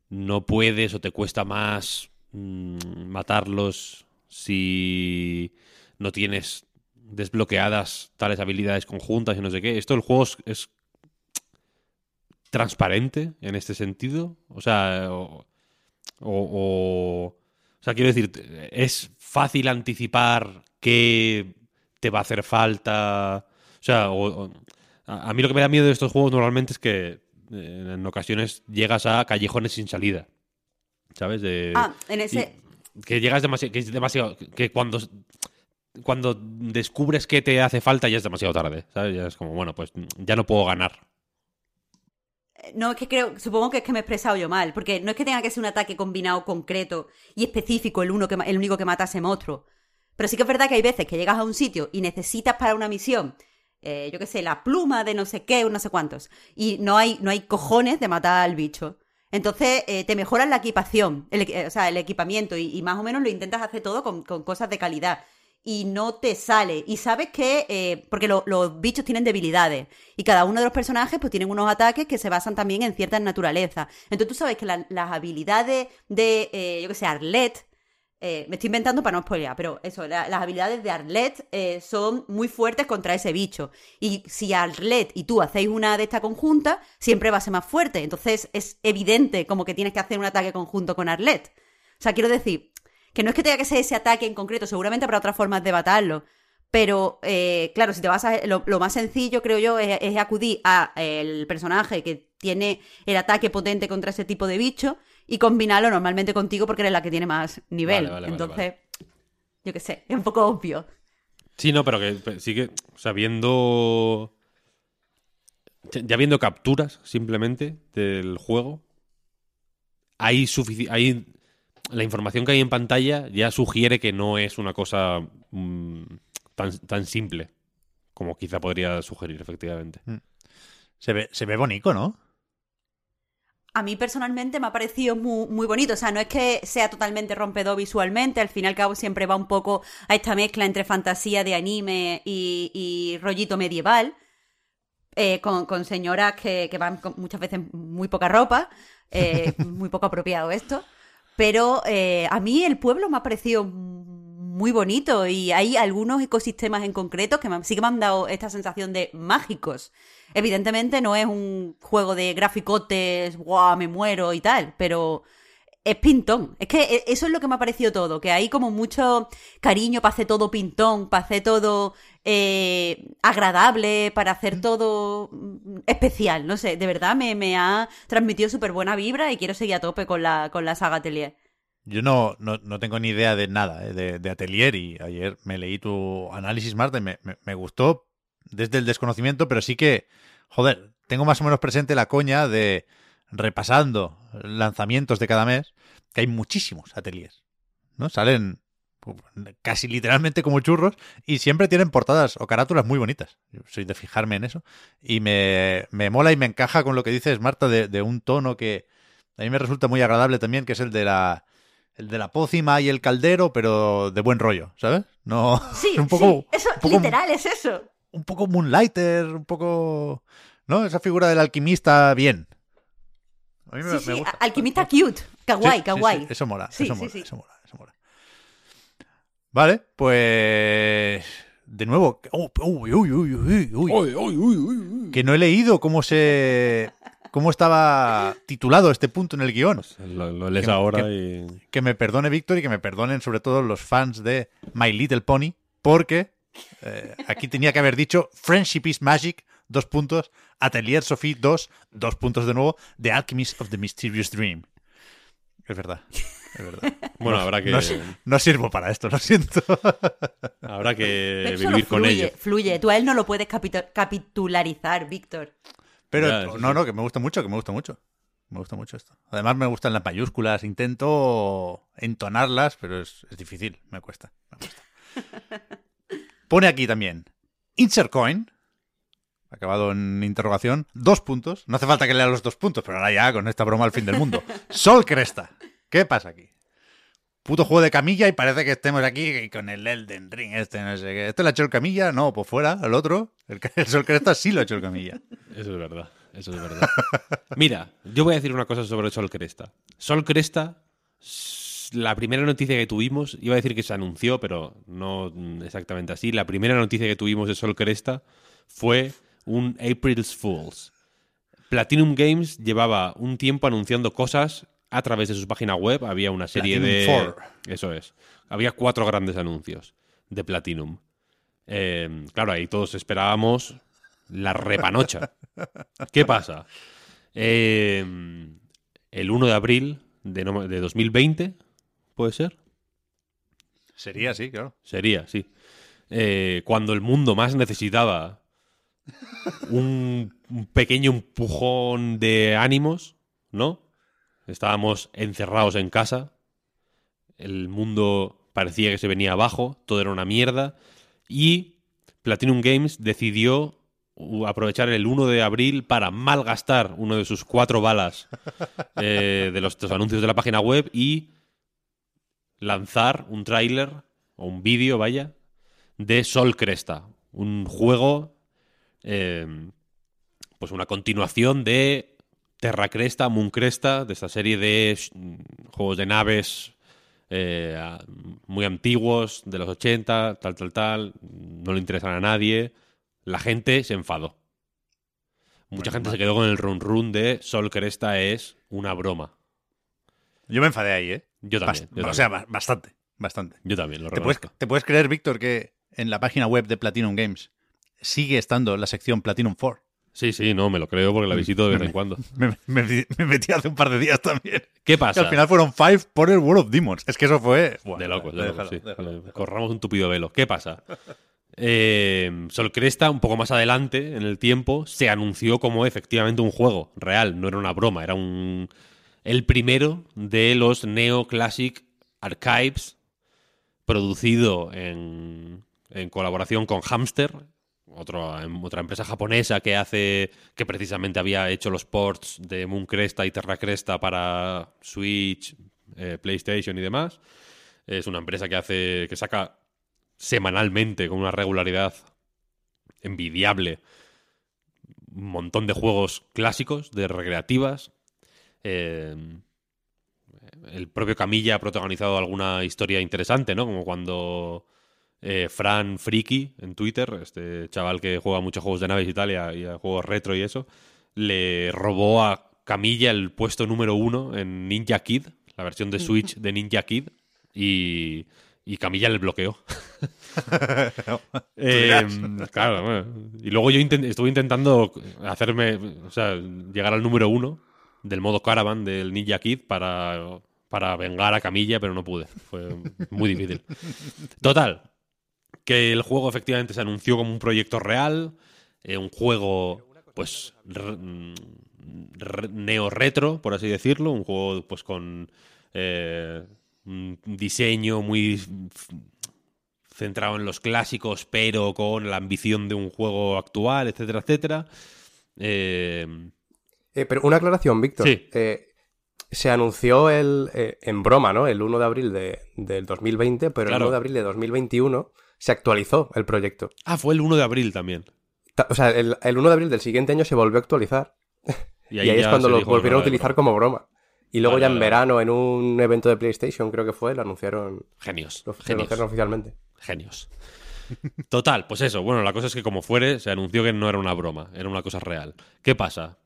no puedes o te cuesta más mm, matarlos si no tienes desbloqueadas tales habilidades conjuntas y no sé qué. Esto el juego es, transparente en este sentido. O sea, o, o, sea, quiero decir, es fácil anticipar qué te va a hacer falta. O sea, A, mí lo que me da miedo de estos juegos normalmente es que en ocasiones llegas a callejones sin salida. ¿Sabes? De, Ah, en ese... que llegas demasiado. Que es demasiado. Que cuando. Cuando descubres que te hace falta ya es demasiado tarde. ¿Sabes? Ya es como, bueno, pues ya no puedo ganar. No, es que creo, supongo que es que me he expresado yo mal, porque no es que tenga que ser un ataque combinado concreto y específico el, uno que, el único que mata a ese monstruo. Pero sí que es verdad que hay veces que llegas a un sitio y necesitas para una misión, eh, yo qué sé, la pluma de no sé qué, no sé cuántos, y no hay, no hay cojones de matar al bicho. Entonces eh, te mejoran la equipación, el, eh, o sea, el equipamiento, y, más o menos lo intentas hacer todo con, con cosas de calidad. Y no te sale. Y sabes que, porque lo- los bichos tienen debilidades. Y cada uno de los personajes pues tienen unos ataques que se basan también en ciertas naturalezas. Entonces tú sabes que la- las habilidades de, yo que sé, Arlette, eh, me estoy inventando para no spoilear, pero eso, la- las habilidades de Arlette eh, son muy fuertes contra ese bicho. Y si Arlette y tú hacéis una de esta conjunta, siempre va a ser más fuerte. Entonces es evidente como que tienes que hacer un ataque conjunto con Arlette. O sea, quiero decir, que no es que tenga que ser ese ataque en concreto, seguramente habrá otras formas de matarlo. Pero, eh, claro, si te vas a. Lo, lo más sencillo, creo yo, es, es acudir a el personaje que tiene el ataque potente contra ese tipo de bicho y combinarlo normalmente contigo porque eres la que tiene más nivel. Vale, vale, vale, Entonces, yo qué sé, es un poco obvio. Sí, no, pero que sí que, o sea, viendo. Ya viendo capturas simplemente del juego, hay sufici- hay La información que hay en pantalla ya sugiere que no es una cosa mm, tan, tan simple como quizá podría sugerir, efectivamente. Se ve, se ve bonito, ¿no? A mí personalmente me ha parecido muy, muy bonito. O sea, no es que sea totalmente rompedor visualmente, al fin y al cabo siempre va un poco a esta mezcla entre fantasía de anime y, y rollito medieval, eh, con, con señoras que, que van con muchas veces muy poca ropa, eh, muy poco apropiado esto. Pero eh, a mí el pueblo me ha parecido muy bonito y hay algunos ecosistemas en concreto que me sí que me han dado esta sensación de mágicos. Evidentemente no es un juego de graficotes, guau, me muero y tal, pero es pintón. Es que e- eso es lo que me ha parecido todo, que hay como mucho cariño para hacer todo pintón, para hacer todo eh, agradable, para hacer todo mm, especial. No sé, de verdad me, me ha transmitido súper buena vibra y quiero seguir a tope con la, con la saga Atelier. Yo no, no, no tengo ni idea de nada eh, de, de Atelier y ayer me leí tu análisis, Marta, y me, me- me gustó desde el desconocimiento, pero sí que, joder, tengo más o menos presente la coña de repasando lanzamientos de cada mes, que hay muchísimos ateliers, ¿no? Salen casi literalmente como churros y siempre tienen portadas o carátulas muy bonitas. Yo soy de fijarme en eso y me, me mola y me encaja con lo que dices, Marta, de, de un tono que a mí me resulta muy agradable también, que es el de la el de la pócima y el caldero, pero de buen rollo, ¿sabes? No, Sí, un poco, sí, eso, un poco- literal, es eso. Un poco Moonlighter, un poco, ¿no? Esa figura del alquimista bien. A mí me, Sí, me sí, gusta. alquimista cute, kawaii, Sí, kawaii. sí, Eso mola, Sí, eso sí, mola, sí. eso mola, eso mola. Vale, pues de nuevo, oh, uy, uy, uy, uy, uy, que no he leído cómo se cómo estaba titulado este punto en el guion. Lo, lo lees Que- ahora que- y... Que me perdone Víctor y que me perdonen sobre todo los fans de My Little Pony, porque eh, aquí tenía que haber dicho Friendship is Magic, dos puntos, Atelier Sophie 2, dos puntos de nuevo, The Alchemist of the Mysterious Dream. Es verdad, es verdad. Bueno, habrá que, No, si- no sirvo para esto, lo siento. habrá que Pero vivir con ello. fluye. Tú a él no lo puedes capitularizar, Víctor. Pero Ya, no, sí. no, que me gusta mucho, que me gusta mucho. Me gusta mucho esto. Además me gustan las mayúsculas, intento entonarlas, pero es, es difícil, me cuesta, me cuesta. Pone aquí también, insert coin, acabado en interrogación, dos puntos. No hace falta que lea los dos puntos, pero ahora ya con esta broma al fin del mundo. Sol Cresta, ¿qué pasa aquí? Puto juego de camilla y parece que estemos aquí con el Elden Ring este, no sé qué. ¿Este lo ha hecho el camilla? No, pues fuera, el otro. El, el Sol Cresta sí lo ha hecho el camilla. Eso es verdad, eso es verdad. Mira, yo voy a decir una cosa sobre Sol Cresta. Sol Cresta, la primera noticia que tuvimos, iba a decir que se anunció, pero no exactamente así. La primera noticia que tuvimos de Sol Cresta fue un April's Fools. Platinum Games llevaba un tiempo anunciando cosas a través de su página web. Había una serie Platinum de. Eso es. Había cuatro grandes anuncios de Platinum. Eh, claro, ahí todos esperábamos La repanocha. ¿Qué pasa? Eh, el 1 de abril de 2020, ¿puede ser? Sería así, claro. Sería, sí. Eh, cuando el mundo más necesitaba un, un pequeño empujón de ánimos, ¿no? Estábamos encerrados en casa, el mundo parecía que se venía abajo, todo era una mierda, y Platinum Games decidió aprovechar el 1 de abril para malgastar uno de sus cuatro balas eh, de los, los anuncios de la página web y lanzar un tráiler o un vídeo, vaya, de Sol Cresta, un juego, eh, pues una continuación de Terra Cresta, Moon Cresta, de esta serie de juegos de naves eh, muy antiguos, de los 80, tal, tal, tal, no le interesan a nadie. La gente se enfadó. Mucha Bueno, gente se quedó con el run run de Sol Cresta es una broma. Yo me enfadé ahí, ¿eh? Yo también. Bast- yo o sea, bastante, bastante. Yo también, lo ¿Te puedes. ¿Te puedes creer, Víctor, que en la página web de Platinum Games sigue estando la sección Platinum 4? Sí, sí, no, me lo creo porque la visito de vez en cuando. Me, me- me metí hace un par de días también. ¿Qué Que pasa? al final fueron 5 por el World of Demons. Es que eso fue... De locos, de déjalo, locos, sí. déjalo, Le- déjalo. Corramos un tupido velo. ¿Qué pasa? Eh, Sol Cresta, un poco más adelante en el tiempo, se anunció como efectivamente un juego real, no era una broma, era un el primero de los Neo Classic Archives, producido en, en colaboración con Hamster, em, otra empresa japonesa que hace que precisamente había hecho los ports de Moon Cresta y Terra Cresta para Switch, eh, PlayStation y demás. Es una empresa que hace que saca semanalmente con una regularidad envidiable un montón de juegos clásicos, de recreativas. Eh, el propio Camilla ha protagonizado alguna historia interesante, ¿no? Como cuando eh, Fran Friki en Twitter, este chaval que juega muchos juegos de naves y tal, y a, y a juegos retro y eso, le robó a Camilla el puesto número uno en Ninja Kid, la versión de Switch de Ninja Kid, y, y Camilla le bloqueó. Eh, claro, bueno. y luego yo intent- estuve intentando hacerme, o sea, llegar al número uno del modo caravan del Ninja Kid para, para vengar a Camilla, pero no pude. Fue muy difícil. Total, que el juego efectivamente se anunció como un proyecto real, eh, un juego, pues, mm, re- neo-retro, por así decirlo, un juego, pues, con eh, un diseño muy centrado en los clásicos, pero con la ambición de un juego actual, etcétera, etcétera. Eh, Eh, pero una aclaración, Víctor. Sí. Eh, se anunció el, eh, en broma, ¿no? El 1 de abril de, del 2020, pero Claro. el 1 de abril de 2021 se actualizó el proyecto. ah, fue el 1 de abril también. Ta- O sea, el, el 1 de abril del siguiente año se volvió a actualizar. Y ahí, es cuando lo volvieron a utilizar broma. como broma. Y luego Vale, ya en vale. verano, en un evento de PlayStation, creo que fue, lo anunciaron, Genios. lo, lo Genios. anunciaron oficialmente. Genios. Total, pues eso. Bueno, la cosa es que como fuere, se anunció que no era una broma, era una cosa real. ¿Qué pasa?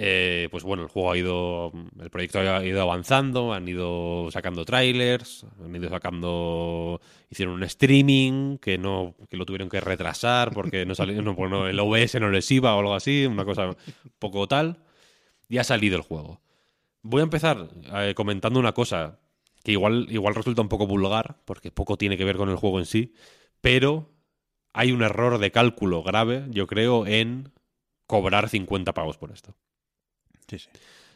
Eh, pues bueno, el juego ha ido, el proyecto ha ido avanzando, han ido sacando trailers, han ido sacando, hicieron un streaming que no, que lo tuvieron que retrasar porque no salió, no, el OBS no les iba o algo así, una cosa poco tal, y ha salido el juego. Voy a empezar eh, comentando una cosa que igual, igual resulta un poco vulgar, porque poco tiene que ver con el juego en sí, pero hay un error de cálculo grave, yo creo, en cobrar 50 pavos por esto. Sí, sí.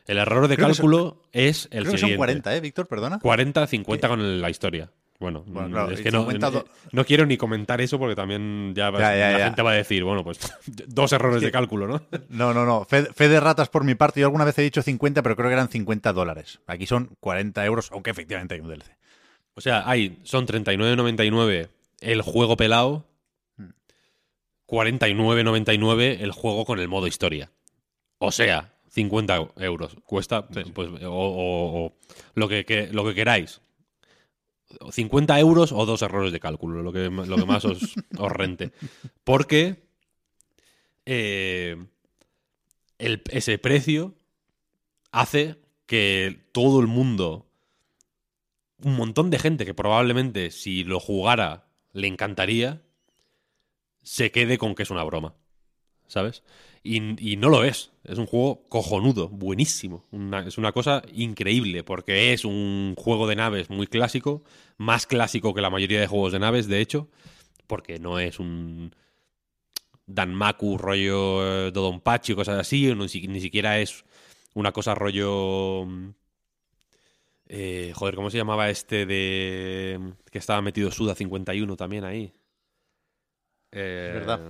El error de Creo que cálculo es el Creo que siguiente. son 40, ¿eh, Víctor? Perdona. 40, 50 con la historia. Bueno, Bueno, mm, claro, es que no, 50 do- eh, no quiero ni comentar eso porque también ya, va- Ya, ya, la ya. gente va a decir, bueno, pues dos errores de cálculo, ¿no? No, no, no. Fe, fe de ratas por mi parte. Yo alguna vez he dicho 50, pero creo que eran 50 dólares. Aquí son 40 euros, aunque efectivamente hay un DLC. O sea, hay, son 39.99 el juego pelado, 49.99 el juego con el modo historia. O sea, 50 euros cuesta, pues, o, o- o lo, que, que- lo que queráis. 50 euros o dos errores de cálculo, lo que, lo que más os, os rente. Porque eh, el- ese precio hace que todo el mundo, un montón de gente que probablemente si lo jugara le encantaría, se quede con que es una broma. ¿sabes? Y, y no lo es. Es un juego cojonudo, buenísimo. Una- es una cosa increíble, porque es un juego de naves muy clásico, más clásico que la mayoría de juegos de naves, de hecho, porque no es un Danmaku rollo eh, Dodonpachi o cosas así, no, ni siquiera es una cosa rollo... mm, eh, joder, ¿cómo se llamaba este de... que estaba metido Suda 51 también ahí? Eh, verdad.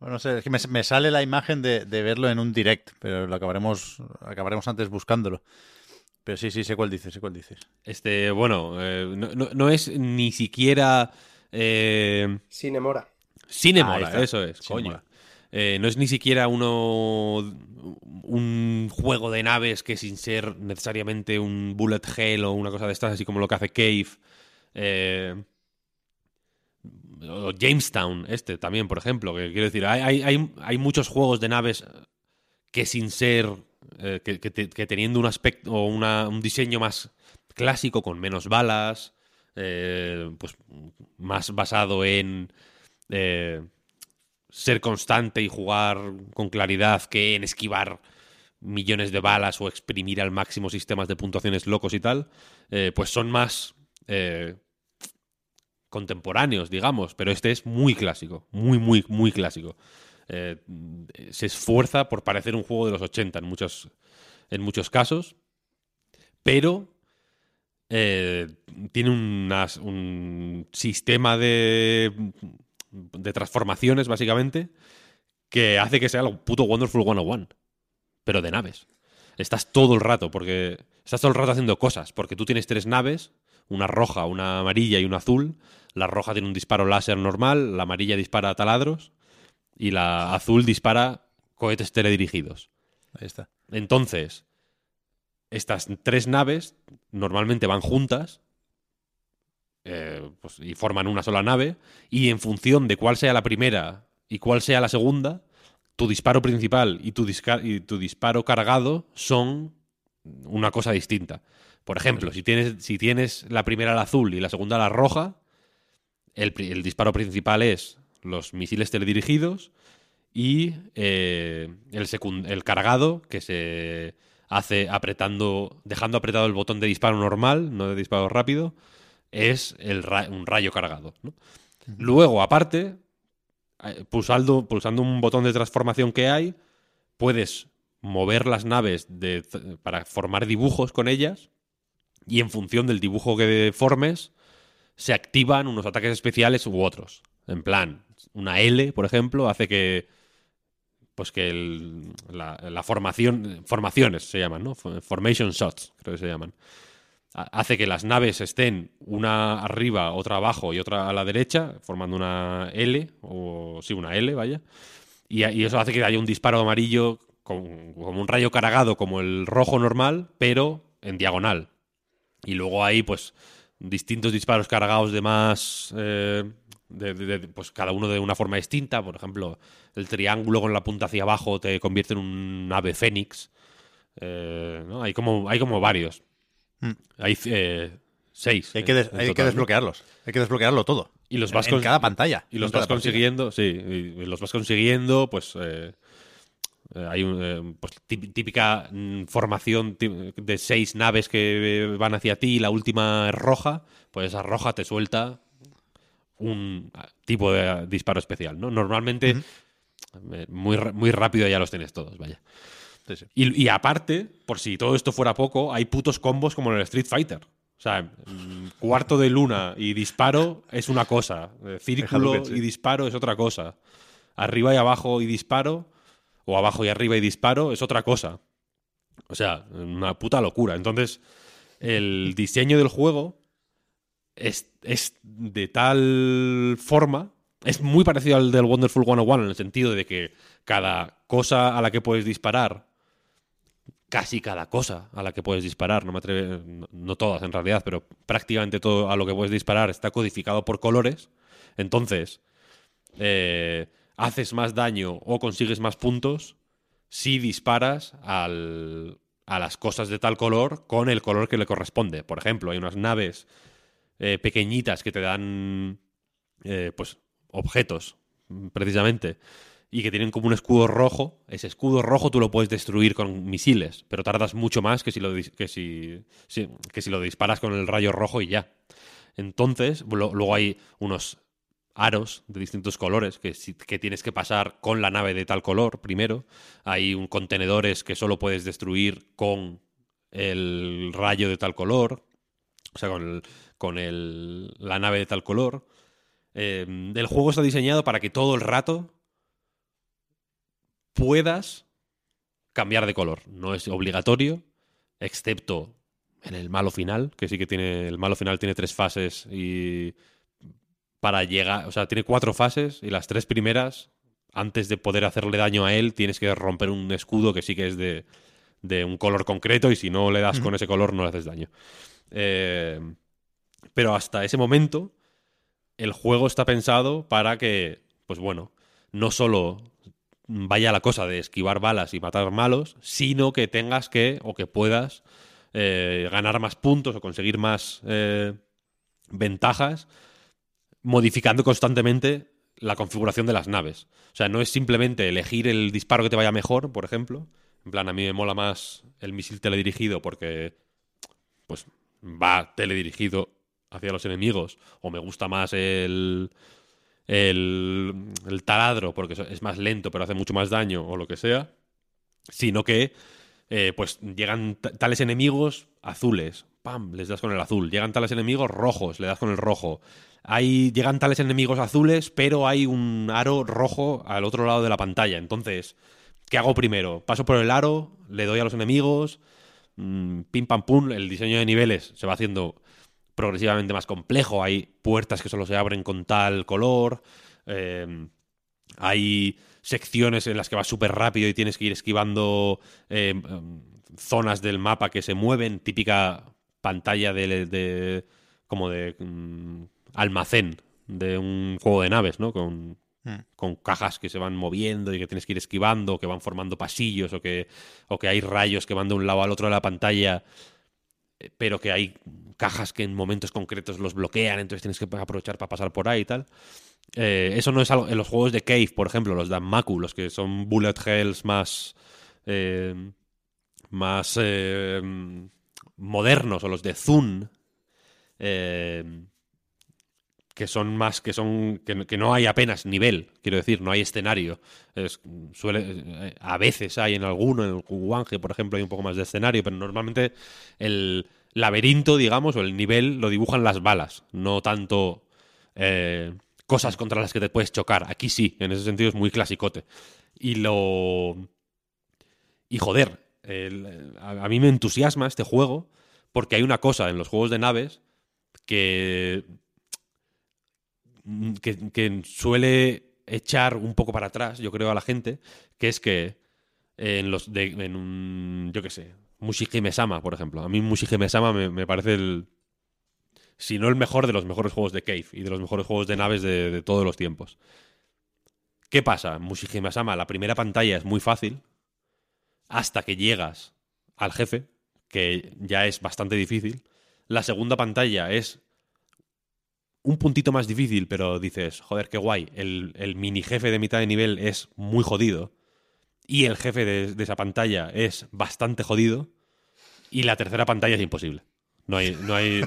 Bueno, no sé, es que me, me sale la imagen de, de verlo en un direct, pero lo acabaremos, acabaremos antes buscándolo. Pero sí, sí, sé cuál dices, sé cuál dices. Este, bueno, eh, no, no- no es ni siquiera... Eh, Cinemora. Cinemora, está. eso es, Cinemora. coño. Eh, no es ni siquiera uno un juego de naves que sin ser necesariamente un bullet hell o una cosa de estas, así como lo que hace Cave. eh, o Jamestown, este también, por ejemplo. Que quiero decir, hay, hay, hay, muchos juegos de naves que sin ser. eh, que teniendo un aspecto o una- un diseño más clásico, con menos balas, eh, pues más basado en eh, ser constante y jugar con claridad que en esquivar millones de balas o exprimir al máximo sistemas de puntuaciones locos y tal, eh, pues son más eh, contemporáneos, digamos, pero este es muy clásico, muy, muy, muy clásico. Eh, se esfuerza por parecer un juego de los 80 en muchos, en muchos casos, pero eh, tiene un sistema de, de transformaciones, básicamente, que hace que sea el puto Wonderful 101, pero de naves. Estás todo el rato, porque estás todo el rato haciendo cosas, porque tú tienes tres naves, una roja, una amarilla y una azul. La roja tiene un disparo láser normal, la amarilla dispara taladros y la azul dispara cohetes teledirigidos. Ahí está. Entonces, estas tres naves normalmente van juntas eh, pues, y forman una sola nave, y en función de cuál sea la primera y cuál sea la segunda, tu disparo principal y tu, y tu disparo cargado son una cosa distinta. Por ejemplo, si tienes, si tienes la primera la azul y la segunda la roja, el, disparo principal es los misiles teledirigidos y eh, el, el cargado que se hace apretando, dejando apretado el botón de disparo normal, no de disparo rápido, es el ra- un rayo cargado. ¿no? Luego, aparte, eh, pulsando, pulsando un botón de transformación que hay, puedes mover las naves de- para formar dibujos con ellas y en función del dibujo que formes se activan unos ataques especiales u otros. En plan, una L, por ejemplo, hace que pues que el- la, formación formaciones se llaman, ¿no? Fo- Formation shots, creo que se llaman. Ha- Hace que las naves estén una arriba, otra abajo y otra a la derecha, formando una L, o sí, una L, vaya. Y, eso hace que haya un disparo amarillo como un rayo cargado, como el rojo normal, pero en diagonal. Y luego hay, pues, distintos disparos cargados de más. eh, de- de- de- pues cada uno de una forma distinta. Por ejemplo, el triángulo con la punta hacia abajo te convierte en un ave fénix. Eh, ¿no? hay, como, hay como varios. Mm. Hay eh, seis. Hay que, des- hay que desbloquearlos. Hay que desbloquearlo todo. Y los En- vas en, cada pantalla. y los vas partida. consiguiendo, sí, y los vas consiguiendo, pues eh, hay un, eh, pues, tí- típica mm, formación de seis naves que eh, van hacia ti y la última es roja, pues esa roja te suelta un ah, tipo de ah, disparo especial, ¿no? Normalmente eh, muy, muy rápido ya los tienes todos, vaya. Sí, sí. Y, y aparte, por si todo esto fuera poco, hay putos combos como en el Street Fighter. O sea, mm, cuarto de luna y disparo es una cosa. eh, Círculo y disparo es otra cosa. Arriba y abajo y disparo, o abajo y arriba y disparo es otra cosa. O sea, una puta locura. Entonces, el diseño del juego es, es de tal forma. Es muy parecido al del Wonderful 101 en el sentido de que cada cosa a la que puedes disparar casi cada cosa a la que puedes disparar, no me atreve, no, no todas en realidad, pero prácticamente todo a lo que puedes disparar está codificado por colores. Entonces, eh, haces más daño o consigues más puntos si disparas al- a las cosas de tal color con el color que le corresponde. Por ejemplo, hay unas naves eh, pequeñitas que te dan eh, pues objetos precisamente, y que tienen como un escudo rojo, ese escudo rojo tú lo puedes destruir con misiles, pero tardas mucho más que si lo, que si, que si lo disparas con el rayo rojo y ya. Entonces, luego hay unos aros de distintos colores que, tienes que pasar con la nave de tal color primero. Hay un contenedores que solo puedes destruir con el rayo de tal color. O sea, con, el- con el- la nave de tal color. Eh, el juego está diseñado para que todo el rato puedas cambiar de color. No es obligatorio, excepto en el malo final, que sí que tiene. El malo final tiene tres fases y. Para llegar. O sea, tiene cuatro fases y las tres primeras, antes de poder hacerle daño a él, tienes que romper un escudo que sí que es de, de un color concreto y si no le das con ese color no le haces daño. Eh, pero hasta ese momento, el juego está pensado para que, pues bueno, no solo vaya la cosa de esquivar balas y matar malos, sino que tengas que, o que puedas, eh, ganar más puntos o conseguir más eh, ventajas, modificando constantemente la configuración de las naves. O sea, no es simplemente elegir el disparo que te vaya mejor, por ejemplo. En plan, a mí me mola más el misil teledirigido porque, pues, va teledirigido hacia los enemigos. O me gusta más el, el, el taladro porque es más lento pero hace mucho más daño o lo que sea. Sino que, eh, pues, llegan tales enemigos azules. ¡Pam! Les das con el azul. Llegan tales enemigos rojos. Le das con el rojo. Hay, llegan tales enemigos azules, pero hay un aro rojo al otro lado de la pantalla. Entonces, ¿qué hago primero? Paso por el aro, le doy a los enemigos, mm, pim pam pum, el diseño de niveles se va haciendo progresivamente más complejo. Hay puertas que solo se abren con tal color. eh, hay secciones en las que vas súper rápido y tienes que ir esquivando eh, em, zonas del mapa que se mueven. Típica pantalla de, de- como de mm, almacén de un juego de naves, ¿no? Con, Mm. con cajas que se van moviendo y que tienes que ir esquivando, que van formando pasillos, o que, o que hay rayos que van de un lado al otro de la pantalla, eh, pero que hay cajas que en momentos concretos los bloquean, entonces tienes que aprovechar para pasar por ahí y tal. Eh, eso no es algo. En los juegos de Cave, por ejemplo, los de Maku, los que son bullet hells más. eh, más eh, modernos, o los de Zun. Que son más, que son, que, no- hay apenas nivel, quiero decir, no hay escenario. Es, suele, eh, a veces hay en alguno, en el Kuwange, por ejemplo, hay un poco más de escenario, pero normalmente el laberinto, digamos, o el nivel lo dibujan las balas, no tanto eh, cosas contra las que te puedes chocar. Aquí sí, en ese sentido es muy clasicote. Y lo... Y joder, a, mí me entusiasma este juego porque hay una cosa en los juegos de naves que que, que suele echar un poco para atrás, yo creo, a la gente, que es que en los de, en un, yo qué sé, Mushihime Sama, por ejemplo. A mí Mushihime Sama me, me parece el, si no el mejor de los mejores juegos de Cave y de los mejores juegos de naves de, de todos los tiempos. ¿Qué pasa? Mushihime Sama, la primera pantalla es muy fácil hasta que llegas al jefe, que ya es bastante difícil. La segunda pantalla es un puntito más difícil, pero dices, joder, qué guay. El, el mini jefe de mitad de nivel es muy jodido. Y el jefe de, esa pantalla es bastante jodido. Y la tercera pantalla es imposible. No hay, no hay,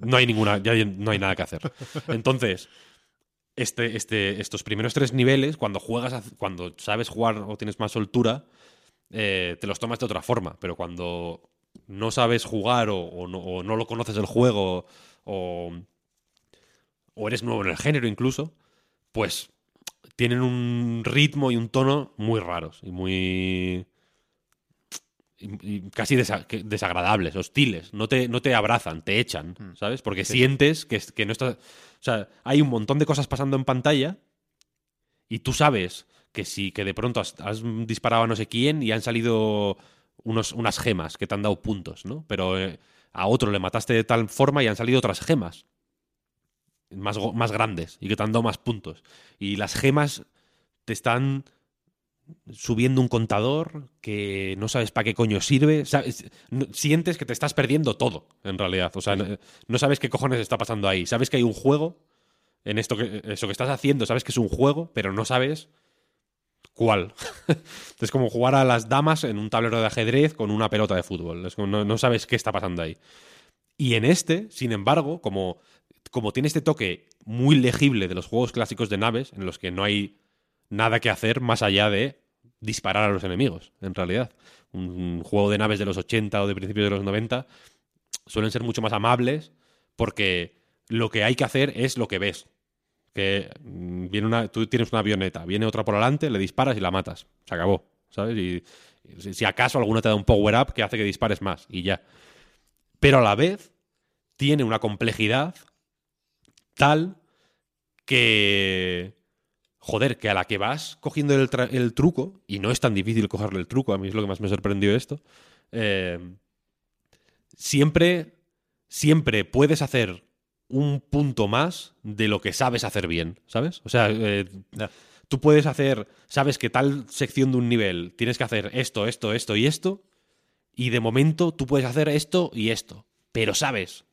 no hay ninguna, ya no hay nada que hacer. Entonces, este, este, estos primeros tres niveles, cuando juegas, cuando sabes jugar o tienes más soltura, eh, te los tomas de otra forma. Pero cuando no sabes jugar o, o no, o no lo conoces el juego o, o eres nuevo en el género incluso, pues tienen un ritmo y un tono muy raros y muy... y- casi desa- desagradables, hostiles. No te, no te abrazan, te echan, ¿sabes? Porque sientes que, es- que no estás... O sea, hay un montón de cosas pasando en pantalla y tú sabes que si que de pronto has, has disparado a no sé quién y han salido unos, unas gemas que te han dado puntos, ¿no? Pero eh, a otro le mataste de tal forma y han salido otras gemas más, más grandes y que te han dado más puntos. Y las gemas te están subiendo un contador que no sabes para qué coño sirve. Sabes- sientes que te estás perdiendo todo, en realidad. O sea, no, sabes qué cojones está pasando ahí. Sabes que hay un juego en esto que, eso que estás haciendo, sabes que es un juego, pero no sabes cuál. es como jugar a las damas en un tablero de ajedrez con una pelota de fútbol. Es como no sabes qué está pasando ahí. Y en este, sin embargo, como, como tiene este toque muy legible de los juegos clásicos de naves, en los que no hay nada que hacer más allá de disparar a los enemigos, en realidad. Un juego de naves de los 80 o de principios de los 90 suelen ser mucho más amables porque lo que hay que hacer es lo que ves. Que mm, viene una, tú tienes una avioneta, viene otra por delante, le disparas y la matas. Se acabó, ¿sabes? Y si- si acaso alguna te da un power up que hace que dispares más y ya. Pero a la vez tiene una complejidad tal que joder, que a la que vas cogiendo el, truco, y no es tan difícil cogerle el truco, a mí es lo que más me sorprendió esto, eh, siempre, siempre puedes hacer un punto más de lo que sabes hacer bien, ¿sabes? O sea, eh, tú puedes hacer, sabes que tal sección de un nivel tienes que hacer esto, esto, esto y esto, y de momento tú puedes hacer esto y esto, pero sabes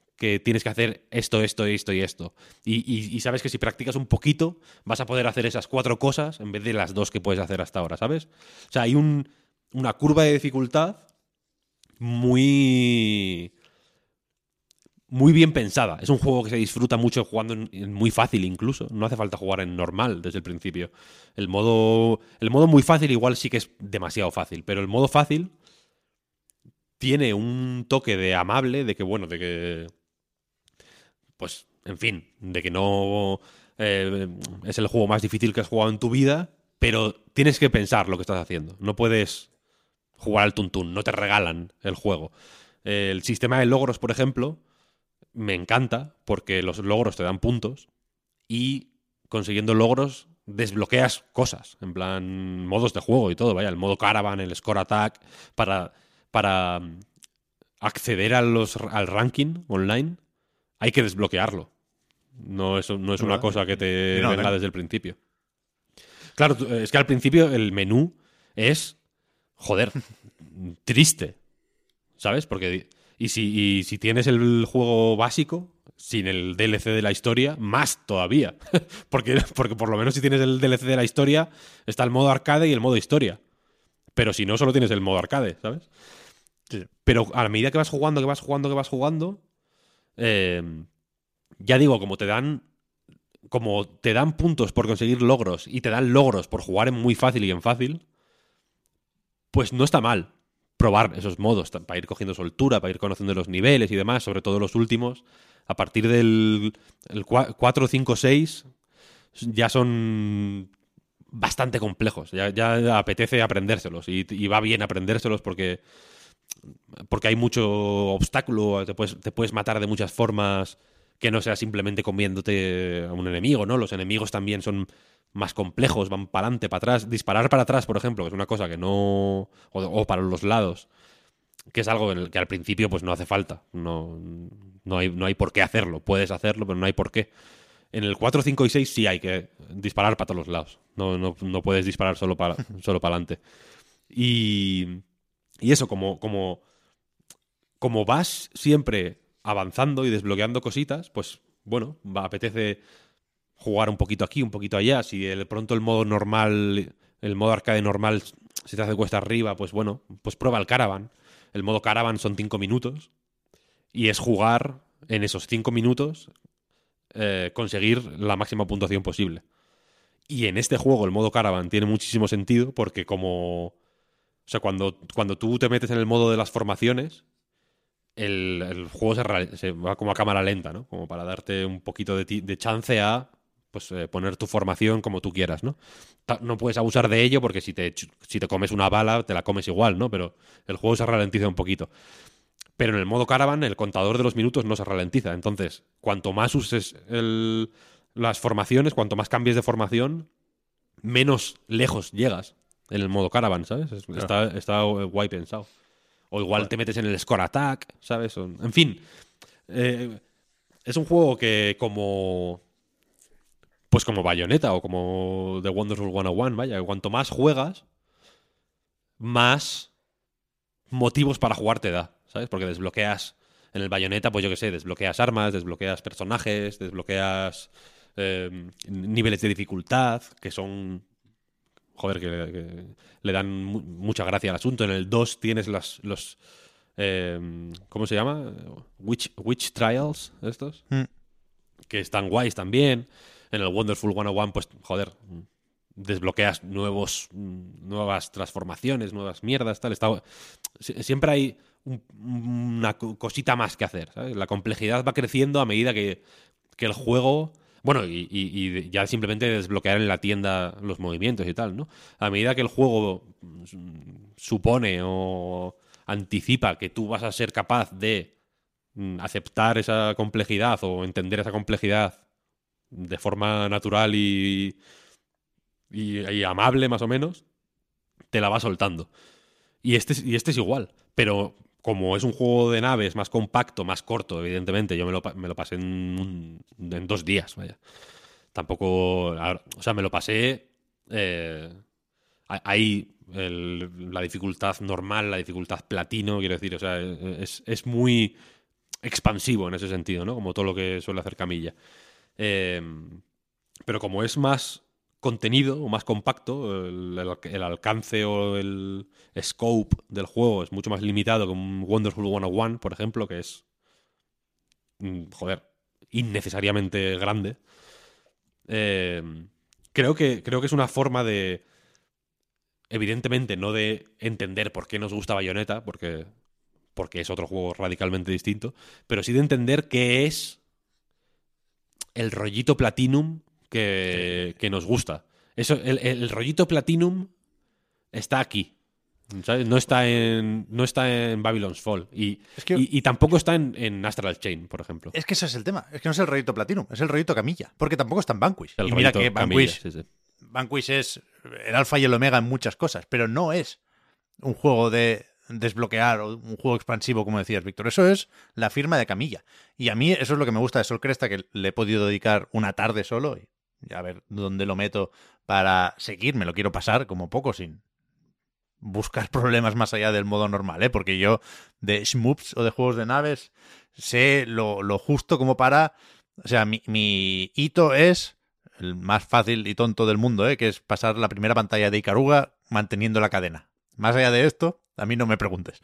tienes que hacer esto, esto, esto y esto. Y, y- y sabes que si practicas un poquito vas a poder hacer esas cuatro cosas en vez de las dos que puedes hacer hasta ahora, ¿sabes? O sea, hay un- una curva de dificultad muy muy bien pensada. Es un juego que se disfruta mucho jugando muy fácil incluso. No hace falta jugar en normal desde el principio. El modo, el modo muy fácil igual sí que es demasiado fácil, pero el modo fácil tiene un toque de amable, de que bueno, de que pues, en fin, de que no eh, es el juego más difícil que has jugado en tu vida, pero tienes que pensar lo que estás haciendo. No puedes jugar al tuntún, no te regalan el juego. El sistema de logros, por ejemplo, me encanta porque los logros te dan puntos y consiguiendo logros desbloqueas cosas, en plan modos de juego y todo, vaya, el modo caravan, el score attack, para, para acceder a los, al ranking online hay que desbloquearlo. No es, no es una cosa que te no, venga desde el principio. Claro, es que al principio el menú es, joder, triste, ¿sabes? Porque y si, y si tienes el juego básico sin el DLC de la historia, más todavía. porque, porque por lo menos si tienes el DLC de la historia, está el modo arcade y el modo historia. Pero si no, solo tienes el modo arcade, ¿sabes? Pero a la medida que vas jugando, que vas jugando, que vas jugando, eh, ya digo, como te dan. Como te dan puntos por conseguir logros y te dan logros por jugar en muy fácil y en fácil, pues no está mal probar esos modos para ir cogiendo soltura, para ir conociendo los niveles y demás, sobre todo los últimos. A partir del el cua- 4, 5, 6 ya son bastante complejos. Ya, ya apetece aprendérselos y va bien aprendérselos porque porque hay mucho obstáculo, te puedes, te puedes matar de muchas formas que no sea simplemente comiéndote a un enemigo, ¿no? Los enemigos también son más complejos, van para adelante, para atrás. Disparar para atrás, por ejemplo, es una cosa que no... O, o para los lados, que es algo en el que al principio pues no hace falta. No, no, hay, no hay por qué hacerlo. Puedes hacerlo, pero no hay por qué. En el 4, 5 y 6 sí hay que disparar para todos los lados. No, no, no puedes disparar solo para solo para adelante. Y, y eso, como, como, como vas siempre avanzando y desbloqueando cositas, pues bueno, apetece jugar un poquito aquí, un poquito allá. Si de pronto el modo normal, el modo arcade normal se te hace cuesta arriba, pues bueno, pues prueba el caravan. El modo caravan son 5 minutos y es jugar en esos 5 minutos eh, conseguir la máxima puntuación posible. Y en este juego el modo caravan tiene muchísimo sentido porque como... O sea, cuando, cuando tú te metes en el modo de las formaciones, el, el juego se, se va como a cámara lenta, ¿no? Como para darte un poquito de, ti- de chance a pues, eh, poner tu formación como tú quieras, ¿no? No puedes abusar de ello porque si te, si te comes una bala, te la comes igual, ¿no? Pero el juego se ralentiza un poquito. Pero en el modo caravan, el contador de los minutos no se ralentiza. Entonces, cuanto más uses el- las formaciones, cuanto más cambies de formación, menos lejos llegas en el modo caravan, ¿sabes? Es- Está, está guay pensado. O igual te metes en el score attack, ¿sabes? O- en fin, eh, es un juego que como... Pues como Bayonetta o como The Wonderful 101, vaya, cuanto más juegas, más motivos para jugar te da, ¿sabes? Porque desbloqueas en el Bayonetta, pues yo qué sé, desbloqueas armas, desbloqueas personajes, desbloqueas eh, niveles de dificultad que son joder, que, que le dan mu- mucha gracia al asunto. En el 2 tienes las, los... eh, ¿Cómo se llama? Witch, Witch Trials, estos. Mm. Que están guays también. En el Wonderful 101, pues, joder, desbloqueas nuevos, nuevas transformaciones, nuevas mierdas, tal. Está, sie- siempre hay un- una co- cosita más que hacer. ¿sabes? La complejidad va creciendo a medida que, que el juego. Bueno, y, ya simplemente desbloquear en la tienda los movimientos y tal, ¿no? A medida que el juego mm, supone o anticipa que tú vas a ser capaz de mm, aceptar esa complejidad o entender esa complejidad de forma natural y, y, y amable, más o menos, te la va soltando. Y este, es- y este es igual, pero como es un juego de naves más compacto, más corto, evidentemente, yo me lo, me lo pasé en, dos días, vaya. Tampoco, o sea, me lo pasé eh, ahí la dificultad normal, la dificultad platino, quiero decir, o sea, es, es muy expansivo en ese sentido, ¿no? Como todo lo que suele hacer Camilla. Eh, pero como es más contenido o más compacto, el, alcance o el scope del juego es mucho más limitado que un Wonderful 101, por ejemplo, que es, mm, joder, innecesariamente grande. Eh, creo, que, creo que es una forma de, evidentemente, no de entender por qué nos gusta Bayonetta, porque, porque es otro juego radicalmente distinto, pero sí de entender qué es el rollito Platinum que, que nos gusta. Eso, el, el rollito Platinum está aquí. ¿sabes? No está en. No está en Babylon's Fall. Y, Es que- y, y tampoco está en, en Astral Chain, por ejemplo. Es que ese es el tema. Es que no es el rollito Platinum, es el rollito Camilla. Porque tampoco está en Vanquish. El y mira que Camilla, Vanquish, sí, sí. Vanquish es el alfa y el omega en muchas cosas, pero no es un juego de desbloquear o un juego expansivo, como decías, Víctor. Eso es la firma de Camilla. Y a mí eso es lo que me gusta de Sol Cresta, que le he podido dedicar una tarde solo y a ver dónde lo meto para seguir. Me lo quiero pasar como poco sin buscar problemas más allá del modo normal, ¿eh? Porque yo de shmups o de juegos de naves sé lo, lo justo como para... O sea, mi, mi hito es el más fácil y tonto del mundo, ¿eh? que es pasar la primera pantalla de Icaruga manteniendo la cadena. Más allá de esto, a mí no me preguntes.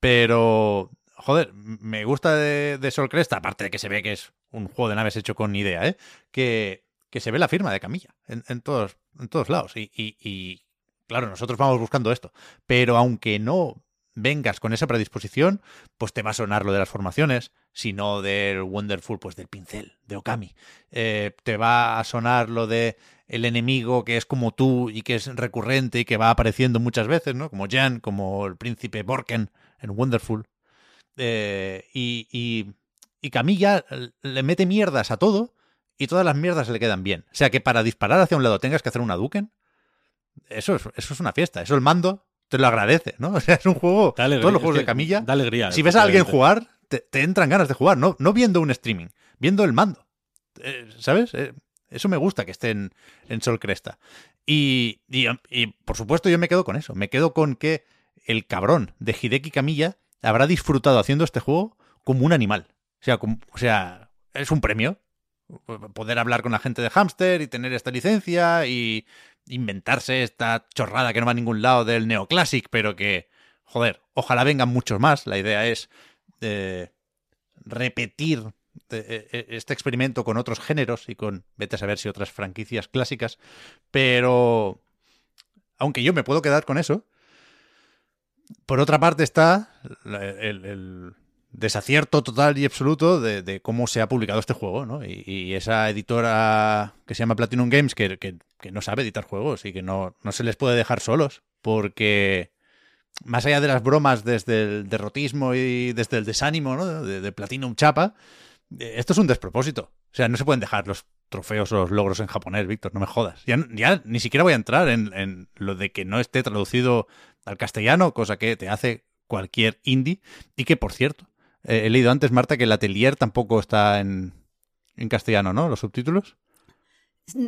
Pero, joder, me gusta de, de Sol Cresta, aparte de que se ve que es un juego de naves hecho con idea, ¿eh? que, que se ve la firma de Camilla en, todos, en todos lados. Y, claro, nosotros vamos buscando esto. Pero aunque no vengas con esa predisposición, pues te va a sonar lo de las formaciones, sino del Wonderful, pues del pincel, de Okami. Eh, te va a sonar lo de el enemigo que es como tú y que es recurrente y que va apareciendo muchas veces, ¿no? Como Jan, como el príncipe Borken en Wonderful. Eh, y, y, y Camilla le mete mierdas a todo y todas las mierdas le quedan bien. O sea que para disparar hacia un lado tengas que hacer una Duken, eso es, eso es una fiesta. Eso el mando te lo agradece, ¿no? O sea, es un juego. Alegría, todos los juegos de Camilla. Da alegría. Si ves a alguien jugar, te, te entran ganas de jugar, no, no viendo un streaming, viendo el mando. Eh, ¿Sabes? Eh, eso me gusta que esté en, en Sol Cresta. Y, y, y, por supuesto yo me quedo con eso. Me quedo con que el cabrón de Hideki Camilla habrá disfrutado haciendo este juego como un animal. O sea, como- o sea es un premio. Poder hablar con la gente de Hamster y tener esta licencia y inventarse esta chorrada que no va a ningún lado del Neoclassic, pero que, joder, ojalá vengan muchos más. La idea es eh, repetir eh, eh, este experimento con otros géneros y con, vete a saber si otras franquicias clásicas, pero aunque yo me puedo quedar con eso, por otra parte está el desacierto total y absoluto de, cómo se ha publicado este juego, ¿no? Y, esa editora que se llama Platinum Games que, no sabe editar juegos y que no, se les puede dejar solos, porque más allá de las bromas desde el derrotismo y desde el desánimo, ¿no? De, de Platinum Chapa, eh, esto es un despropósito. O sea, no se pueden dejar los trofeos o los logros en japonés, Víctor, no me jodas. Ya, ni siquiera voy a entrar en, en lo de que no esté traducido al castellano, cosa que te hace cualquier indie. Y que, por cierto, eh, he leído antes, Marta, que el atelier tampoco está en, en castellano, ¿no? Los subtítulos.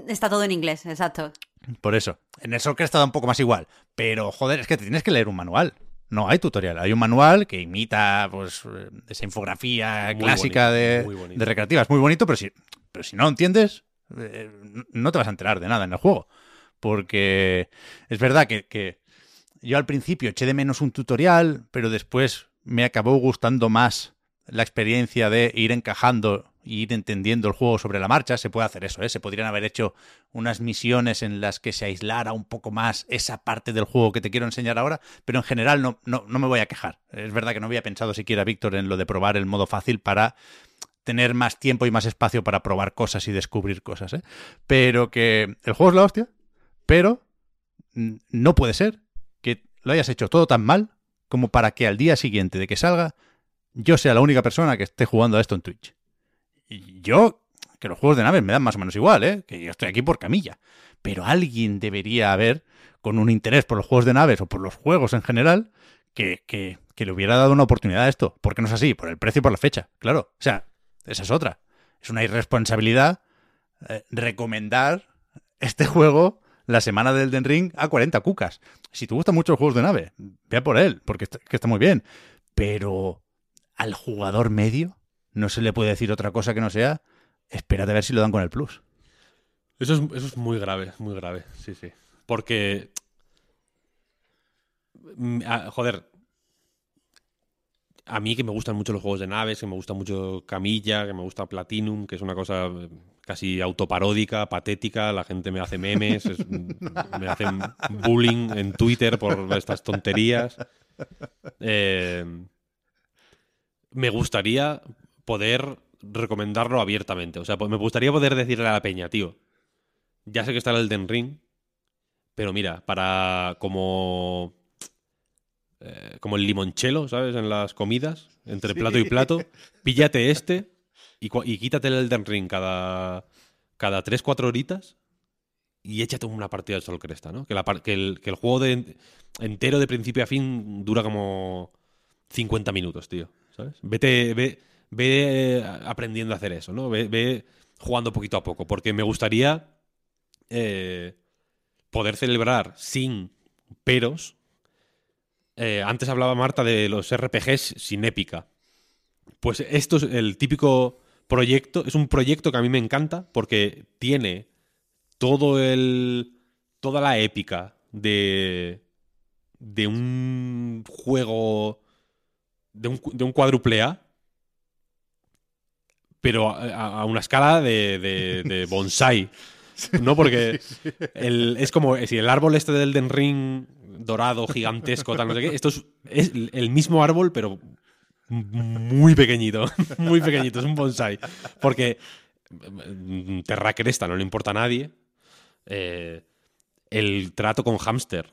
Está todo en inglés, exacto. Por eso. En el Sol está un poco más igual. Pero, joder, es que te tienes que leer un manual. No hay tutorial. Hay un manual que imita pues esa infografía Muy clásica bonito, de, de recreativas. Muy bonito, pero si, pero si no lo entiendes, eh, no te vas a enterar de nada en el juego. Porque es verdad que, que yo al principio eché de menos un tutorial, pero después me acabó gustando más la experiencia de ir encajando y ir entendiendo el juego sobre la marcha. Se puede hacer eso, ¿eh? Se podrían haber hecho unas misiones en las que se aislara un poco más esa parte del juego que te quiero enseñar ahora, pero en general no, no, no me voy a quejar. Es verdad que no había pensado siquiera, Víctor, en lo de probar el modo fácil para tener más tiempo y más espacio para probar cosas y descubrir cosas, ¿eh? Pero que el juego es la hostia, pero no puede ser que lo hayas hecho todo tan mal como para que al día siguiente de que salga yo sea la única persona que esté jugando a esto en Twitch. Y yo, que los juegos de naves me dan más o menos igual, ¿eh? Que yo estoy aquí por camilla. Pero alguien debería haber, con un interés por los juegos de naves o por los juegos en general, que, que, que le hubiera dado una oportunidad a esto. ¿Por qué no es así? Por el precio y por la fecha, claro. O sea, esa es otra. Es una irresponsabilidad eh, recomendar este juego la semana del Den Ring a 40 cucas. Si te gustan mucho los juegos de nave, vea por él, porque está, que está muy bien. Pero al jugador medio no se le puede decir otra cosa que no sea, espérate a ver si lo dan con el plus. Eso es, eso es muy grave, muy grave, sí, sí. Porque... mm, ah, joder. A mí que me gustan mucho los juegos de naves, que me gusta mucho Camilla, que me gusta Platinum, que es una cosa casi autoparódica, patética, la gente me hace memes, es- me hacen bullying en Twitter por estas tonterías. Eh, me gustaría poder recomendarlo abiertamente. O sea, pues me gustaría poder decirle a la peña, tío, ya sé que está el Elden Ring, pero mira, para como eh, como el limonchelo, ¿sabes? En las comidas, entre plato y plato, píllate este y, quítate el Elden Ring cada, cada 3-4 horitas y échate una partida del Sol Cresta, ¿no? Que, el, que el juego de, entero de principio a fin dura como 50 minutos, tío, ¿sabes? Vete, ve, ve aprendiendo a hacer eso, ¿no? Ve, ve jugando poquito a poco, porque me gustaría eh, poder celebrar sin peros. Eh, antes hablaba Marta de los RPGs sin épica. Pues esto es el típico proyecto, es un proyecto que a mí me encanta porque tiene todo el toda la épica de de un juego de un, de un cuádruple A pero a, una escala de, de, de bonsai no porque el- es como si el árbol este del Den Ring dorado gigantesco tal no sé qué esto es, es el mismo árbol pero muy pequeñito muy pequeñito es un bonsai porque mm, Terra Cresta no le importa a nadie eh, el trato con Hamster,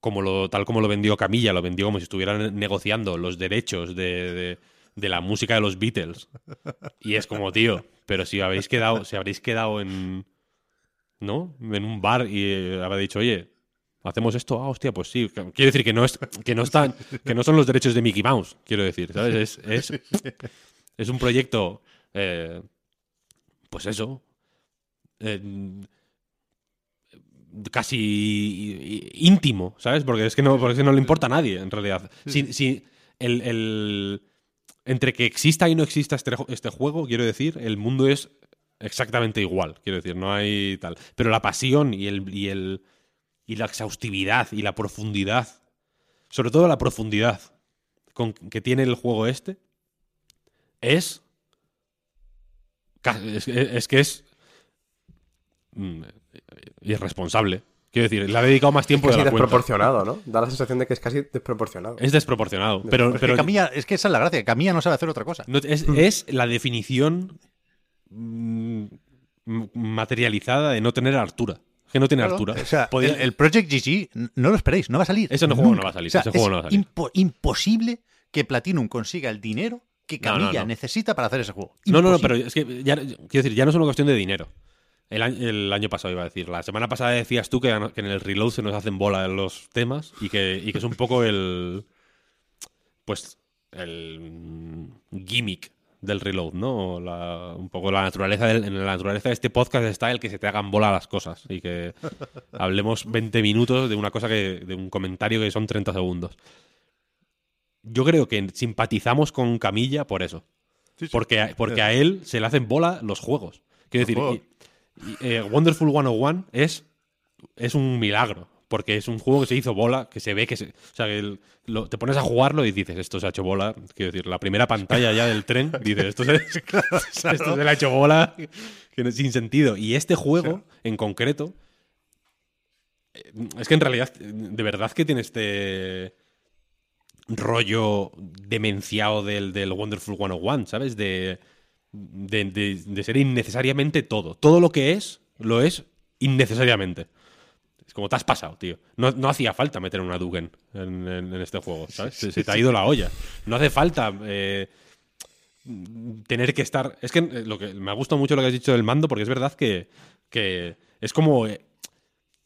como lo, tal como lo vendió Camilla, lo vendió como si estuvieran negociando los derechos de, la música de los Beatles. Y es como, tío, pero si habéis quedado, si habréis quedado en. ¿No? En un bar y eh, habéis dicho, oye, hacemos esto, ah, hostia, pues sí. Quiero decir que no es, que no están, que no son los derechos de Mickey Mouse, quiero decir, ¿sabes? Es, es, es un proyecto. eh, pues eso. casi íntimo, ¿sabes? Porque es que no, porque no le importa a nadie, en realidad. Si, si el, el- entre que exista y no exista este, este juego, quiero decir, el mundo es exactamente igual, quiero decir, no hay tal. Pero la pasión y el, y el y la exhaustividad y la profundidad, sobre todo la profundidad con que tiene el juego este, es es, es que es mm, irresponsable. Quiero decir, le ha dedicado más tiempo Casi de la cuenta. desproporcionado, ¿no? Da la sensación de que es casi desproporcionado. Es desproporcionado. Pero, Pero, pero Camilla, es que esa es la gracia. Camilla no sabe hacer otra cosa. no- es, es la definición mm, materializada de no tener altura. Que no tiene Claro. altura. O sea, Podría- el, el Project GG, no lo esperéis, no va a salir. Ese no juego no va a salir, O sea, ese juego es no va a salir. impo- imposible que Platinum consiga el dinero que No, no, Camilla no. necesita para hacer ese juego. No, no, no, pero es que ya, quiero decir, ya no es una cuestión de dinero. El año, el año pasado iba a decir. La semana pasada decías tú que, que en el reload se nos hacen bola los temas y que, y que es un poco el. Pues. El mm, gimmick del reload, ¿no? La- un poco la naturaleza del- en la naturaleza de este podcast está el que se te hagan bola las cosas y que hablemos 20 minutos de una cosa que. de un comentario que son 30 segundos. Yo creo que simpatizamos con Camilla por eso. Porque, a, porque a él se le hacen bola los juegos. Quiero decir, juegos. Y, eh, Wonderful 101 es, es un milagro. Porque es un juego que se hizo bola, que se ve que se. O sea, que el- lo- te pones a jugarlo y dices, esto se ha hecho bola. Quiero decir, la primera pantalla ya del tren, dices, esto se, esto se le ha hecho bola, que no- sin sentido. Y este juego, en concreto, eh, es que en realidad, de verdad que tiene este rollo demenciado del, del Wonderful 101, ¿sabes? De, de, de- de ser innecesariamente todo. Todo lo que es, lo es innecesariamente. Como te has pasado, tío. No, no hacía falta meter una Dugan en, en- en este juego, ¿sabes? Se, se te ha ido la olla. No hace falta eh, tener que estar... Es que eh, lo que me ha gustado mucho lo que has dicho del mando, porque es verdad que, que es como... eh,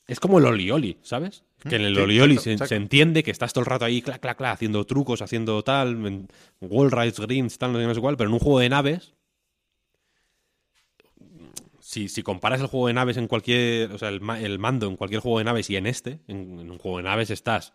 es como el Olioli, ¿sabes? Que en el Sí, Olioli exacto, se, exacto. se entiende que estás todo el rato ahí, clac, clac, clac, haciendo trucos, haciendo tal, wall rides, greens, tal, no sé cuál, pero en un juego de naves, si, si comparas el juego de naves en cualquier, o sea, el, el mando en cualquier juego de naves y en este, en, en un juego de naves estás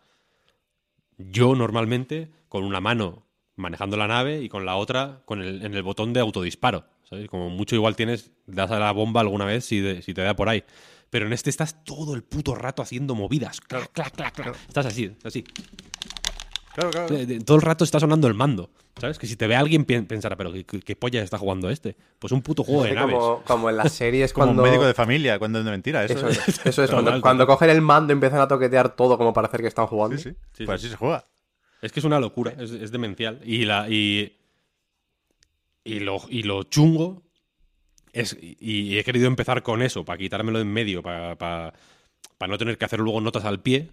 yo normalmente con una mano manejando la nave y con la otra con el, en el botón de autodisparo. ¿sabes? Como mucho igual tienes, das a la bomba alguna vez si, de- si te da por ahí. Pero en este estás todo el puto rato haciendo movidas. Clac, clac, clac, clac. Estás así, así. Claro, claro. De- de- Todo el rato está sonando el mando. ¿Sabes? Que si te ve alguien pensará, pero ¿qué, qué- qué polla está jugando este? Pues un puto juego de naves. como, como en las series Como cuando... un médico de familia, cuando es de mentira. Eso, Eso es. es, eso es cuando, cogen el mando y empiezan a toquetear todo como para hacer que están jugando. Sí, sí. Sí, Pues sí. así se juega. Es que es una locura, es, es demencial. Y, la, y, y, lo, y lo chungo es. Y he querido empezar con eso, para quitármelo de en medio, para, para, para no tener que hacer luego notas al pie.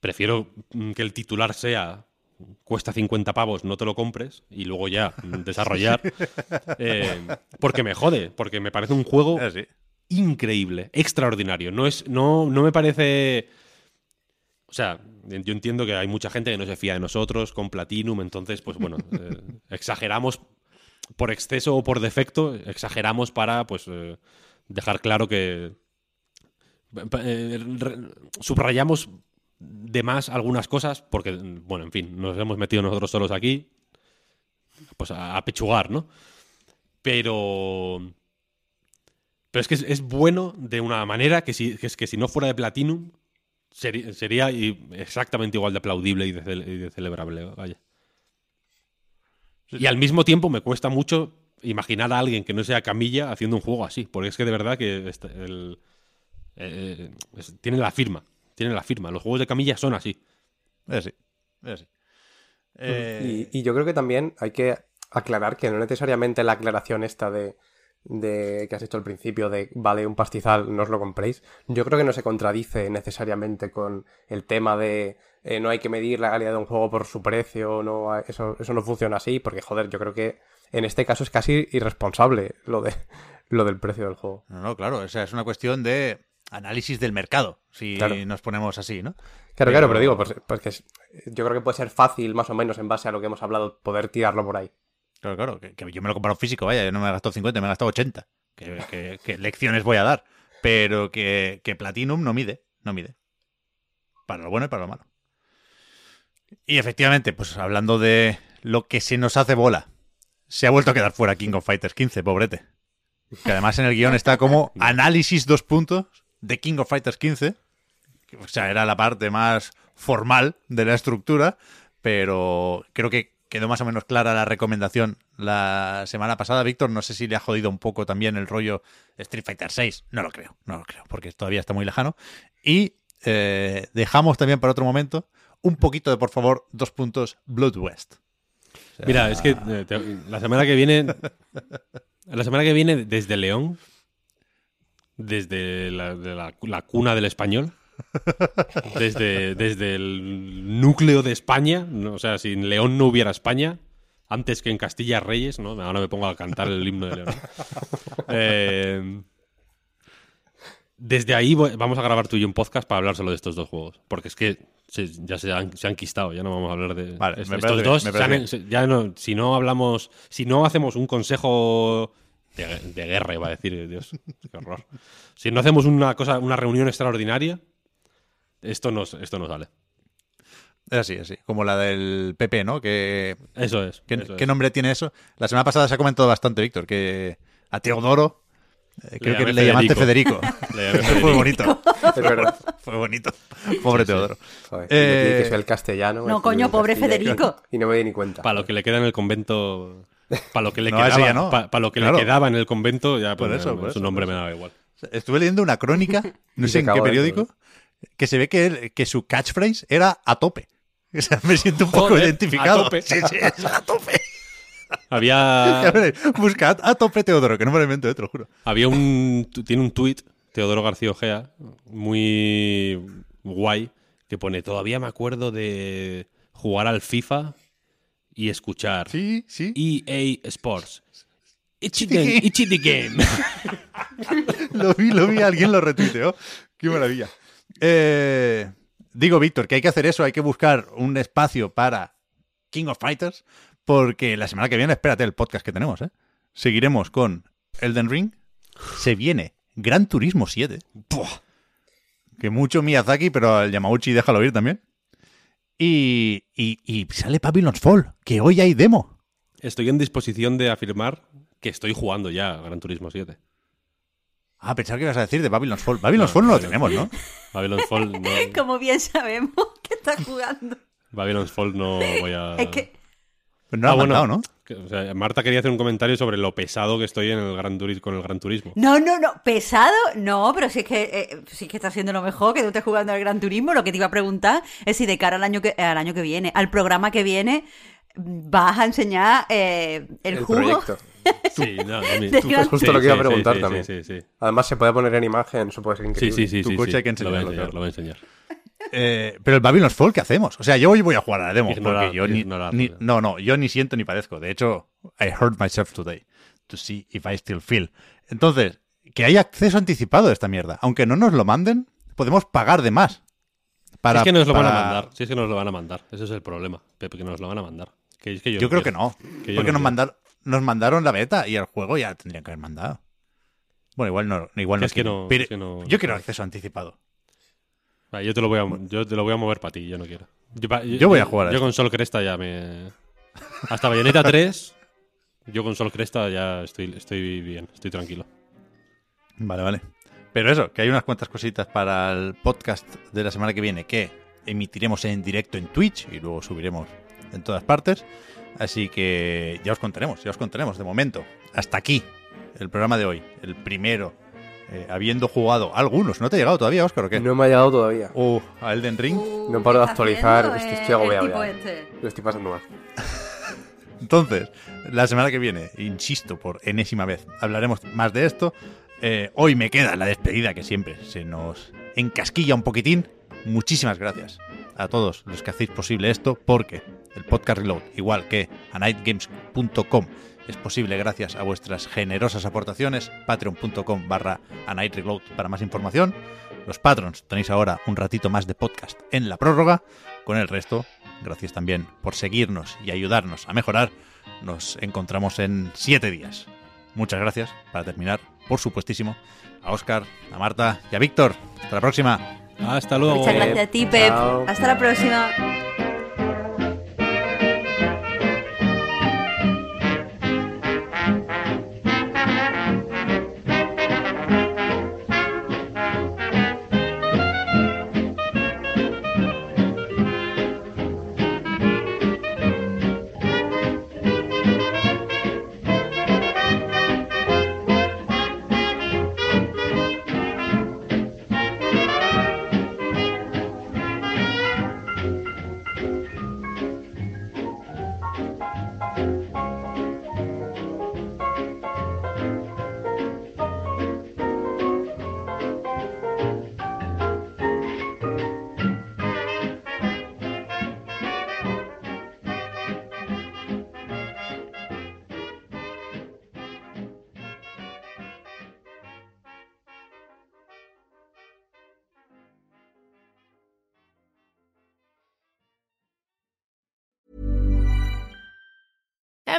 Prefiero mm, que el titular sea. Cuesta 50 pavos, no te lo compres. Y luego ya mm, desarrollar. Eh, porque me jode, porque me parece un juego así. increíble, extraordinario. No, es, no, no me parece. O sea, yo entiendo que hay mucha gente que no se fía de nosotros con Platinum, entonces, pues bueno, eh, exageramos por exceso o por defecto, exageramos para, pues, eh, dejar claro que. subrayamos de más algunas cosas, porque, bueno, en fin, nos hemos metido nosotros solos aquí, pues a, pechugar, ¿no? Pero. Pero es que es, bueno de una manera que si, que es que si no fuera de Platinum sería exactamente igual de aplaudible y de, celebrable. Vaya. Y al mismo tiempo me cuesta mucho imaginar a alguien que no sea Camilla haciendo un juego así. Porque es que de verdad que este- eh, es- tiene la firma. Tiene la firma. Los juegos de Camilla son así. Es así. Es así. Eh, Y, y yo creo que también hay que aclarar que no necesariamente la aclaración esta de, de que has hecho al principio de vale un pastizal, no os lo compréis. Yo creo que no se contradice necesariamente con el tema de eh, no hay que medir la calidad de un juego por su precio, no eso no funciona así, porque joder, yo creo que en este caso es casi irresponsable lo de lo del precio del juego. No, no, claro. O sea, es una cuestión de análisis del mercado, si Claro. nos ponemos así, ¿no? Claro, claro, pero digo, pues, pues que es- yo creo que puede ser fácil, más o menos, en base a lo que hemos hablado, poder tirarlo por ahí. Claro, claro. Que, que yo me lo he comprado físico, vaya. Yo no me he gastado 50, me he gastado 80. ¿Qué, qué- qué lecciones voy a dar? Pero que, que Platinum no mide. No mide. Para lo bueno y para lo malo. Y efectivamente, pues hablando de lo que se nos hace bola, se ha vuelto a quedar fuera King of Fighters 15, pobrete. Que además en el guion está como análisis dos puntos de King of Fighters 15. que, O sea, era la parte más formal de la estructura, pero creo que quedó más o menos clara la recomendación la semana pasada. Víctor, no sé si le ha jodido un poco también el rollo Street Fighter 6. No lo creo, no lo creo, porque todavía está muy lejano. Y eh, dejamos también para otro momento un poquito de, por favor, dos puntos Blood West. O sea, Mira, es que eh, te- la semana que viene. La semana que viene, desde León, desde la, de la- la cuna del español, desde, desde el núcleo de España, no, o sea, si en León no hubiera España, antes que en Castilla Reyes, ¿no? Ahora me pongo a cantar el himno de León. Eh, desde ahí vamos a grabar tú y yo un podcast para hablar solo de estos dos juegos. Porque es que se- ya se han, se han quistado, ya no vamos a hablar de Vale, es- estos dos. se han- ya no, si no hablamos, si no hacemos un consejo de, de guerra, iba a decir, Dios, qué horror. Si no hacemos una cosa, una reunión extraordinaria, esto no, esto no sale. Es así, así. Como la del PP, ¿no? Que, Eso es. ¿qué, eso qué es. nombre tiene eso? La semana pasada se ha comentado bastante, Víctor, que a Teodoro Eh, Creo Le que le llamaste Federico. Le Fue bonito. Fue bonito. Pobre Teodoro. Joder, Eh, que sea el castellano. No, coño, pobre Federico. Y no me di ni cuenta. Para lo que le queda en el convento. Para lo que le No, quedaba, no. pa- pa lo que Claro. le quedaba en el convento, ya Por pues, eso, por su eso, nombre por me daba igual. Estuve leyendo una crónica, no sé en qué periódico, que se ve que, él- que su catchphrase era a tope. O sea, me siento un poco Joder, identificado. a tope. Sí, sí, es a tope. Había, Buscad a tope Teodoro, que no me lo invento, eh, te lo juro. había un. Tiene un tuit, Teodoro García Ojea, muy guay, que pone: Todavía me acuerdo de jugar al FIFA y escuchar Sí, sí. EA Sports. It's the game. It's the game. Lo vi, lo vi, alguien lo retuiteó. Qué maravilla. Eh, digo, Víctor, que hay que hacer eso, hay que buscar un espacio para King of Fighters, porque la semana que viene, espérate el podcast que tenemos, ¿eh? Seguiremos con Elden Ring. Se viene Gran Turismo 7. Buah. Que mucho Miyazaki, pero el Yamauchi déjalo ir también. Y, y, y sale Babylon's Fall, que hoy hay demo. Estoy en disposición de afirmar que estoy jugando ya a Gran Turismo 7. Ah, pensaba que ibas a decir de Babylon's Fall. Babylon's No, Fall no lo tenemos, ¿no? Babylon's Fall no, Como bien sabemos que está jugando. Babylon's Fall no voy a... Es que Pues no lo Ah, han bueno. mandado, ¿no? O sea, Marta quería hacer un comentario sobre lo pesado que estoy en el Gran Turismo con el Gran Turismo. No, no, no, pesado, no, pero si es que eh, si es que está haciendo lo mejor, que tú estés jugando al Gran Turismo, lo que te iba a preguntar es si de cara al año que, al año que viene, al programa que viene, vas a enseñar eh, el, El jugo. proyecto. Sí, no, tú- Es justo sí, lo que iba a preguntar sí, también. Sí, sí, sí. Además se puede poner en imagen, eso puede ser Sí, increíble. sí, sí, Tu sí, coche sí. hay que Lo voy a enseñarlo, enseñar, claro. lo voy a enseñar. Eh, pero el Babylon's Fall, ¿qué hacemos? O sea, yo hoy voy a jugar a la demo. Porque yo ni, No, no, yo ni siento ni padezco. De hecho, I hurt myself today to see if I still feel. Entonces, que hay acceso anticipado a esta mierda. Aunque no nos lo manden, podemos pagar de más. Para, Si es que nos lo van a para- mandar. Si es que nos lo van a mandar. Ese es el problema. Pepe, que nos lo van a mandar. Que es que yo, creo que no. Que porque no nos, mandaron, nos mandaron la beta y el juego ya tendrían que haber mandado. Bueno, igual no. Igual no es que no- es que no- yo quiero acceso anticipado. Va, yo te lo voy a, yo te lo voy a mover para ti, yo no quiero. Yo, Yo voy a jugar a Yo esto. con Sol Cresta ya me. Hasta Bayonetta 3. Yo con Sol Cresta ya estoy, estoy bien, estoy tranquilo. Vale, vale. Pero eso, que hay unas cuantas cositas para el podcast de la semana que viene que emitiremos en directo en Twitch y luego subiremos en todas partes. Así que ya os contaremos, ya os contaremos. De momento, hasta aquí el programa de hoy, el primero, eh, habiendo jugado algunos. ¿No te ha llegado todavía, Óscar, o qué? No me ha llegado todavía. Uh, a Elden Ring. Uh, No paro de ¿qué está actualizar, haciendo, estoy- eh, estoy agobiado este? Lo estoy pasando mal. Entonces, la semana que viene, insisto por enésima vez, hablaremos más de esto. Eh, hoy me queda la despedida que siempre se nos encasquilla un poquitín. Muchísimas gracias a todos los que hacéis posible esto, porque el podcast Reload, igual que a nightgames.com, es posible gracias a vuestras generosas aportaciones. Patreon.com barra a Night Reload para más información. Los patrons tenéis ahora un ratito más de podcast en la prórroga. Con el resto, gracias también por seguirnos y ayudarnos a mejorar. Nos encontramos en siete días. Muchas gracias, para terminar, por supuestísimo, a Oscar, a Marta y a Víctor. Hasta la próxima. Hasta luego. Muchas gracias a ti, Pep. Chao. Hasta la próxima.